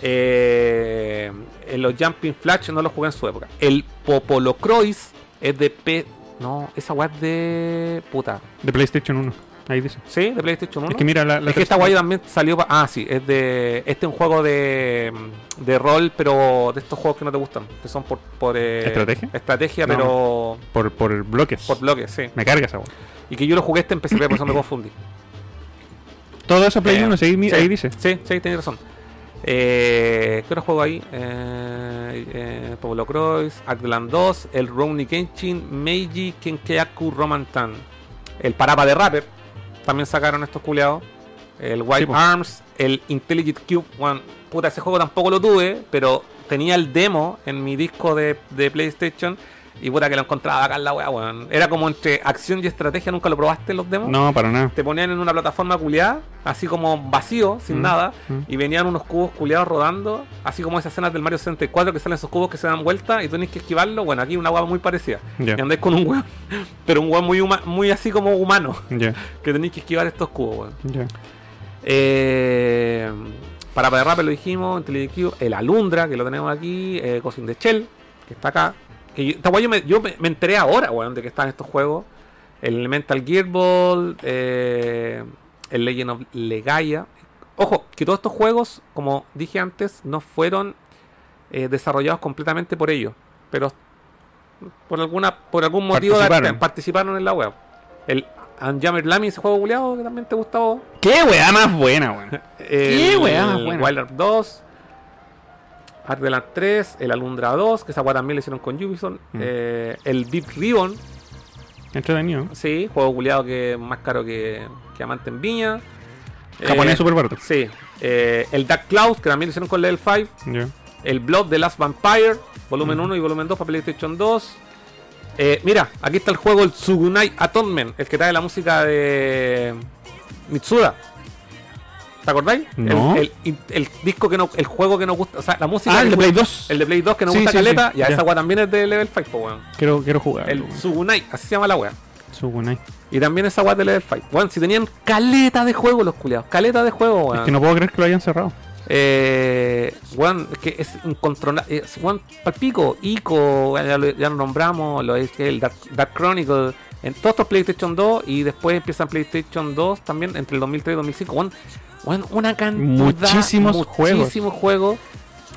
Eh, en los Jumping Flash no los jugué en su época. El Popolo Croix es de P. No, esa weá es de. Puta. De PlayStation 1. Ahí dice. ¿Sí? De PlayStation 1. Es que mira, la, la Es que esta guay también salió. pa- Ah, sí, es de. Este es un juego de. de rol, pero de estos juegos que no te gustan. Que son por. por eh, ¿Estrategia? Estrategia, No. pero. por, por bloques. por bloques, sí. Me carga esa weá. Y que yo lo jugué este en PSP, por eso me confundí. [laughs] Todo eso Play Eh, 1, ahí, sí, ahí dice. Sí, sí, tienes razón. Eh, ¿Qué otro juego ahí? Eh, eh, Pablo Croix, Artland 2, el Ronin Kenshin, Meiji Kenkeaku Romantan. El Parapa de Rapper. También sacaron estos culiados. El White Sí. Arms, el Intelligent Cube. One. Puta, ese juego tampoco lo tuve, pero tenía el demo en mi disco de, de PlayStation. Y puta que lo encontraba acá en la weá, weón. Era como entre acción y estrategia. ¿Nunca lo probaste los demos? No, para nada. te ponían en una plataforma culiada, así como vacío, sin Mm, nada, mm. y venían unos cubos culiados rodando, así como esas escenas del Mario 64 que salen esos cubos que se dan vuelta y tú que esquivarlo. Bueno, aquí una hueá muy parecida. Ya, Y andáis con un hueón, [laughs] pero un hueón muy, huma- muy así como humano, ya, [laughs] que tenéis que esquivar estos cubos, weón. ya. Eh, para para Rapper lo dijimos, Cube, el Alundra, que lo tenemos aquí, eh, the Shell, que está acá. Que yo, esta weá yo, me, yo me, me enteré ahora, weón, de que están estos juegos. El Elemental Gearball, eh, el Legend of Legaia. Ojo, que todos estos juegos, como dije antes, no fueron eh, desarrollados completamente por ellos. Pero por alguna por algún motivo Participaron. participaron en la web. El Unjammer Lamy, ese juego culiado que también te gustaba. ¿Qué weá más buena, weón? [laughs] El weá más buena? Wild Art 2, Ardeland 3, el Alundra 2, que esa weá también le hicieron con Ubisoft. Mm. eh, el Deep Ribbon, Entretenido. sí, juego culiado que es más caro que, que Amante en Viña. Japonés Eh, super barato. Sí. eh, el Dark Cloud, que también lo hicieron con Level 5. Ya. El Blood The Last Vampire, volumen Ujú. 1 y volumen 2 para PlayStation 2. Eh, mira, aquí está el juego, el Tsugunai Atonement, el que trae la música de Mitsuda. ¿Te acordáis? El- No. El, el- el disco que no, el juego que nos gusta, o sea, la música. Ah, el de Play gusta- 2. El de Play 2 que nos Sí, gusta sí, caleta. sí, ya, ya. esa weá también es de Level 5, po, weón. Quiero, quiero jugar. El Tsugunai, así se llama la weá. Sugunai. Y también esa weá de Level 5. Weón, si tenían caleta de juego los culiados. Caleta de juego, weón. Es que no puedo creer que lo hayan cerrado. Eh, weón, es que es incontrolable. Es, weón, palpico, Ico, ya lo, ya lo nombramos, lo es que el Dark, Dark Chronicle, en todos estos PlayStation 2 y después empiezan PlayStation 2 también entre el 2003 y 2005. Weón, weón, una cantidad. Muchísimos juegos. Muchísimos juegos.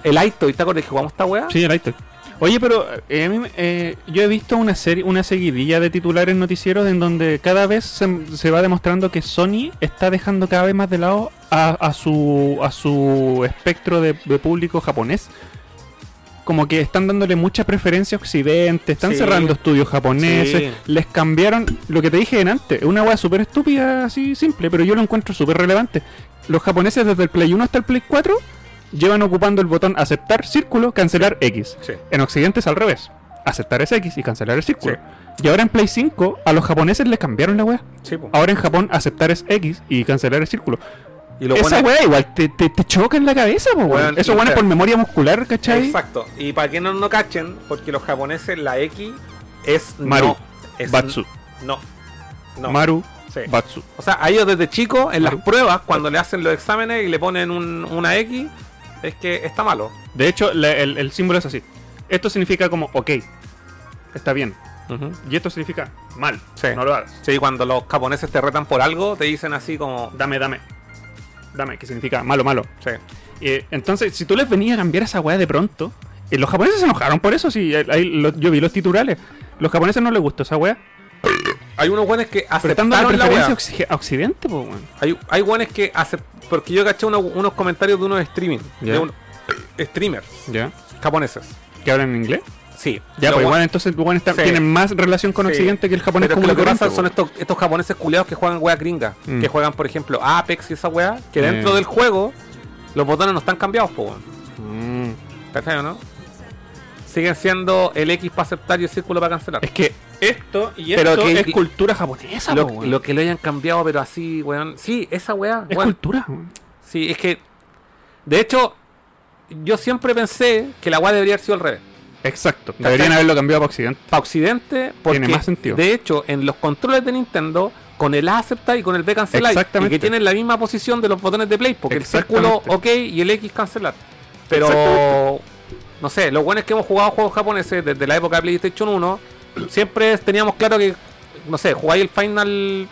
El Aito, ¿y te acuerdas que jugamos esta weá? Sí, el iTunes. Oye, pero eh, eh, yo he visto una serie, una seguidilla de titulares noticieros en donde cada vez se, se va demostrando que Sony está dejando cada vez más de lado a, a su a su espectro de, de público japonés. Como que están dándole mucha preferencia a Occidente, están Sí. cerrando estudios japoneses, Sí. les cambiaron lo que te dije en antes, una weá súper estúpida, así simple, pero yo lo encuentro súper relevante. Los japoneses desde el Play 1 hasta el Play 4 llevan ocupando el botón aceptar círculo, cancelar X. Sí. En Occidente es al revés. Aceptar es X y cancelar el círculo. Y ahora en Play 5 a los japoneses les cambiaron la po. Ahora en Japón aceptar es X y cancelar el círculo. Y lo Esa weá igual te, te, te choca en la cabeza, weón. Eso bueno es por memoria muscular, ¿cachai? Exacto. Y para que no no cachen, porque los japoneses la X es Maru, no. Es Batsu. No. No. Maru, Sí. Batsu. O sea, a ellos desde chicos, en las pruebas, cuando le hacen los exámenes y le ponen un- una X, es que está malo. De hecho, el, el símbolo es así. Esto significa como, ok, está bien. Y esto significa mal. Sí. No lo hagas. Sí, cuando los japoneses te retan por algo, te dicen así como, Dame, dame. Dame, que significa malo, malo. Sí. Eh, entonces, si tú les venías a cambiar esa weá de pronto, eh, los japoneses se enojaron por eso, sí, ahí- ahí lo- yo vi los titulares. Los japoneses no les gustó esa weá. Hay unos buenos que aceptaron la preferencia a Occidente, weón. Hay, hay buenos que acep- Porque yo caché uno- unos comentarios de unos streaming. De un, streamers Ya. japoneses. ¿Que hablan en inglés? Sí. Ya, Los pues igual entonces bueno, está- Sí. tienen más relación con Sí. Occidente que el japonés Pero común lo que pasa son estos, estos japoneses culiados que juegan weas gringas. Mm. Que juegan, por ejemplo, Apex y esa wea. Que dentro Eh. del juego los botones no están cambiados, weón. Mm. ¿Cachai o no? Siguen siendo el X para aceptar y el círculo para cancelar. Es que esto y Pero esto que- es cultura japonesa, lo, po, lo que lo hayan cambiado, pero así, weón. Sí, esa wea. Es cultura. Sí, es que. De hecho, yo siempre pensé que la wea debería haber sido al revés. Exacto. ¿Cachai? Deberían haberlo cambiado para Occidente. Para Occidente, porque Tiene más sentido. de hecho, en los controles de Nintendo, con el A aceptar y con el B cancelar, y Exactamente. que tienen la misma posición de los botones de play, porque el círculo. OK y el X cancelar. Pero, no sé, lo bueno es que hemos jugado juegos japoneses desde la época de PlayStation 1, siempre teníamos claro que, no sé, jugáis el final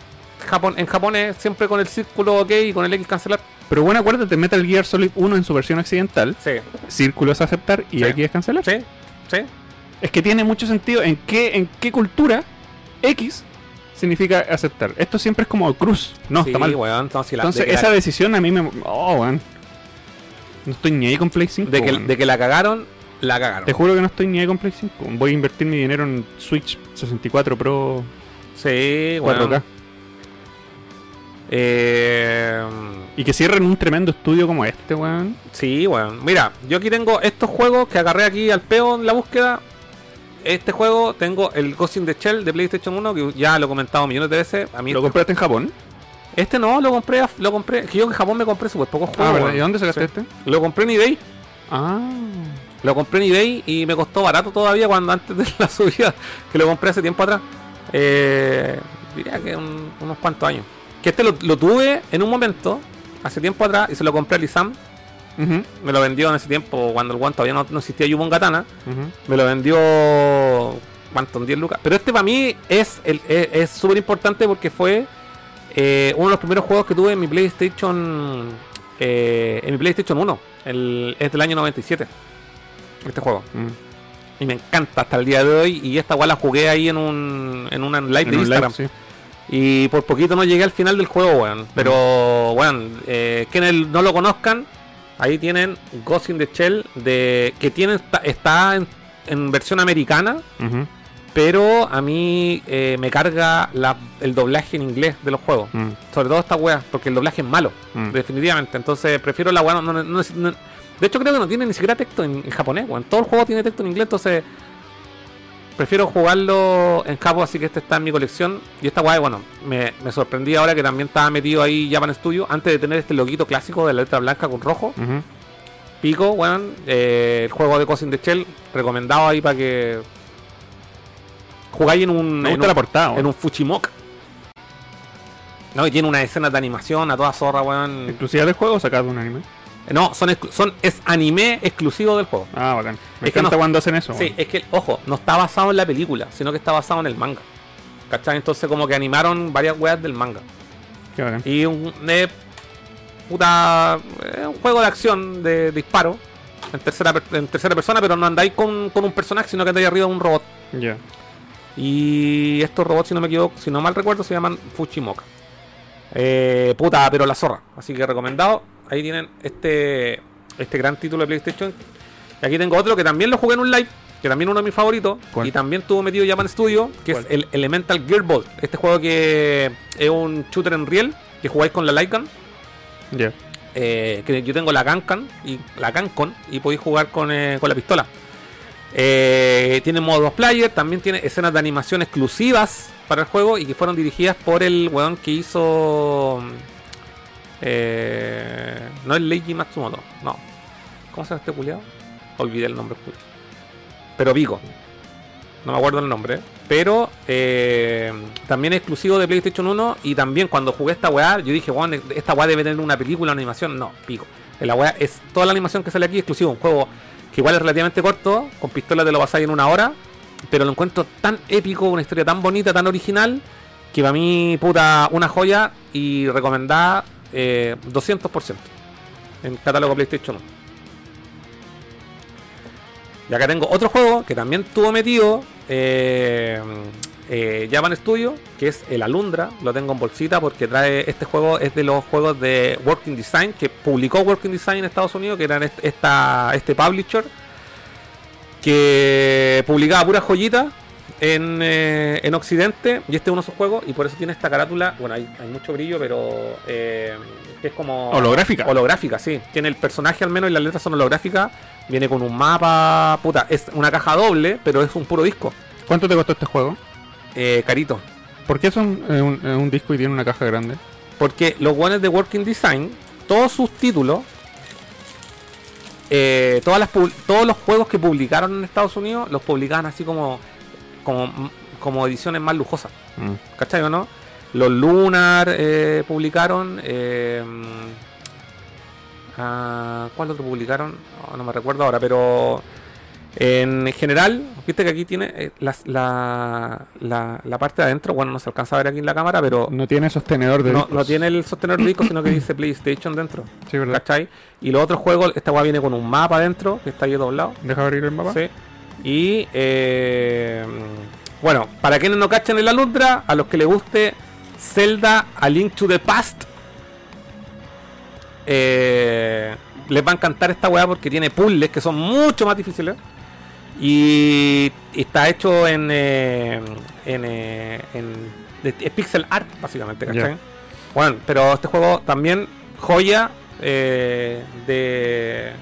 Japón, en japonés siempre con el círculo OK y con el X cancelar. Pero bueno, acuérdate, Metal Gear Solid 1 en su versión occidental, Sí, círculo es aceptar y Sí. X es cancelar. sí, sí. Es que tiene mucho sentido en qué, en qué cultura X significa aceptar. Esto siempre es como cruz. No, Sí, está mal. weón, entonces, la- Entonces, de que la- esa decisión a mí me. Oh, weón. No estoy ni ahí con Play 5. de que, de que la cagaron, la cagaron. Te juro que no estoy ni ahí con Play 5. Voy a invertir mi dinero en Switch 64 Pro Sí, 4K. bueno. Eh, Y que cierren un tremendo estudio como este, weón. sí, bueno. Mira, yo aquí tengo estos juegos que agarré aquí al peo en la búsqueda. Este juego tengo el Ghost in the Shell de PlayStation 1, que ya lo he comentado millones de veces. A mí ¿Lo este, compraste en Japón? este no, lo compré, lo compré. Que yo en Japón me compré súper pocos Ah, juegos. ¿verdad? weón. ¿Y dónde sacaste Sí. este? Lo compré en eBay. Ah. Lo compré en eBay y me costó barato todavía cuando antes de [laughs] la subida que lo compré hace tiempo atrás. Eh, diría que un- unos cuantos años. Que este lo, lo tuve en un momento, hace tiempo atrás, y se lo compré a Lisam. Ujú, Me lo vendió en ese tiempo, cuando el guante todavía no, no existía Yubon Katana. Me lo vendió. ¿Cuánto? En 10 lucas. Pero este para mí es el- es es súper importante porque fue eh, uno de los primeros juegos que tuve en mi PlayStation. eh, en mi PlayStation 1. El, es del año 97. Este juego. Mm. Y me encanta hasta el día de hoy. Y esta igual la jugué ahí en un, en una live En de un live, Instagram. sí. Y por poquito no llegué al final del juego, weón. Pero, weón, eh, quienes no lo conozcan, ahí tienen Ghost in the Shell, de, que tiene, está, está en, en versión americana, pero a mí eh, me carga la- el doblaje en inglés de los juegos. mm, Sobre todo esta weá, porque el doblaje es malo, mm. definitivamente. Entonces prefiero la weá. no- no- no- no- de hecho, creo que no tiene ni siquiera texto en, en japonés, weón. Todo el juego tiene texto en inglés, entonces prefiero jugarlo en Japo, así que este está en mi colección. Y esta weá, bueno, me, me sorprendí ahora que también estaba metido ahí Japan Studio, antes de tener este loguito clásico de la letra blanca con rojo. Pico, weón, eh, el juego de Cousin de Shell, recomendado ahí para que jugáis en un, Me en un- la portada, en un Fuchimoc. No, y tiene una escena de animación a toda zorra, weón. ¿Exclusiva del juego o sacado de un anime? No, son, son es anime exclusivo del juego. Ah, bacán. Me Es que encanta no- cuando hacen eso. Sí, es que, ojo, no está basado en la película, sino que está basado en el manga. ¿Cachai? Entonces como que animaron varias weas del manga. Qué bacán. Y un eh, puta eh, un juego de acción de disparo en tercera en tercera persona, pero no andáis con, con un personaje, sino que andáis arriba de un robot. Ya. Y estos robots, si no me equivoco, si no mal recuerdo, se llaman Fuchimoka. Eh, puta, pero la zorra. Así que recomendado. Ahí tienen este este gran título de PlayStation. Y aquí tengo otro que también lo jugué en un live, que también uno de mis favoritos. ¿Cuál? Y también tuvo metido Japan Studio, que ¿Cuál? es el Elemental Gearball. Este juego que es un shooter en riel, que jugáis con la Lycan. Ya. eh, que yo tengo la Kankan y la Cancon y podéis jugar con, eh, con la pistola. Eh, tiene modo dos player, también tiene escenas de animación exclusivas para el juego y que fueron dirigidas por el weón que hizo. Eh, no es Leiji Matsumoto, no. ¿Cómo se llama este culiado? Olvidé el nombre. Pero Vigo. No me acuerdo el nombre. Pero eh, también es exclusivo de PlayStation 1. Y también cuando jugué esta weá, yo dije, weón, esta weá debe tener una película, una animación. No, pico. La weá es toda la animación que sale aquí exclusivo. Un juego que igual es relativamente corto. Con pistola te lo pasáis en una hora. Pero lo encuentro tan épico, una historia tan bonita, tan original. Que para mí, puta, una joya. Y recomendada. Eh, 200% en catálogo PlayStation 1. Y acá tengo otro juego que también tuvo metido eh, eh, Studio, que es el Alundra. Lo tengo en bolsita porque trae este juego, es de los juegos de Working Design, que publicó Working Design en Estados Unidos, que era esta, este publisher, que publicaba pura joyita en, eh, en, Occidente. Y este es uno de esos juegos, y por eso tiene esta carátula. Bueno, hay, hay mucho brillo, pero eh, es como. Holográfica. Holográfica, sí. Tiene el personaje al menos y las letras son holográficas. Viene con un mapa. Puta, es una caja doble, pero es un puro disco. ¿Cuánto te costó este juego? Eh, carito. ¿Por qué son eh, un, eh, un, disco y tiene una caja grande? Porque los guanes de Working Design, todos sus títulos, eh, todas las, todos los juegos que publicaron en Estados Unidos, los publicaban así como, como, como ediciones más lujosas. Mm. ¿Cachai o no? Los Lunar eh, publicaron. Eh, uh, ¿Cuál otro publicaron? Oh, no me recuerdo ahora, pero en general, viste que aquí tiene eh, la, la, la, la, parte de adentro. Bueno, no se alcanza a ver aquí en la cámara, pero. No tiene sostenedor de no, discos. no tiene el sostenedor de discos, sino que dice PlayStation dentro. Sí, ¿verdad? ¿Cachai? Y los otros juegos, esta weá viene con un mapa adentro, que está ahí doblado. Deja abrir el mapa. Sí. Y. Eh, bueno, para quienes no cachen en la Lundra, a los que les guste Zelda A Link to the Past. Eh, les va a encantar esta weá porque tiene puzzles que son mucho más difíciles. Y está hecho en. Eh, en, eh, en es pixel art, básicamente, ¿cachai? Yeah. Bueno, pero este juego también joya eh, de.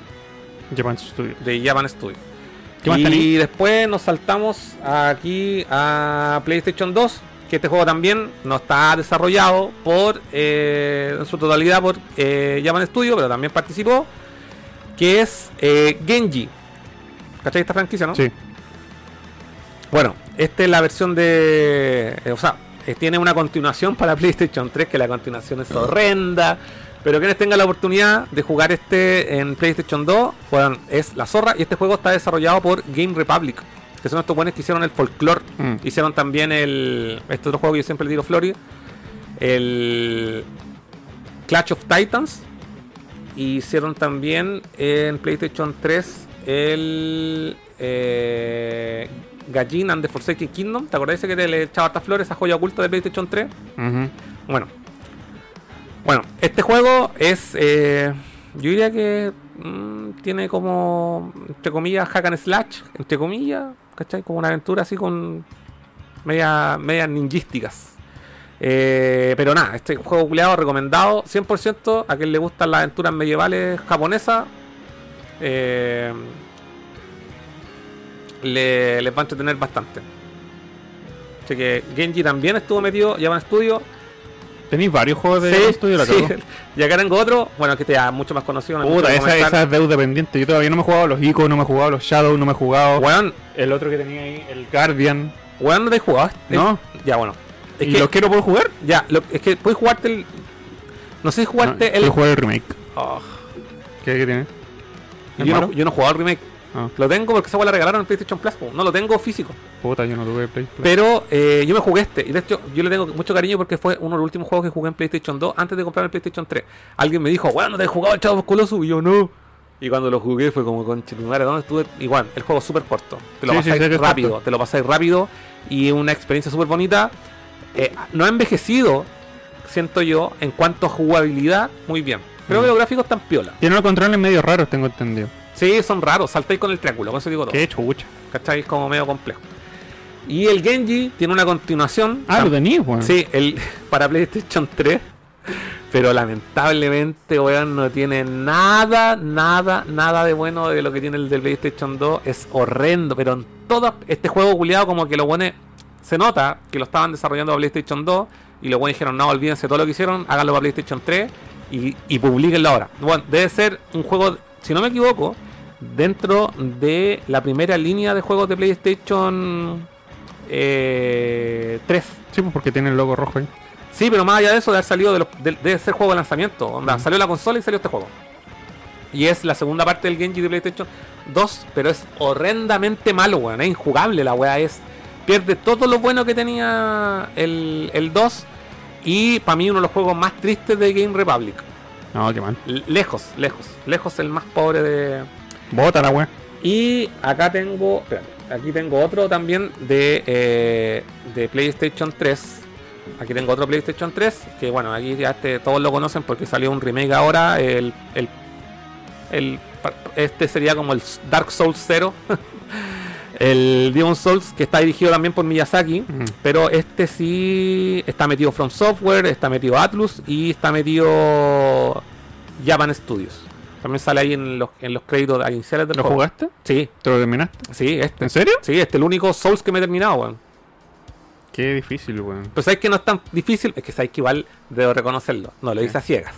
Japan Studio. De Japan Studio. ¿Qué más y después nos saltamos aquí a PlayStation 2, que este juego también no está desarrollado por eh, en su totalidad por eh, Japan Studio, pero también participó, que es eh, Genji. ¿Cachai esta franquicia, no? Sí. Bueno, esta es la versión de. eh, o sea, tiene una continuación para [laughs] PlayStation 3, que la continuación es horrenda. Pero quienes tengan la oportunidad de jugar este en PlayStation 2, bueno, es la zorra. Y este juego está desarrollado por Game Republic, que son estos buenos que hicieron el folklore. Mm. Hicieron también el. Este otro juego que yo siempre le digo Flori. El. Clash of Titans. Y hicieron también en PlayStation 3 el. Eh, Gallin and the Forsaken Kingdom. ¿Te acordás ese que le echaba hartas flores a joya oculta de PlayStation 3? Ujú. Bueno. Bueno, este juego es. eh, yo diría que. mm, tiene como. Entre comillas, hack and slash. Entre comillas. ¿Cachai? Como una aventura así con. Media, medias ninjísticas. Eh, pero nada, este juego culiado recomendado 100% a quien le gustan las aventuras medievales japonesas. Eh, le, les va a entretener bastante. Así que Genji también estuvo metido, Japan Studio. Tenéis varios juegos de Sí, Japan Studio, la sí. [laughs] Y acá tengo otro, bueno, que te da mucho más conocido. no Puta, esa, esa es deuda pendiente. Yo todavía no me he jugado los Ico, no me he jugado los Shadow, no me he jugado. Weón, El otro que tenía ahí, el Guardian. weón, no te jugado. No. Ya, bueno. Es ¿Y que, los quiero poder jugar? ya, lo- es que puedes jugarte el. No sé si No, jugarte el. quiero jugar el remake. Oh, ¿Qué, qué tiene? ¿Es yo, no, yo no he jugado el remake. Ah, Lo tengo porque esa la regalaron en PlayStation Plus. po. No lo tengo físico. puta, yo no tuve Play. Plus. Pero eh, yo me jugué este. Y de hecho, yo le tengo mucho cariño porque fue uno de los últimos juegos que jugué en PlayStation 2 antes de comprar el PlayStation 3. Alguien me dijo, bueno, te he jugado el Shadow of. Y yo no. Y cuando lo jugué fue como, conche tu madre, ¿dónde estuve? Igual, el juego es súper corto. Te lo Sí, sí, pasáis es rápido. corto. Te lo pasáis rápido. Y una experiencia súper bonita. Eh, no ha envejecido, siento yo, en cuanto a jugabilidad, muy bien. Creo Mm. que los gráficos están piola. Tiene unos controles medio raros, tengo entendido. Sí, son raros. Saltáis con el triángulo, con eso digo todo. Qué chucha. ¿Cachai? Es como medio complejo. Y el Genji tiene una continuación. Ah, lo tenías, weón. Sí, el, [laughs] para PlayStation 3. Pero lamentablemente, weón, no tiene nada, nada, nada de bueno de lo que tiene el del PlayStation 2. Es horrendo, pero en todo este juego culiado como que lo pone... Se nota que lo estaban desarrollando para PlayStation 2 y los buenos dijeron, no, olvídense todo lo que hicieron, háganlo para PlayStation 3 y, y publiquenlo ahora. Bueno, debe ser un juego, si no me equivoco, dentro de la primera línea de juegos de PlayStation eh, 3. Sí, pues porque tiene el logo rojo ahí. Sí, pero más allá de eso, de haber salido de, los, de, de ser juego de lanzamiento. Onda, Ujú. Salió la consola y salió este juego. Y es la segunda parte del Genji de PlayStation 2, pero es horrendamente malo, weón. Es injugable la weá. Es, pierde todo lo bueno que tenía el, el 2. Y para mí uno de los juegos más tristes de Game Republic. No, qué mal. Lejos, lejos. Lejos el más pobre de... Bota la wea. Y acá tengo, espérate, aquí tengo otro también de, eh, de PlayStation 3. Aquí tengo otro PlayStation 3, que bueno, aquí ya este, todos lo conocen porque salió un remake ahora. El, el, el- este sería como el Dark Souls 0. [laughs] el Demon Souls, que está dirigido también por Miyazaki. Mm. Pero este sí está metido From Software, está metido Atlus y está metido Japan Studios. También sale ahí en los, en los créditos iniciales del ¿Lo juego. jugaste? Sí, ¿Te lo terminaste? sí, este. ¿En serio? Sí, este es el único Souls que me he terminado, weón. Qué difícil, weón. Pero sabes que no es tan difícil, es que sabes que igual debo reconocerlo. No, lo hice a ciegas.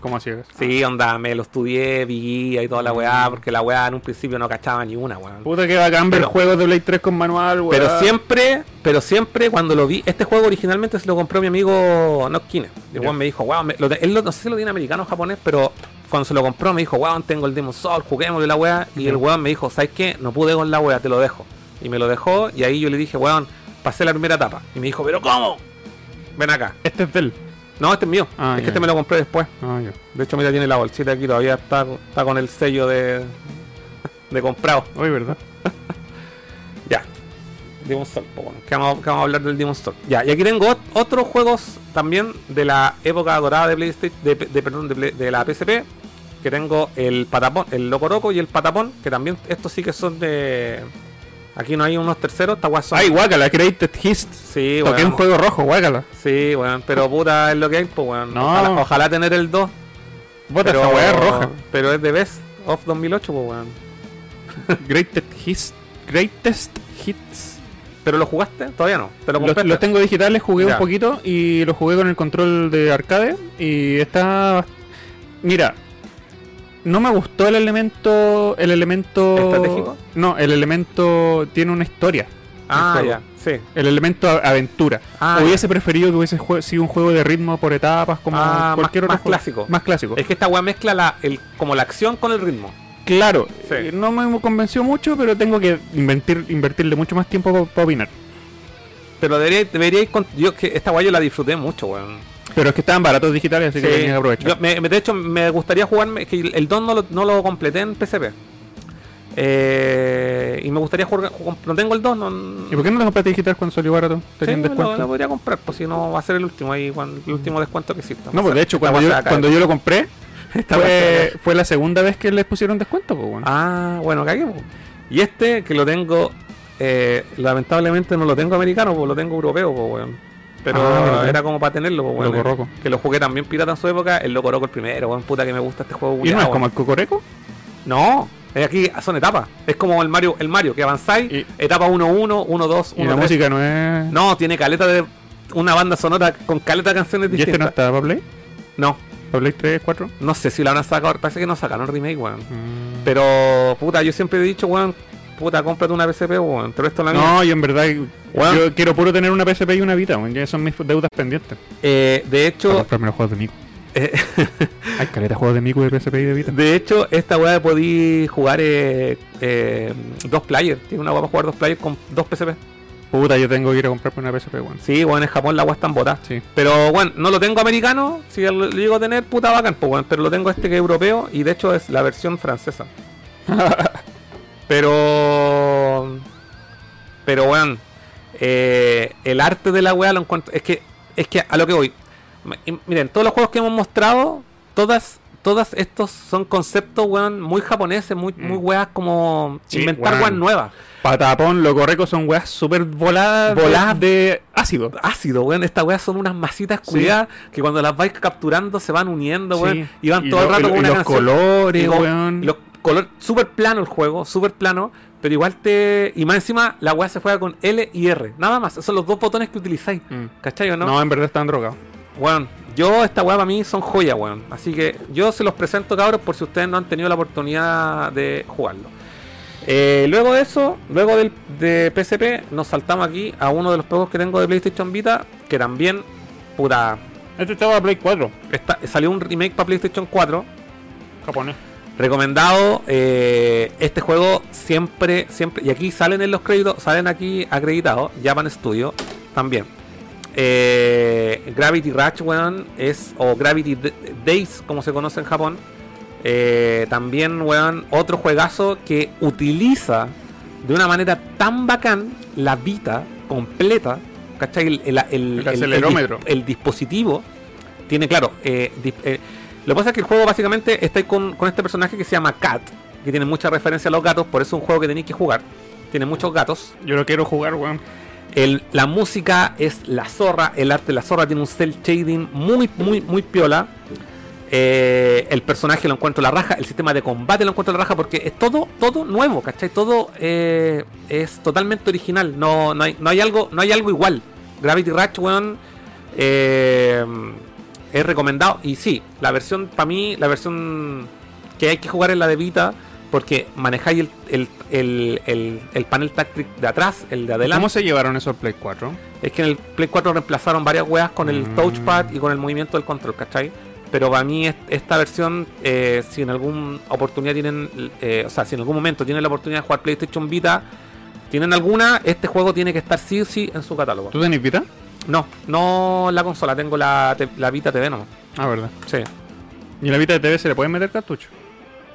¿Cómo ciegas? Sí, onda, me lo estudié, vi guía y toda la weá, porque la weá en un principio no cachaba ni una, weón. Puta que bacán ver juegos de Play 3 con manual, weón. Pero siempre, pero siempre cuando lo vi, este juego originalmente se lo compró mi amigo Nokkine. El weón me dijo, weón, él no sé si lo tiene americano o japonés, pero cuando se lo compró me dijo, weón, tengo el Demon Soul, juguémosle la weá. Y el weón me dijo, ¿sabes qué? No pude con la weá, te lo dejo. Y me lo dejó, y ahí yo le dije, weón, pasé la primera etapa. Y me dijo, ¿pero cómo? Ven acá. Este es del. No, este es mío. Ah, es que este me lo compré después. Ah. De hecho, mira, tiene la bolsita aquí, todavía está, está con el sello de, de comprado. Hoy, ¿verdad? [laughs] Ya. Demon Soul, pues bueno, que vamos, que vamos a hablar del Demon Soul. Ya, y aquí tengo ot- otros juegos también de la época dorada de PlayStation, de, de- perdón, de, Play- de la PSP. Que tengo el Patapón, el Locoroco y el Patapón, que también estos sí que son de. Aquí no hay unos terceros, esta son- Ay, guácala, Created Hist. Sí, Toqué weón. un juego rojo, guácala. Sí, weón, pero puta es lo que hay, pues weón. No. Ojalá, ojalá tener el 2. Bota pero, esa weá es roja. Pero es de Best of 2008, pues weón. [laughs] Greatest Hits. Greatest Hits. ¿Pero lo jugaste? Todavía no. ¿Te lo Los, los tengo digitales, jugué Ya. un poquito y lo jugué con el control de arcade y está... Mira, no me gustó el elemento... El elemento... ¿Estratégico? No, el elemento tiene una historia. Ah, ya, sí. El elemento aventura. Ah, Hubiese preferido que hubiese sido un juego de ritmo por etapas como Ah, cualquier más- otro más juego. clásico. Más clásico. Es que esta weá mezcla la, el, como la acción con el ritmo. Claro, Sí. eh, no me convenció mucho, pero tengo que invertir, invertirle mucho más tiempo para opinar. Pero deberíais, con- yo que esta weá yo la disfruté mucho, weón. Pero es que estaban baratos digitales, así que Sí. tenía que aprovechar. Yo me- me- de hecho, me gustaría jugarme. Es que el 2 no lo, no lo completé en PSP. Eh, y me gustaría jugar. ju- No tengo el 2, no. ¿Y por qué no lo compraste digital cuando salió barato? Sí, ¿Tenían lo, descuento? lo podría comprar, pues si no va a ser el último ahí, cuando- el último descuento que exista. No, pues de hecho, cuando yo, cuando yo lo compré, [laughs] Fue, fue la segunda vez que les pusieron descuento, pues bueno. Ah, bueno, cagué. po. Y este que lo tengo, eh, lamentablemente no lo tengo americano, pues lo tengo europeo, pues weón. Pero Ah, era como para tenerlo, pues weón. Loco Roco. Que lo jugué también pirata en su época, el Loco Roco el primero, weón, puta que me gusta este juego. ¿Y no es como el Cocoreco? No, es aquí son etapas. Es como el Mario, el Mario, que avanzáis, Y- etapa 1-1, 1-2, Y la 1-3. música no es... No, tiene caleta de una banda sonora con caleta de canciones ¿Y este no distintas. está para Play? no, ¿Para Play 3, 4? no sé si lo habrán sacado, parece que no sacaron remake, weón. Mm. Pero, puta, yo siempre he dicho, weón, puta, cómprate una PSP, weón. Pero esto es la mía. No, yo en verdad... Bueno. Yo quiero puro tener una PSP y una Vita, weón, ya son mis deudas pendientes. Eh, de Para hecho, comprarme los juegos de Miku. eh, [laughs] Hay caleta de juegos de Miku de PSP y de Vita. de hecho, esta weá podí jugar eh, eh, dos players. Tiene una weá para jugar dos players con dos PSP. Puta, yo tengo que ir a comprarme una PSP, weón. Sí, weón, en Japón la weá está en bota. Sí. Pero bueno, no lo tengo americano. Si lo, llego a tener, puta bacán, pues weón. Pero lo tengo este que es europeo y de hecho es la versión francesa. [laughs] pero. Pero weón. eh, el arte de la weá lo encuentro. Es que, es que a lo que voy. Miren, todos los juegos que hemos mostrado, todas, todas estos son conceptos, weón, muy japoneses, muy, muy Mm. weas como Sí, inventar weón. weas nuevas. Patapón, Loco Reco son weas súper voladas. Voladas. de ácido. ácido, weón. Estas weas son unas masitas Sí. cuidadas que cuando las vais capturando se van uniendo, weón. Sí. Y van todo el lo- rato y con una los canción. colores, Y weón. Los colores, súper plano el juego, súper plano. Pero igual te. Y más encima, la wea se juega con L y R. Nada más. Esos son los dos botones que utilizáis. Mm. ¿Cachai o no? No, en verdad están drogados. Weón, yo, esta weá para mí son joyas, weón. Así que yo se los presento, cabros, por si ustedes no han tenido la oportunidad de jugarlo. Eh, luego de eso, luego del, de PSP, nos saltamos aquí a uno de los juegos que tengo de PlayStation Vita, que también, puta, Este estaba Play 4. está- salió un remake para PlayStation 4. Japonés. Recomendado, eh, este juego siempre, siempre, y aquí salen en los créditos, salen aquí acreditados, Japan Studio también. eh, Gravity Rush, weón, es, o Gravity Days, como se conoce en Japón. Eh, también, weón, otro juegazo que utiliza de una manera tan bacán la Vita completa, ¿cachai? El, el- el- El acelerómetro. el dispositivo tiene, claro, eh, eh, lo que pasa es que el juego básicamente está con, con este personaje que se llama Cat, que tiene mucha referencia a los gatos, por eso es un juego que tenéis que jugar. Tiene muchos gatos. Yo lo quiero jugar, weón. El- la música es la zorra, el arte de la zorra tiene un cel shading muy, muy, muy piola. Eh, el personaje lo encuentro la raja, el sistema de combate lo encuentro la raja porque es todo, todo nuevo, ¿cachai? Todo eh, es totalmente original, no, no, hay, no, hay algo, no hay algo igual. Gravity Rush, weón, eh, es recomendado. Y sí, la versión, para mí, la versión que hay que jugar es la de Vita porque manejáis el, el, el, el- el panel táctil de atrás, el de adelante. ¿Cómo se llevaron eso al Play 4? Es que en el Play 4 reemplazaron varias weas con el Mm. touchpad y con el movimiento del control, ¿cachai? Pero para mí est- esta versión, eh, si en alguna oportunidad tienen, eh, o sea, si en algún momento tienen la oportunidad de jugar PlayStation Vita, tienen alguna, este juego tiene que estar sí o sí en su catálogo. ¿Tú tenés Vita? No, no la consola, tengo la, la Vita TV nomás. Ah, verdad. Sí. ¿Y en la Vita de TV se le pueden meter cartucho?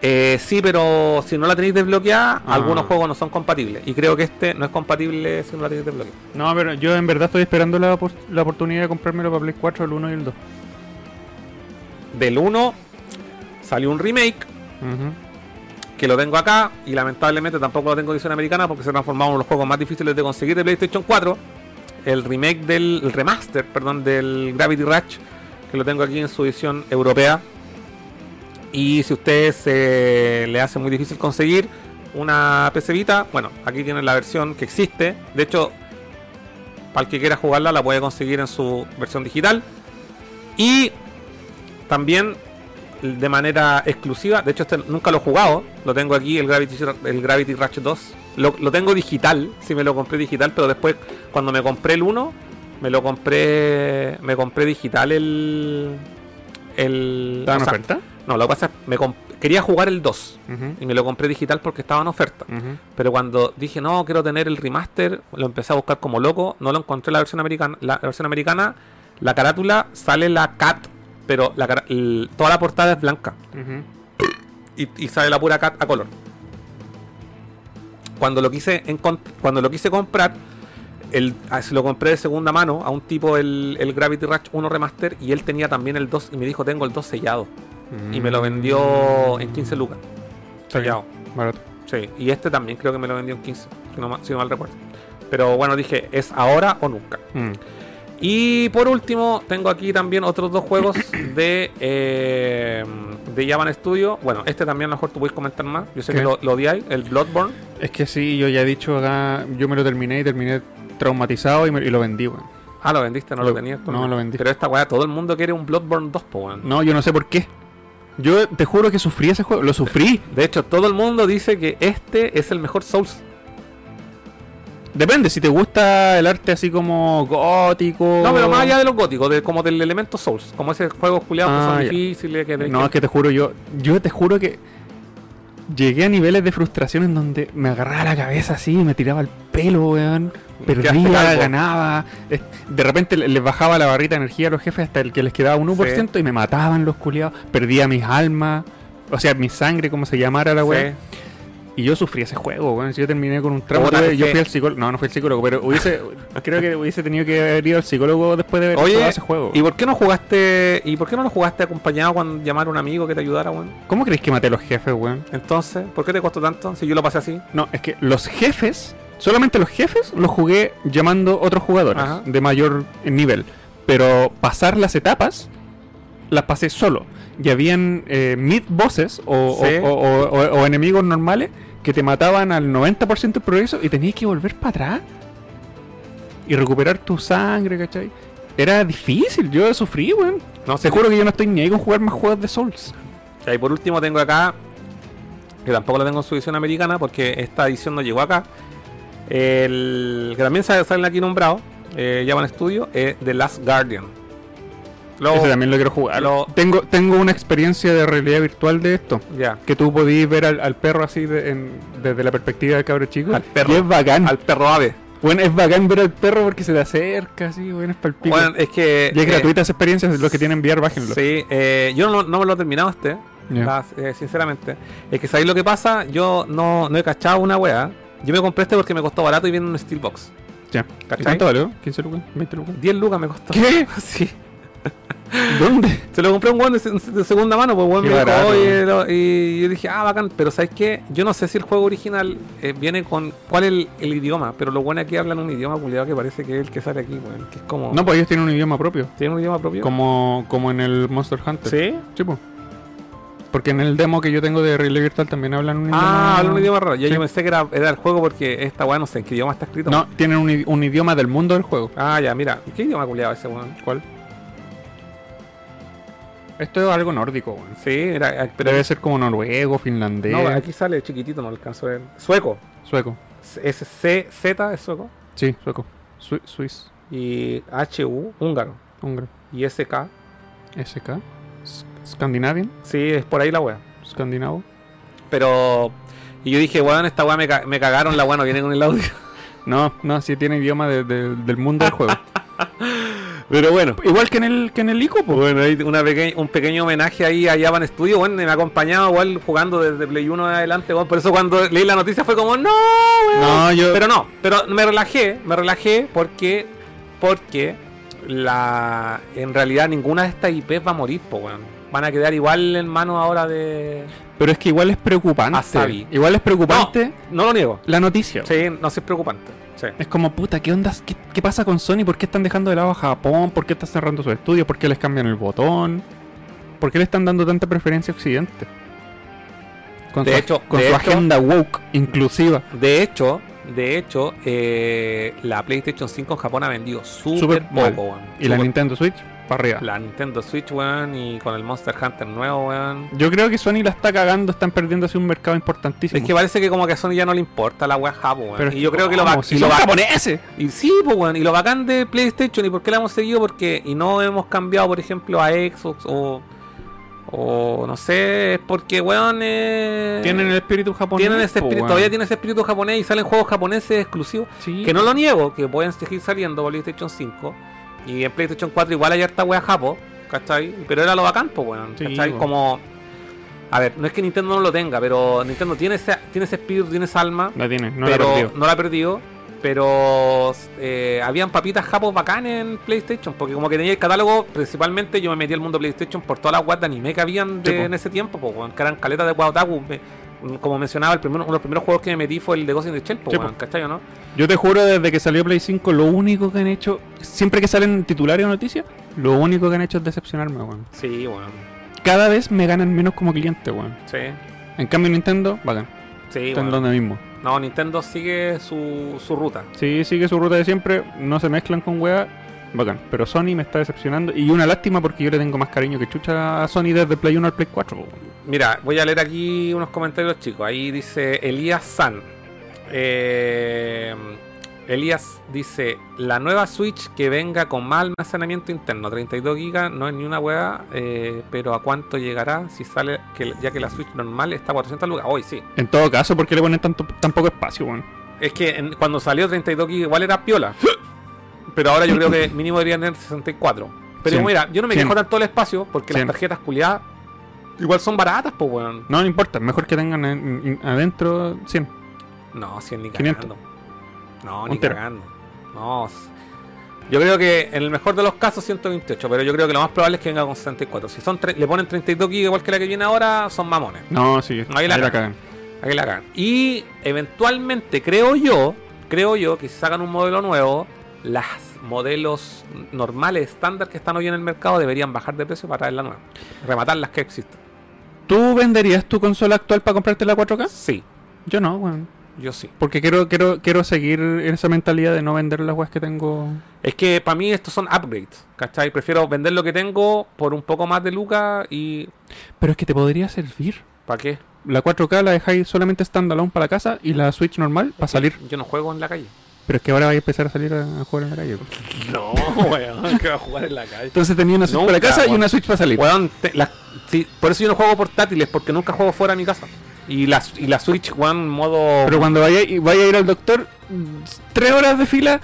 Eh, sí, pero si no la tenéis desbloqueada, Ah. algunos juegos no son compatibles. Y creo que este no es compatible si no la tenéis desbloqueada. No, pero yo en verdad estoy esperando la, la oportunidad de comprármelo para Play 4, el 1 y el 2. Del 1 salió un remake que lo tengo acá y lamentablemente tampoco lo tengo en edición americana porque se ha transformado en uno de los juegos más difíciles de conseguir de PlayStation 4. El remake del el remaster, perdón, del Gravity Rush, que lo tengo aquí en su edición europea. Y si a ustedes se le hace muy difícil conseguir una PC Vita, bueno, aquí tienen la versión que existe. De hecho, para el que quiera jugarla, la puede conseguir en su versión digital. Y también de manera exclusiva. De hecho, este nunca lo he jugado. Lo tengo aquí, el Gravity, el Gravity Rush 2. Lo, lo tengo digital, si me lo compré digital, pero después, cuando me compré el 1, me lo compré. Me compré digital el. El. ¿Estaba en o sea, oferta? No, lo que pasa es me quería jugar el 2 Ujú, y me lo compré digital porque estaba en oferta. Pero cuando dije, no, quiero tener el remaster, lo empecé a buscar como loco, no lo encontré en la versión americana. La versión americana, la carátula sale la cat, pero la el- toda la portada es blanca y, y sale la pura cat a color. Cuando lo quise cuando lo quise comprar, el, ah, se lo compré de segunda mano a un tipo el, el Gravity Rush 1 Remaster y él tenía también el 2 y me dijo tengo el 2 sellado y me lo vendió en 15 lucas. Sellado. barato. Sí, y este también creo que me lo vendió en 15, si no, ma- si no mal recuerdo. Pero bueno, dije, es ahora o nunca. Mm. Y por último, tengo aquí también otros dos juegos [clears throat] de, eh, de Japan Studio. Bueno, este también a lo mejor tú puedes comentar más. Yo sé ¿Qué? que lo, lo odiáis, el Bloodborne. Es que sí, yo ya he dicho acá, yo me lo terminé y terminé traumatizado y, me- y lo vendí, weón. Ah, lo vendiste, no lo, Lo- tenías. tú, no, lo vendí. Pero esta weá, todo el mundo quiere un Bloodborne 2, po, weón. No, yo no sé por qué. Yo te juro que sufrí ese juego, lo sufrí. De hecho, todo el mundo dice que este es el mejor Souls. Depende, si te gusta el arte así como gótico. No, pero más allá de los góticos, de, como del elemento Souls. Como ese juego culiados que Ah, son ya. difíciles. Que No, que- es que te juro, yo, yo te juro que llegué a niveles de frustración en donde me agarraba la cabeza así, me tiraba el pelo, weón. Perdía, ganaba. De repente le- les bajaba la barrita de energía a los jefes hasta el que les quedaba 1% y me mataban los culiados. Perdía mis almas, o sea, mi sangre, como se llamara la weón. Sí. Y yo sufrí ese juego, weón. Yo terminé con un trauma. Tuve- yo fui al psicólogo. No, no fui al psicólogo, pero hubiese. [laughs] creo que hubiese tenido que haber ido al psicólogo después de haber Oye, jugado ese juego. ¿Y por qué no jugaste y por qué no lo jugaste acompañado cuando llamar a un amigo que te ayudara, weón? ¿Cómo crees que maté a los jefes, weón? Entonces, ¿por qué te costó tanto? Si yo lo pasé así. No, es que los jefes, solamente los jefes los jugué llamando otros jugadores Ajá. de mayor nivel. Pero pasar las etapas las pasé solo. Y habían eh, mid bosses o, o- Sí. o- o- o- o enemigos normales que te mataban al 90% del progreso y tenías que volver para atrás y recuperar tu sangre, ¿cachai? Era difícil, yo sufrí, weón. No Te juro que yo no estoy ni ahí con jugar más juegos de Souls. Y por último tengo acá, que tampoco lo tengo en su edición americana porque esta edición no llegó acá. El que también sale, sale aquí nombrado, eh, Japan Studio, es The Last Guardian. Lo- Ese también lo quiero jugar. lo- Tengo, tengo una experiencia de realidad virtual de esto. ya. Que tú podías ver al, al perro así de- en- desde la perspectiva del cabro chico. Al perro. Y es bacán. Al perro ave. Bueno, es bacán ver al perro porque se te acerca, así, bueno, es palpico. Bueno, es que. y es eh, gratuita esa experiencia, los que tienen VR, bájenlo. Sí, eh, yo no, no me lo he terminado este, la- eh, sinceramente. Es que sabéis lo que pasa, yo no, no he cachado una wea. Yo me compré este porque me costó barato y viene en un Steelbox. Ya. ¿Y ¿Cachai? cuánto valió? ¿15 lucas? ¿20 lucas? 10 lucas me costó. ¿Qué? [laughs] Sí. ¿Dónde? Se lo compré a un weón de, se- de segunda mano, pues weón me dijo, barato. "Oye, lo-", y yo dije, ah, bacán, pero ¿sabes qué? Yo no sé si el juego original eh, viene con cuál es el, el idioma, pero lo bueno es que hablan un idioma culiado que parece que es el que sale aquí, weón, que es como... No, pues ellos tienen un idioma propio. ¿Tiene un idioma propio? Como, como en el Monster Hunter. ¿Sí? Sí, pues. Porque en el demo que yo tengo de Relay Virtual también hablan un idioma. Ah, habla un idioma raro. Yo, Sí. yo pensé que era, era el juego porque esta weá no sé en qué idioma está escrito. No, tienen un, un idioma del mundo del juego. Ah, ya, mira. ¿Qué idioma culiado ese weón? ¿Cuál? Esto es algo nórdico, weón. Sí, eh, pero Debe ser como noruego, finlandés, no, aquí sale chiquitito, no alcanzo a ver. Sueco. sueco. Es C, Z es sueco. Sí, sueco. Sui- Suiz, Y HU, húngaro. húngaro. Y SK. SK. S- Scandinavian, Sí, es por ahí la weá. escandinavo. Pero. Y yo dije, weón, esta weá me, ca- me cagaron, la weá no viene con el audio. No, no, sí tiene idioma de- de- del mundo del juego. [laughs] Pero bueno. Igual que en el que en el ICO, pues. Bueno, hay una peque- un pequeño homenaje ahí a Japan Studio, bueno, me ha acompañado igual jugando desde Play 1 en adelante. Por eso cuando leí la noticia fue como, no, weón. No, yo. Pero no, pero me relajé, me relajé porque, porque la, en realidad ninguna de estas IPs va a morir, weón. Van a quedar igual en manos ahora de... Pero es que igual es preocupante. Asabi. Igual es preocupante No lo niego. la noticia. Sí, no sí es preocupante. Sí. Es como, puta, ¿qué ondas? ¿Qué, qué pasa con Sony? ¿Por qué están dejando de lado a Japón? ¿Por qué están cerrando sus estudios? ¿Por qué les cambian el botón? ¿Por qué le están dando tanta preferencia a Occidente? Con De su, hecho- con de su hecho- agenda woke inclusiva. De hecho, de hecho, eh, la PlayStation 5 en Japón ha vendido súper mal. poco. Y la Nintendo Switch, para arriba. la Nintendo Switch, weón, y con el Monster Hunter nuevo, weón. Yo creo que Sony la está cagando, están perdiendo así un mercado importantísimo. Es que parece que como que a Sony ya no le importa la weá Japo, weón. Pero y yo creo que lo va Si y lo japoneses. Y sí, pues weón, y lo bacán de PlayStation, ¿y por qué la hemos seguido? Porque, y no hemos cambiado, por ejemplo, a Xbox o, o no sé, es porque, weón, eh, Tienen el espíritu japonés. tienen ese espíritu, todavía tiene ese espíritu japonés y salen juegos japoneses exclusivos. Sí. Que no lo niego, que pueden seguir saliendo por PlayStation 5. Y en PlayStation 4 igual hay harta wea japo, ¿cachai? Pero era lo bacán, pues, weón, Sí, ¿cachai? Como... A ver, no es que Nintendo no lo tenga, pero Nintendo tiene ese, tiene ese espíritu, tiene esa alma, La tiene, no la pero perdió. no la ha perdido. Pero eh, habían papitas japos bacán en PlayStation, porque como que tenía el catálogo, principalmente yo me metí al mundo PlayStation por todas las weas de anime que habían de- Sí, en ese tiempo, pues, que eran caletas de Waotaku. Como mencionaba, el primero, uno de los primeros juegos que me metí fue el de Ghost in the Shell, Sí, weón, po. ¿cachai o no? Yo te juro, desde que salió Play 5, lo único que han hecho, siempre que salen titulares o noticias, lo único que han hecho es decepcionarme, weón. Sí, weón. Cada vez me ganan menos como cliente, weón. Sí, En cambio, Nintendo, bacán. sí, Están donde mismo. No, Nintendo sigue su, su ruta. Sí, sigue su ruta de siempre, no se mezclan con weá, bacán. Pero Sony me está decepcionando y una lástima porque yo le tengo más cariño que chucha a Sony desde Play 1 al Play 4. weón. Mira, voy a leer aquí unos comentarios chicos. Ahí dice Elías San. Eh, Elías dice, la nueva Switch que venga con más almacenamiento interno, 32 GB, no es ni una weá, eh, pero ¿a cuánto llegará si sale, que, ya que la Switch normal está a 400 lucas? Hoy sí. En todo caso, ¿por qué le ponen tanto, tan poco espacio, weón? Es que en- cuando salió 32 GB igual era piola. [laughs] Pero ahora yo creo que mínimo deberían tener 64. Pero Cien. mira, yo no me quejo tanto del espacio porque las tarjetas culiadas igual son baratas, pues weón. No, no importa, mejor que tengan en- en- adentro 100. No, 100 ni 500. cagando. No, Un ni tera. cagando. No. Yo creo que en el mejor de los casos 128, pero yo creo que lo más probable es que venga con 64. Si son le ponen 32 GB igual que la que viene ahora, son mamones. No, sí, Ahí la cagan. cagan. Aquí la cagan. Y eventualmente, creo yo, creo yo que si sacan un modelo nuevo, las modelos normales, estándar que están hoy en el mercado, deberían bajar de precio para traer la nueva. Rematar las que existen. ¿Tú venderías tu consola actual para comprarte la 4K? Sí, Yo no, weón. yo sí. Porque quiero, quiero, quiero seguir en esa mentalidad de no vender las weas que tengo. Es que para mí estos son upgrades, ¿cachai? Prefiero vender lo que tengo por un poco más de lucas y... Pero es que te podría servir. ¿Para qué? La 4K la dejáis solamente standalone para la casa y la Switch normal para salir. Yo no juego en la calle. Pero es que ahora vais a empezar a salir a, a jugar en la calle. po. [laughs] No, weón, que va a jugar en la calle. Entonces tenía una Switch Nunca, para la casa y weón. una Switch para salir. Weón, te- la- sí, por eso yo no juego portátiles, porque nunca juego fuera de mi casa. Y la, y la Switch One modo. Pero cuando vaya, vaya a ir al doctor, tres horas de fila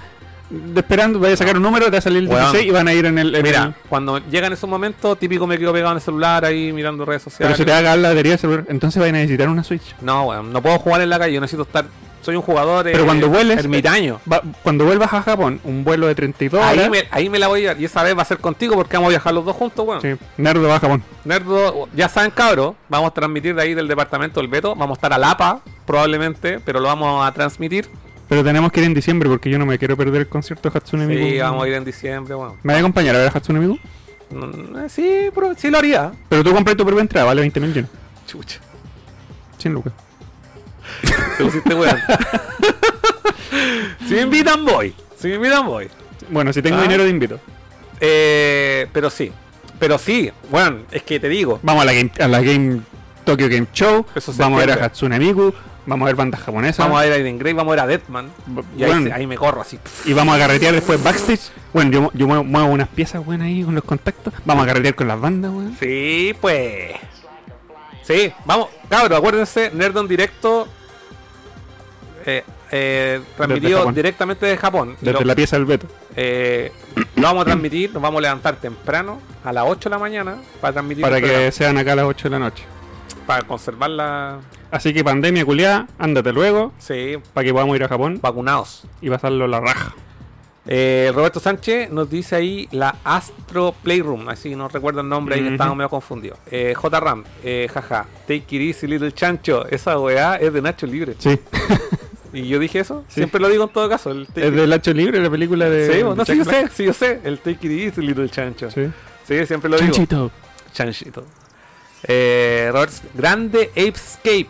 de esperando, vaya a sacar un número, te va a salir el Weón. 16 y van a ir en el. en Mira, el- cuando llegan esos momentos, típico me quedo pegado en el celular ahí mirando redes pero sociales. se te va a la batería del celular, entonces vayan a necesitar una Switch. No, weón, no puedo jugar en la calle, yo necesito estar. Soy un jugador. Pero eh, cuando vueles- Ermitaño. Va- cuando vuelvas a Japón, un vuelo de 32 Ahí horas. me, ahí me la voy a llevar. Y esa vez va a ser contigo porque vamos a viajar los dos juntos, weón. Sí, Nerdo va a Japón. Nerdo, ya saben, cabros, vamos a transmitir de ahí del departamento del Beto. Vamos a estar a Lapa, probablemente, pero lo vamos a transmitir. Pero tenemos que ir en diciembre porque yo no me quiero perder el concierto de Hatsune Miku. Sí, vamos a ir en diciembre, weón. ¿Me vas a acompañar a ver a Hatsune Miku? Mm, eh, Sí, pero sí lo haría. Pero tú compras tu propia entrada, vale 20 mil yenes. Chucha. 100 lucas. Te pusiste weón. si me invitan, voy. Si me invitan, voy. Bueno, si tengo Ah. dinero te invito. Eh, pero sí. Pero sí. Bueno, es que te digo. Vamos a la Game, a la game Tokyo Game Show. Eso se vamos a ver a. Hatsune Miku. Vamos a ver bandas japonesas. Vamos a ir a Eden Grey, vamos a ir a Deadman. Y ahí, se- ahí me corro así. Y vamos a carretear después backstage. Bueno, yo, yo muevo, muevo unas piezas buenas ahí con los contactos. Vamos a carretear con las bandas, weón. Sí, pues. Sí, vamos, cabros, acuérdense, Nerdon directo. Eh, eh, transmitido directamente de Japón. Desde lo, la pieza del Beto. eh, lo vamos a transmitir, nos vamos a levantar temprano, a las 8 de la mañana, para transmitir Para que programa, sean acá a las 8 de la noche. para conservar la. Así que pandemia culiada, ándate luego. Sí, Para que podamos ir a Japón vacunados. y pasarlo la raja. Eh, Roberto Sánchez nos dice ahí la Astro Playroom, así no recuerdo el nombre, ahí que Ujú. estábamos medio confundidos. Eh, J Ram, eh, jaja, Take it easy, little chancho. Esa weá es de Nacho Libre. Sí. [laughs] ¿Y yo dije eso? Sí. Siempre lo digo en todo caso. El Es de Lacho Libre, la película de. Sí, no, sí yo sé, sí yo sé. El Take It Easy, Little Chancho. Sí, Sí. siempre lo digo. Chanchito. Chanchito. Eh, Robert, grande Apescape.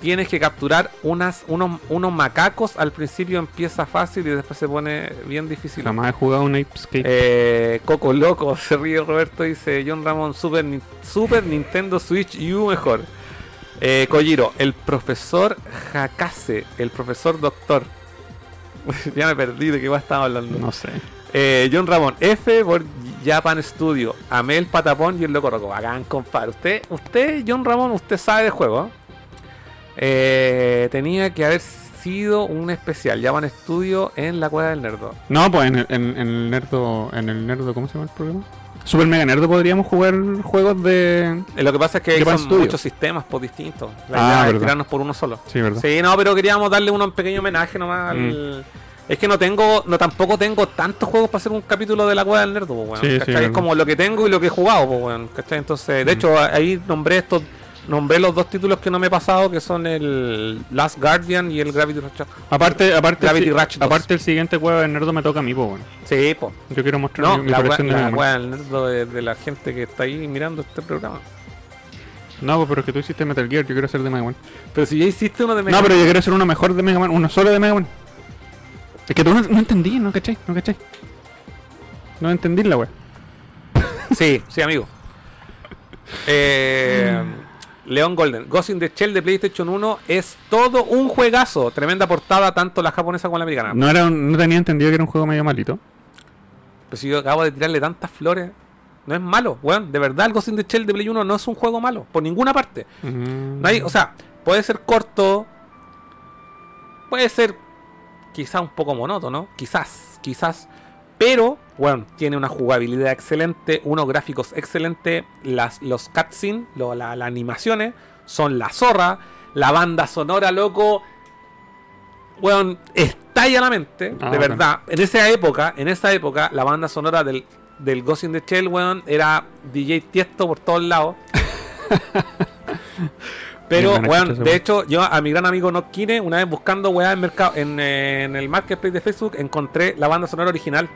Tienes que capturar unas, unos, unos macacos. Al principio empieza fácil y después se pone bien difícil. Jamás he jugado un Ape Skate. Eh, Coco Loco, [laughs] se ríe Roberto, dice John Ramón, Super, Super Nintendo Switch U mejor. Eh, Kojiro, el profesor Hakase, el profesor doctor. [laughs] ya me perdí de qué va estaba hablando. no sé. Eh, John Ramón, F por Japan Studio, amé el patapón y el loco roco. Bacán, compadre. Usted, usted, John Ramón, usted sabe de juego. ¿eh? Eh, tenía que haber sido un especial Japan Studio en la cueva del nerdo. No, pues en el, en, en el Nerdo. En el Nerdo, ¿cómo se llama el programa? Super Mega Nerdo podríamos jugar juegos de. Eh, Lo que pasa es que son Studio. muchos sistemas pues, distintos. La Ah, idea es tirarnos por uno solo. Sí, ¿verdad? Sí, no, pero queríamos darle un pequeño homenaje nomás Mm. al... Es que no tengo, no tampoco tengo tantos juegos para hacer un capítulo de la cueva del nerdo, pues, weón, Sí, sí, ¿cachai? es como lo que tengo y lo que he jugado, pues, weón, ¿cachai? Entonces, de Mm. hecho, ahí nombré estos, nombré los dos títulos que no me he pasado, que son el Last Guardian y el Gravity Rush. Aparte, aparte, Gravity el, Rush 2. aparte el siguiente juego de Nerdo me toca a mí, pues bueno. Sí, pues. Yo quiero mostrar No, mi, mi la, colección de la Man. del nerdo de, de la gente que está ahí mirando este programa. No, pues, pero es que tú hiciste Metal Gear, yo quiero hacer de Mega Man. Pero si ya hiciste uno de Mega No, pero yo quiero hacer uno mejor de Mega Man, uno solo de Mega Man. Es que tú no, no entendí, no cachai, no cachai. No entendí la wea. Sí, sí, amigo. [laughs] Eh, León Golden. Ghost in the Shell de PlayStation 1 es todo un juegazo. Tremenda portada, tanto la japonesa como la americana. No era un- no tenía entendido que era un juego medio malito. Pero si yo acabo de tirarle tantas flores, no es malo, weón. De verdad, el Ghost in the Shell de Play 1 no es un juego malo, por ninguna parte. Mm. No hay, o sea, puede ser corto, puede ser quizás un poco monótono, quizás, quizás, pero, bueno, tiene una jugabilidad excelente, unos gráficos excelentes, las, los cutscenes, lo- la- las animaciones son la zorra, la banda sonora, loco, weón, estalla la mente, Ah, de verdad. En esa época, en esa época, la banda sonora del, del Ghost in the Shell, weón, era DJ Tiesto por todos lados. [laughs] Pero, weón, chucha, de hecho, yo a mi gran amigo Nokine, una vez buscando weá en, mercado, en, eh, en el marketplace de Facebook, encontré la banda sonora original.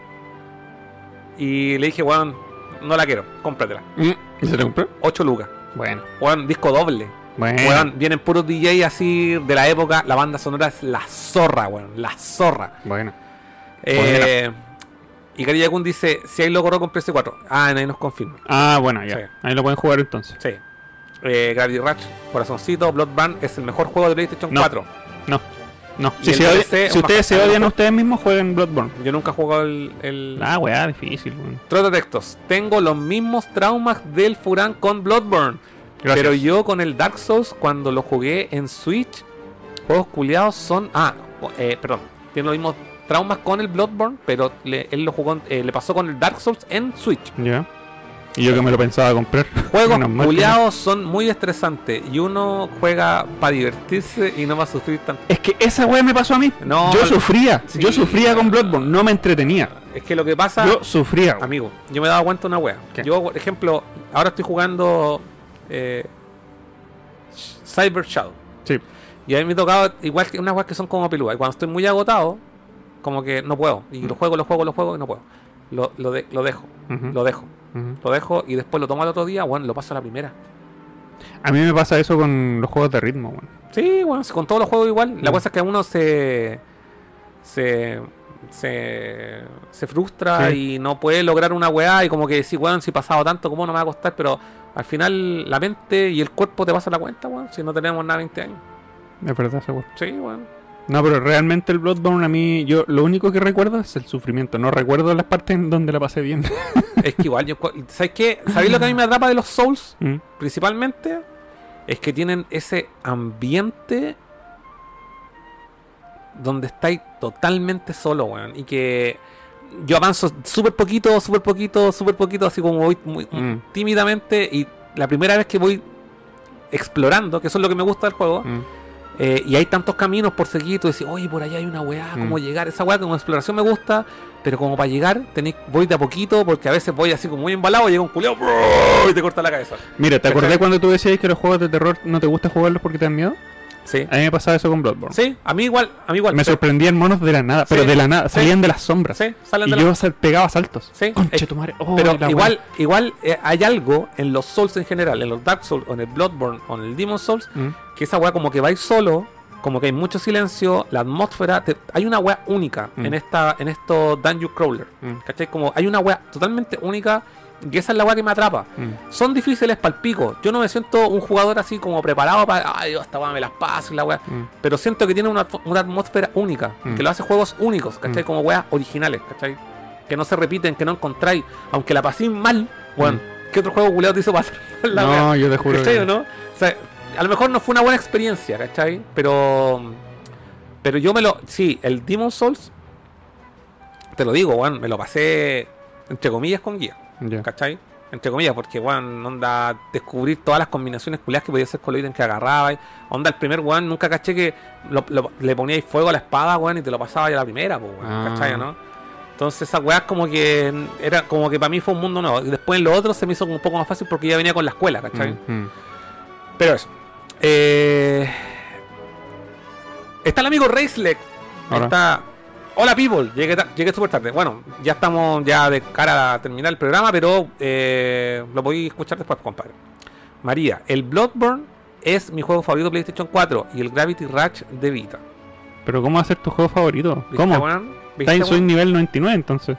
Y le dije, weón, no la quiero, cómpratela. ¿Y se lo compró? 8 lucas. Bueno. Weón, disco doble. Bueno. Weón, vienen puros DJ así de la época. La banda sonora es la zorra, weón, la zorra. Bueno. Eh, y Gary Yakun dice: Si hay logo rojo en PS4. Ah, ahí nos confirma. Ah, bueno, ya. Sí. Ahí lo pueden jugar entonces. Sí. Eh, Gravity Rush, Corazoncito, Bloodborne es el mejor juego de PlayStation No. 4. No. No. Si, se DLC, si ustedes se odian a ustedes mismos, jueguen Bloodborne. Yo nunca he jugado el. el... Ah, weá, difícil, weón. Trota textos. Tengo los mismos traumas del Furán con Bloodborne. Gracias. Pero yo con el Dark Souls, cuando lo jugué en Switch, juegos culiados son. Ah, eh, perdón. Tiene los mismos traumas con el Bloodborne, pero le- él lo jugó, eh, le pasó con el Dark Souls en Switch. Ya. Y yo que me lo pensaba comprar. [laughs] Juegos culiados son muy estresantes y uno juega para divertirse y no va a sufrir tanto. Es que esa weá me pasó a mí. No, yo sufría. sí. Yo sufría con Bloodborne. No me entretenía. Es que lo que pasa. Yo sufría. Amigo, yo me dado cuenta de una wea. ¿Qué? Yo, por ejemplo, ahora estoy jugando eh, Cyber Shadow. Sí. Y a mí me ha tocado igual que unas weas que son como peludas. Y cuando estoy muy agotado, como que no puedo. Y lo juego, lo juego, lo juego y no puedo. Lo, lo, de- lo dejo, lo dejo, lo dejo y después lo tomo al otro día, bueno, lo paso a la primera. A mí me pasa eso con los juegos de ritmo, weón. Sí, bueno, con todos los juegos igual. La cosa es que uno se. se. se, se frustra Sí. y no puede lograr una weá y como que si weón, si he pasado tanto, ¿cómo no me va a costar? Pero al final la mente y el cuerpo te pasan la cuenta, weón, si no tenemos nada 20 años. Es verdad, weá. Sí, weón. No, pero realmente el Bloodborne a mí, yo lo único que recuerdo es el sufrimiento. No recuerdo las partes en donde la pasé bien. es que igual, yo, ¿sabes qué? ¿Sabéis lo que a mí me atrapa de los Souls? Mm. Principalmente es que tienen ese ambiente donde estáis totalmente solo, weón. Y que yo avanzo súper poquito, súper poquito, súper poquito, así como voy muy, Mm. tímidamente. Y la primera vez que voy explorando, que eso es lo que me gusta del juego, Mm. Eh, y hay tantos caminos por seguir, tú decís, oye, por allá hay una weá, ¿cómo Mm. llegar? Esa weá como exploración me gusta, pero como para llegar, tenéis, voy de a poquito, porque a veces voy así como muy embalado, llega un culiao y te corta la cabeza. Mira, ¿te acordás cuando tú decías que los juegos de terror no te gusta jugarlos porque te dan miedo? Sí. A mí me pasaba eso con Bloodborne. Sí, a mí igual, a mí igual. Me sorprendían monos de la nada, Sí. pero de la nada, Sí. salían de las sombras. Sí, salen y de la- yo pegaba saltos. Sí, Conche es- tu madre. Oh, Pero igual, igual eh, hay algo en los Souls en general, en los Dark Souls, o en el Bloodborne, o en el Demon Souls. Mm. que esa weá como que vais solo, como que hay mucho silencio, la atmósfera, te- hay una weá única Mm. en esta, en estos Dungeon Crawler. Mm. ¿Cachai? Como hay una weá totalmente única y esa es la weá que me atrapa. Mm. Son difíciles para el pico. Yo no me siento un jugador así como preparado para, ay, yo esta weá me las paso y la weá. Mm. Pero siento que tiene una, una atmósfera única, Mm. que lo hace juegos únicos, ¿cachai? Como weas originales, ¿cachai? Que no se repiten, que no encontráis, aunque la pasé mal, bueno, ¿qué otro juego culiado te hizo pasar [laughs] la wea? No, yo te juro. ¿Cachai que- o no? O sea, a lo mejor no fue una buena experiencia, ¿cachai? Pero. Pero yo me lo. Sí, el Demon Souls. Te lo digo, weón. Me lo pasé. Entre comillas con guía, ¿cachai? Entre comillas, porque, weón, onda. Descubrir todas las combinaciones culiadas que podía hacer con los ítems que agarraba. Onda, el primer weón, nunca caché que lo- lo- le poníais fuego a la espada, weón, y te lo pasaba ya la primera, pues, weón, Ah. ¿cachai no? Entonces esas weas como que era como que para mí fue un mundo nuevo. Y después en lo otro se me hizo un poco más fácil porque ya venía con la escuela, ¿cachai? Mm. Pero eso. Eh, está el amigo Racelec. Hola. Está. Hola people, llegué, llegué súper tarde. Bueno, ya estamos ya de cara a terminar el programa, pero eh, lo podéis escuchar después, compadre. María, el Bloodborne es mi juego favorito de PlayStation 4 y el Gravity Rush de Vita. Pero ¿cómo va a ser tu juego favorito? ¿Viste, ¿Cómo? Está ¿Viste, en soy weón? nivel 99 entonces.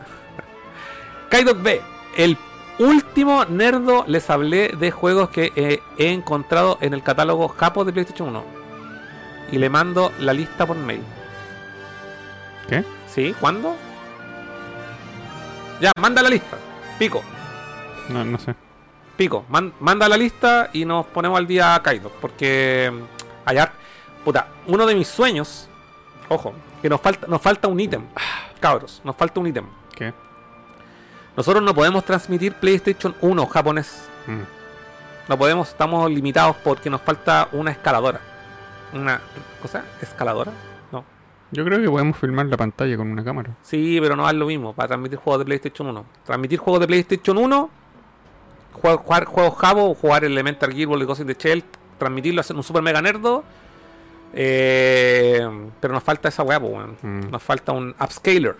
[laughs] Kaidot B, el último nerdo les hablé de juegos que eh, he encontrado en el catálogo Japo de PlayStation 1. Y le mando la lista por mail. ¿Qué? ¿Sí? ¿Cuándo? Ya, manda la lista. Pico, No, no sé. pico. Man- manda la lista y nos ponemos al día a Kaido. Porque mm, allá, puta, uno de mis sueños, ojo, que nos falta, nos falta un ítem. Cabros, nos falta un ítem. ¿Qué? Nosotros no podemos transmitir PlayStation 1 japonés. Mm. No podemos, estamos limitados porque nos falta una escaladora. Una cosa, escaladora. Yo creo que podemos filmar la pantalla con una cámara. Sí, pero no es lo mismo para transmitir juegos de PlayStation 1. Transmitir juegos de PlayStation 1, jugar, jugar juegos Jabo, jugar Elemental Gearbox y Ghost in the Shell, transmitirlo, hacer un super mega nerdo. eh, pero nos falta esa weá, weón. Mm. Nos falta un upscaler,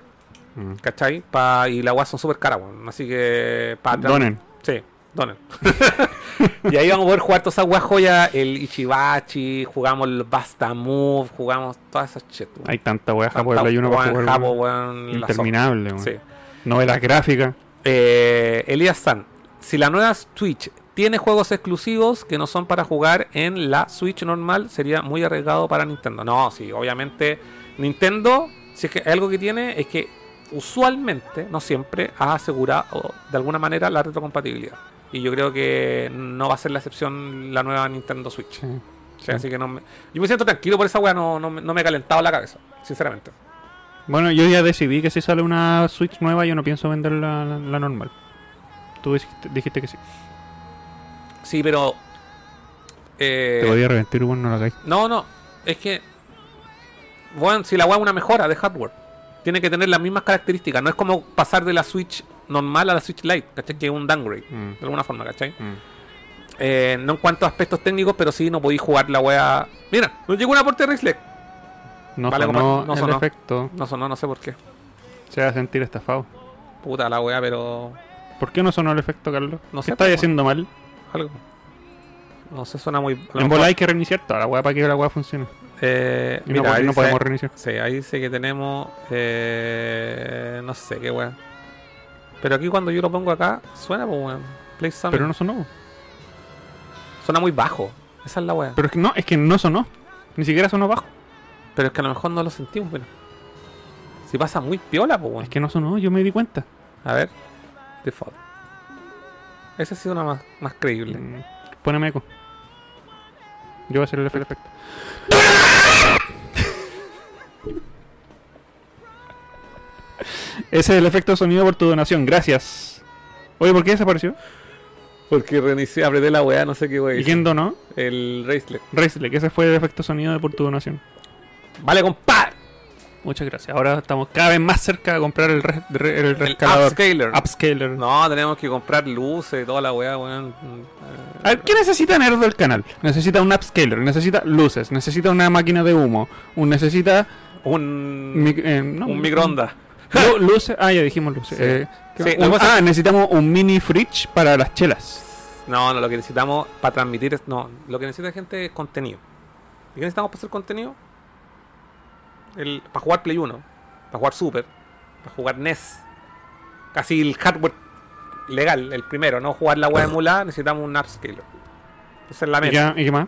Mm. ¿cachai? Pa, y las weas son súper caras, weón. Así que. Pa, Donen. Sí, donen. [laughs] y ahí vamos a poder jugar todas esas weas joyas, el Ichibachi, jugamos el Basta Move, jugamos todas esas shit. Hay tanta Tanta Japo Play 1 para jugar. Japo, la Interminable, weón. Sí. Novelas gráficas. Eh, Elías San, si la nueva Switch tiene juegos exclusivos que no son para jugar en la Switch normal, sería muy arriesgado para Nintendo. No, sí, obviamente Nintendo, si es que algo que tiene es que usualmente, no siempre, ha asegurado de alguna manera la retrocompatibilidad. Y yo creo que no va a ser la excepción la nueva Nintendo Switch. Sí. Sí, Así que no me... Yo me siento tranquilo por esa weá, no, no, me- no me he calentado la cabeza, sinceramente. Bueno, yo ya decidí que si sale una Switch nueva, yo no pienso vender la, la- la normal. Tú dijiste, dijiste que sí. Sí, pero... eh, Te podía reventir, bueno, no lo hagáis. No, no, es que... Bueno, si la weá es una mejora de hardware, tiene que tener las mismas características. No es como pasar de la Switch normal a la Switch Lite, ¿cachai? Que es un downgrade, Mm, de alguna forma, ¿cachai? mm. Eh, no en cuanto a aspectos técnicos, pero sí no podéis jugar la weá... Mira, nos llegó una aporte de Race No Vale, sonó no el sonó. efecto. No sonó, no sé por qué. Se va a sentir estafado. Puta la weá, pero... ¿Por qué no sonó el efecto, Carlos? No ¿Qué sé, estáis pues, haciendo mal? Algo. No sé, suena muy... En bola hay que reiniciar toda la weá para que la weá funcione. Eh, Y mira, no, ahí no dice- podemos reiniciar. Sí, ahí dice que tenemos. Eh, no sé qué weón. Pero aquí cuando yo lo pongo acá, suena, pues weón. Play Summit. Pero no sonó. Suena muy bajo. Esa es la weá. Pero, Pero es que no, es que no sonó. Ni siquiera sonó bajo. es que a lo mejor no lo sentimos, pero. Si pasa muy piola, pues weón. Es que no sonó, yo me di cuenta. A ver. Default. Ese sí suena más, más creíble. Mm, Poneme eco. Yo voy a hacer el efecto. [laughs] Ese es el efecto sonido por tu donación, gracias. Oye, ¿por qué desapareció? Porque reinicié, apreté la weá, no sé qué weá. ¿Y quién donó? El Racelet. Racelet, que ese fue el efecto sonido de por tu donación. Vale, compadre. Muchas gracias. Ahora estamos cada vez más cerca de comprar el, re- re- el El rescalador. upscaler. Upscaler. No, tenemos que comprar luces y toda la weá, weón. A ver, ¿qué necesita Nerd del canal? Necesita un upscaler, necesita luces, necesita una máquina de humo, un necesita Un, eh, no, un microondas. Lu- luces, ah, ya dijimos luces. Sí. Eh, ah, necesitamos un mini fridge para las chelas. No, no, lo que necesitamos para transmitir es. No, lo que necesita la gente es contenido. ¿Y qué necesitamos para hacer contenido? El, para jugar Play 1, para jugar Super, para jugar NES. Casi el hardware legal, el primero, no jugar la web emulada, necesitamos un upscaler. Esa es la ¿Y meta. y qué más?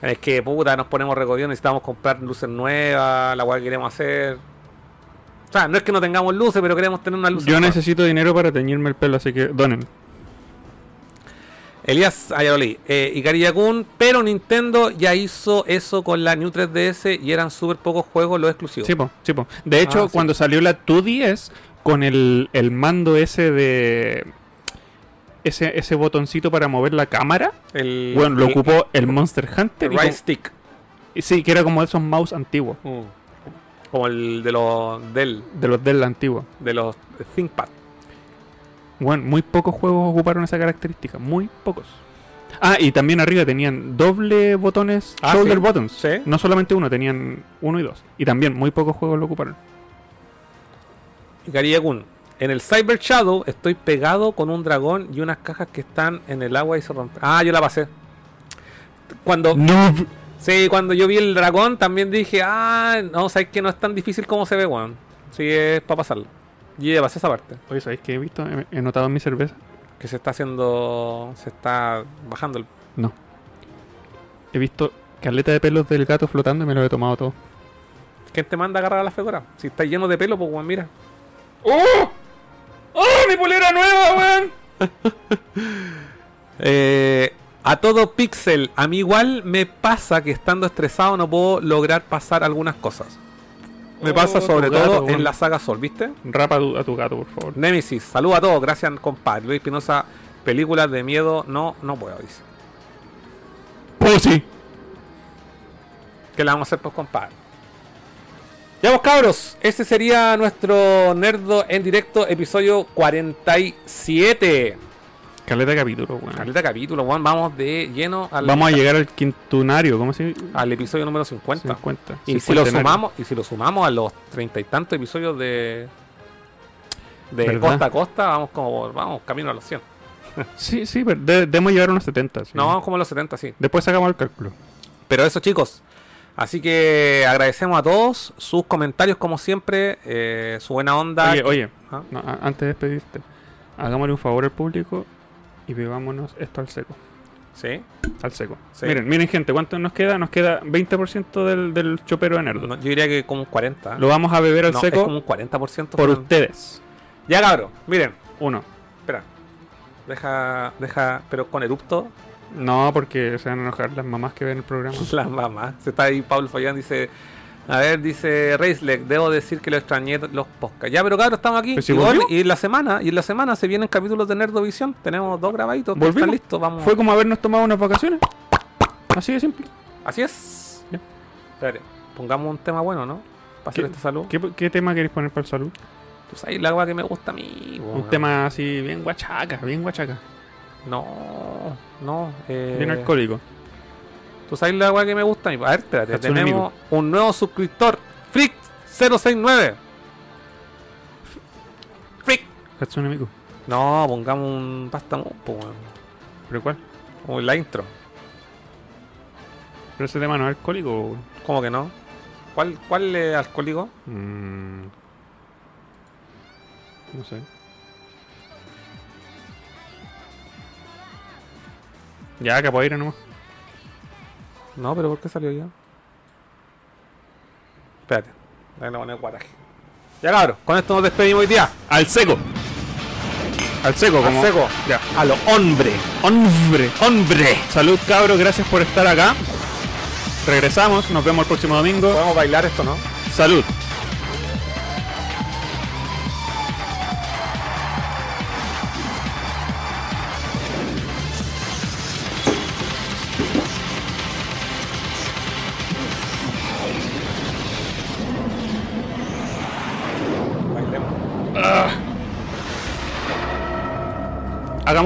Es que puta, nos ponemos recorrido, necesitamos comprar luces nuevas, la web que queremos hacer. O sea, no es que no tengamos luces, pero queremos tener una luz. Yo necesito dinero para teñirme el pelo, así que donen. Elías Ayaroli, eh, Ikari Yakun, pero Nintendo ya hizo eso con la New 3DS y eran súper pocos juegos los exclusivos. Sí, po, sí, po. De hecho, Ah, sí. cuando salió la 2DS, con el, el mando ese de... Ese, ese botoncito para mover la cámara, El, bueno, lo el- ocupó el Monster Hunter. el right como- stick. sí, que era como esos mouse antiguos, Mm. Como el de los del, de los Dell antiguos. de los ThinkPad. Bueno, muy pocos juegos ocuparon esa característica, muy pocos. Ah, y también arriba tenían doble botones, Ah, shoulder sí. buttons. Sí. No solamente uno, tenían uno y dos. Y también muy pocos juegos lo ocuparon. Ikari Yakun, en el Cyber Shadow estoy pegado con un dragón y unas cajas que están en el agua y se rompen. Ah, yo la pasé. Cuando, No. Sí, cuando yo vi el dragón también dije, ah, no, sabes que no es tan difícil como se ve, weón. Sí, es para pasarlo. Y pasé esa parte. Oye, ¿sabéis qué he visto? He, he notado en mi cerveza. Que se está haciendo. Se está bajando el. No. He visto caleta de pelos del gato flotando y me lo he tomado todo. ¿Quién te manda a agarrar a la figura? Si está lleno de pelo, pues weón, mira. ¡Oh! ¡Oh, mi polera nueva, weón! [laughs] Eh, a todo pixel, a mí igual me pasa que estando estresado no puedo lograr pasar algunas cosas. Me Oh, pasa sobre gato, todo en la saga Sol, ¿viste? Rapa a tu, a tu gato, por favor. Nemesis, saludos a todos, gracias compadre. Luis Pinoza, películas de miedo, no, no puedo, dice. ¡Pussy! ¿Qué le vamos a hacer pues compadre? Ya vos cabros, ese sería nuestro Nerdo en directo, episodio 47. Caleta capítulo, weón. Caleta capítulo, weón, vamos de lleno al, Vamos a llegar al quintunario, ¿cómo se al episodio número 50. 50. Y si lo sumamos, y si lo sumamos a los treinta y tantos episodios de de ¿Verdad? costa a costa, vamos como vamos camino a los 100. Sí, sí, pero de- debemos llegar a unos 70. sí. No, vamos como a los 70, sí. Después sacamos el cálculo. Pero eso, chicos. Así que agradecemos a todos sus comentarios como siempre, eh, su buena onda. Oye, oye, ¿Ah? no, antes de despedirte, hagámosle un favor al público y bebámonos esto al seco. Sí. Al seco. Sí. Miren, miren, gente, ¿cuánto nos queda? Nos queda 20% del, del chopero de Nerdo. No, yo diría que como un 40. Lo vamos a beber al No, es seco como un 40% por ustedes. Ya cabrón, miren, Uno. espera. Deja, deja, pero con erupto, No, porque se van a enojar las mamás que ven el programa. [laughs] las mamás. Se está ahí Pablo Follán, dice. A ver, dice Reislek, debo decir que lo extrañé los podcasts. Ya, pero claro, estamos aquí. Y, volvió. y en la semana, y en la semana se vienen capítulos de Nerdovisión. Tenemos dos grabaditos, están listos, vamos. Fue como habernos tomado unas vacaciones. Así de simple. Así es. Ya. Espérate, pongamos un tema bueno, ¿no? Para hacer ¿Qué- este saludo. ¿Qué, qué tema queréis poner para el salud? Tú sabes la agua que me gusta a mí. Un weón. tema así bien guachaca, bien guachaca. No, no. Eh, Bien alcohólico. Tú sabes la agua que me gusta a ver, espérate. Hatsune tenemos un nuevo suscriptor. Freak069. Freak. Hatsune Miku. No, pongamos un pasta weón. ¿Pero cuál? O la intro. ¿Pero ese tema no es alcohólico? ¿Cómo que no? ¿Cuál, cuál es alcohólico? Mm, no sé. Ya, capoeira nomás. No, pero ¿por qué salió ya? Espérate. Déjame poner guaraje. Ya cabrón, con esto nos despedimos hoy día. Al seco. Al seco, Al como. seco. Ya. A lo hombre. Hombre. ¡Hombre! Salud, cabros. Gracias por estar acá. Regresamos. Nos vemos el próximo domingo. Podemos bailar esto, ¿no? Salud.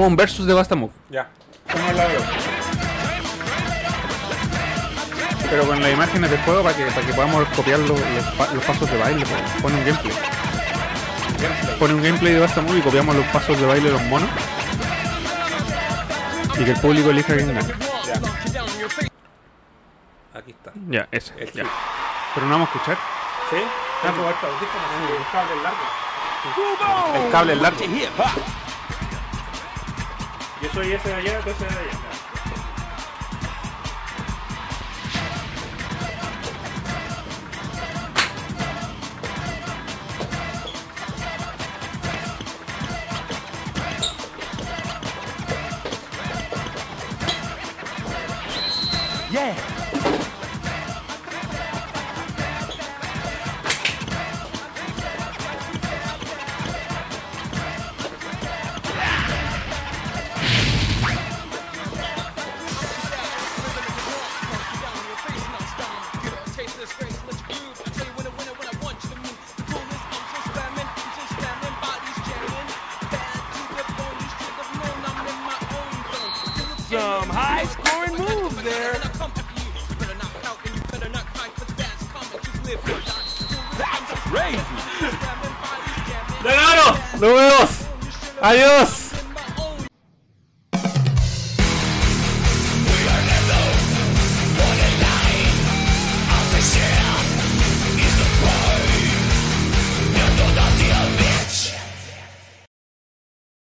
Un versus de Bastamuk. Ya. Pero con las imágenes de juego para que, para que podamos copiar los, los pa- los pasos de baile. pues. Pone un gameplay. Pone un gameplay de Bastamuk y copiamos los pasos de baile de los monos. Y que el público elija quién gana. Aquí está. Ya, ese. El ya. hit. Pero no vamos a escuchar. ¿Sí? El cable es largo. El cable es largo. Yo soy ese de allá, tú ese de allá. Some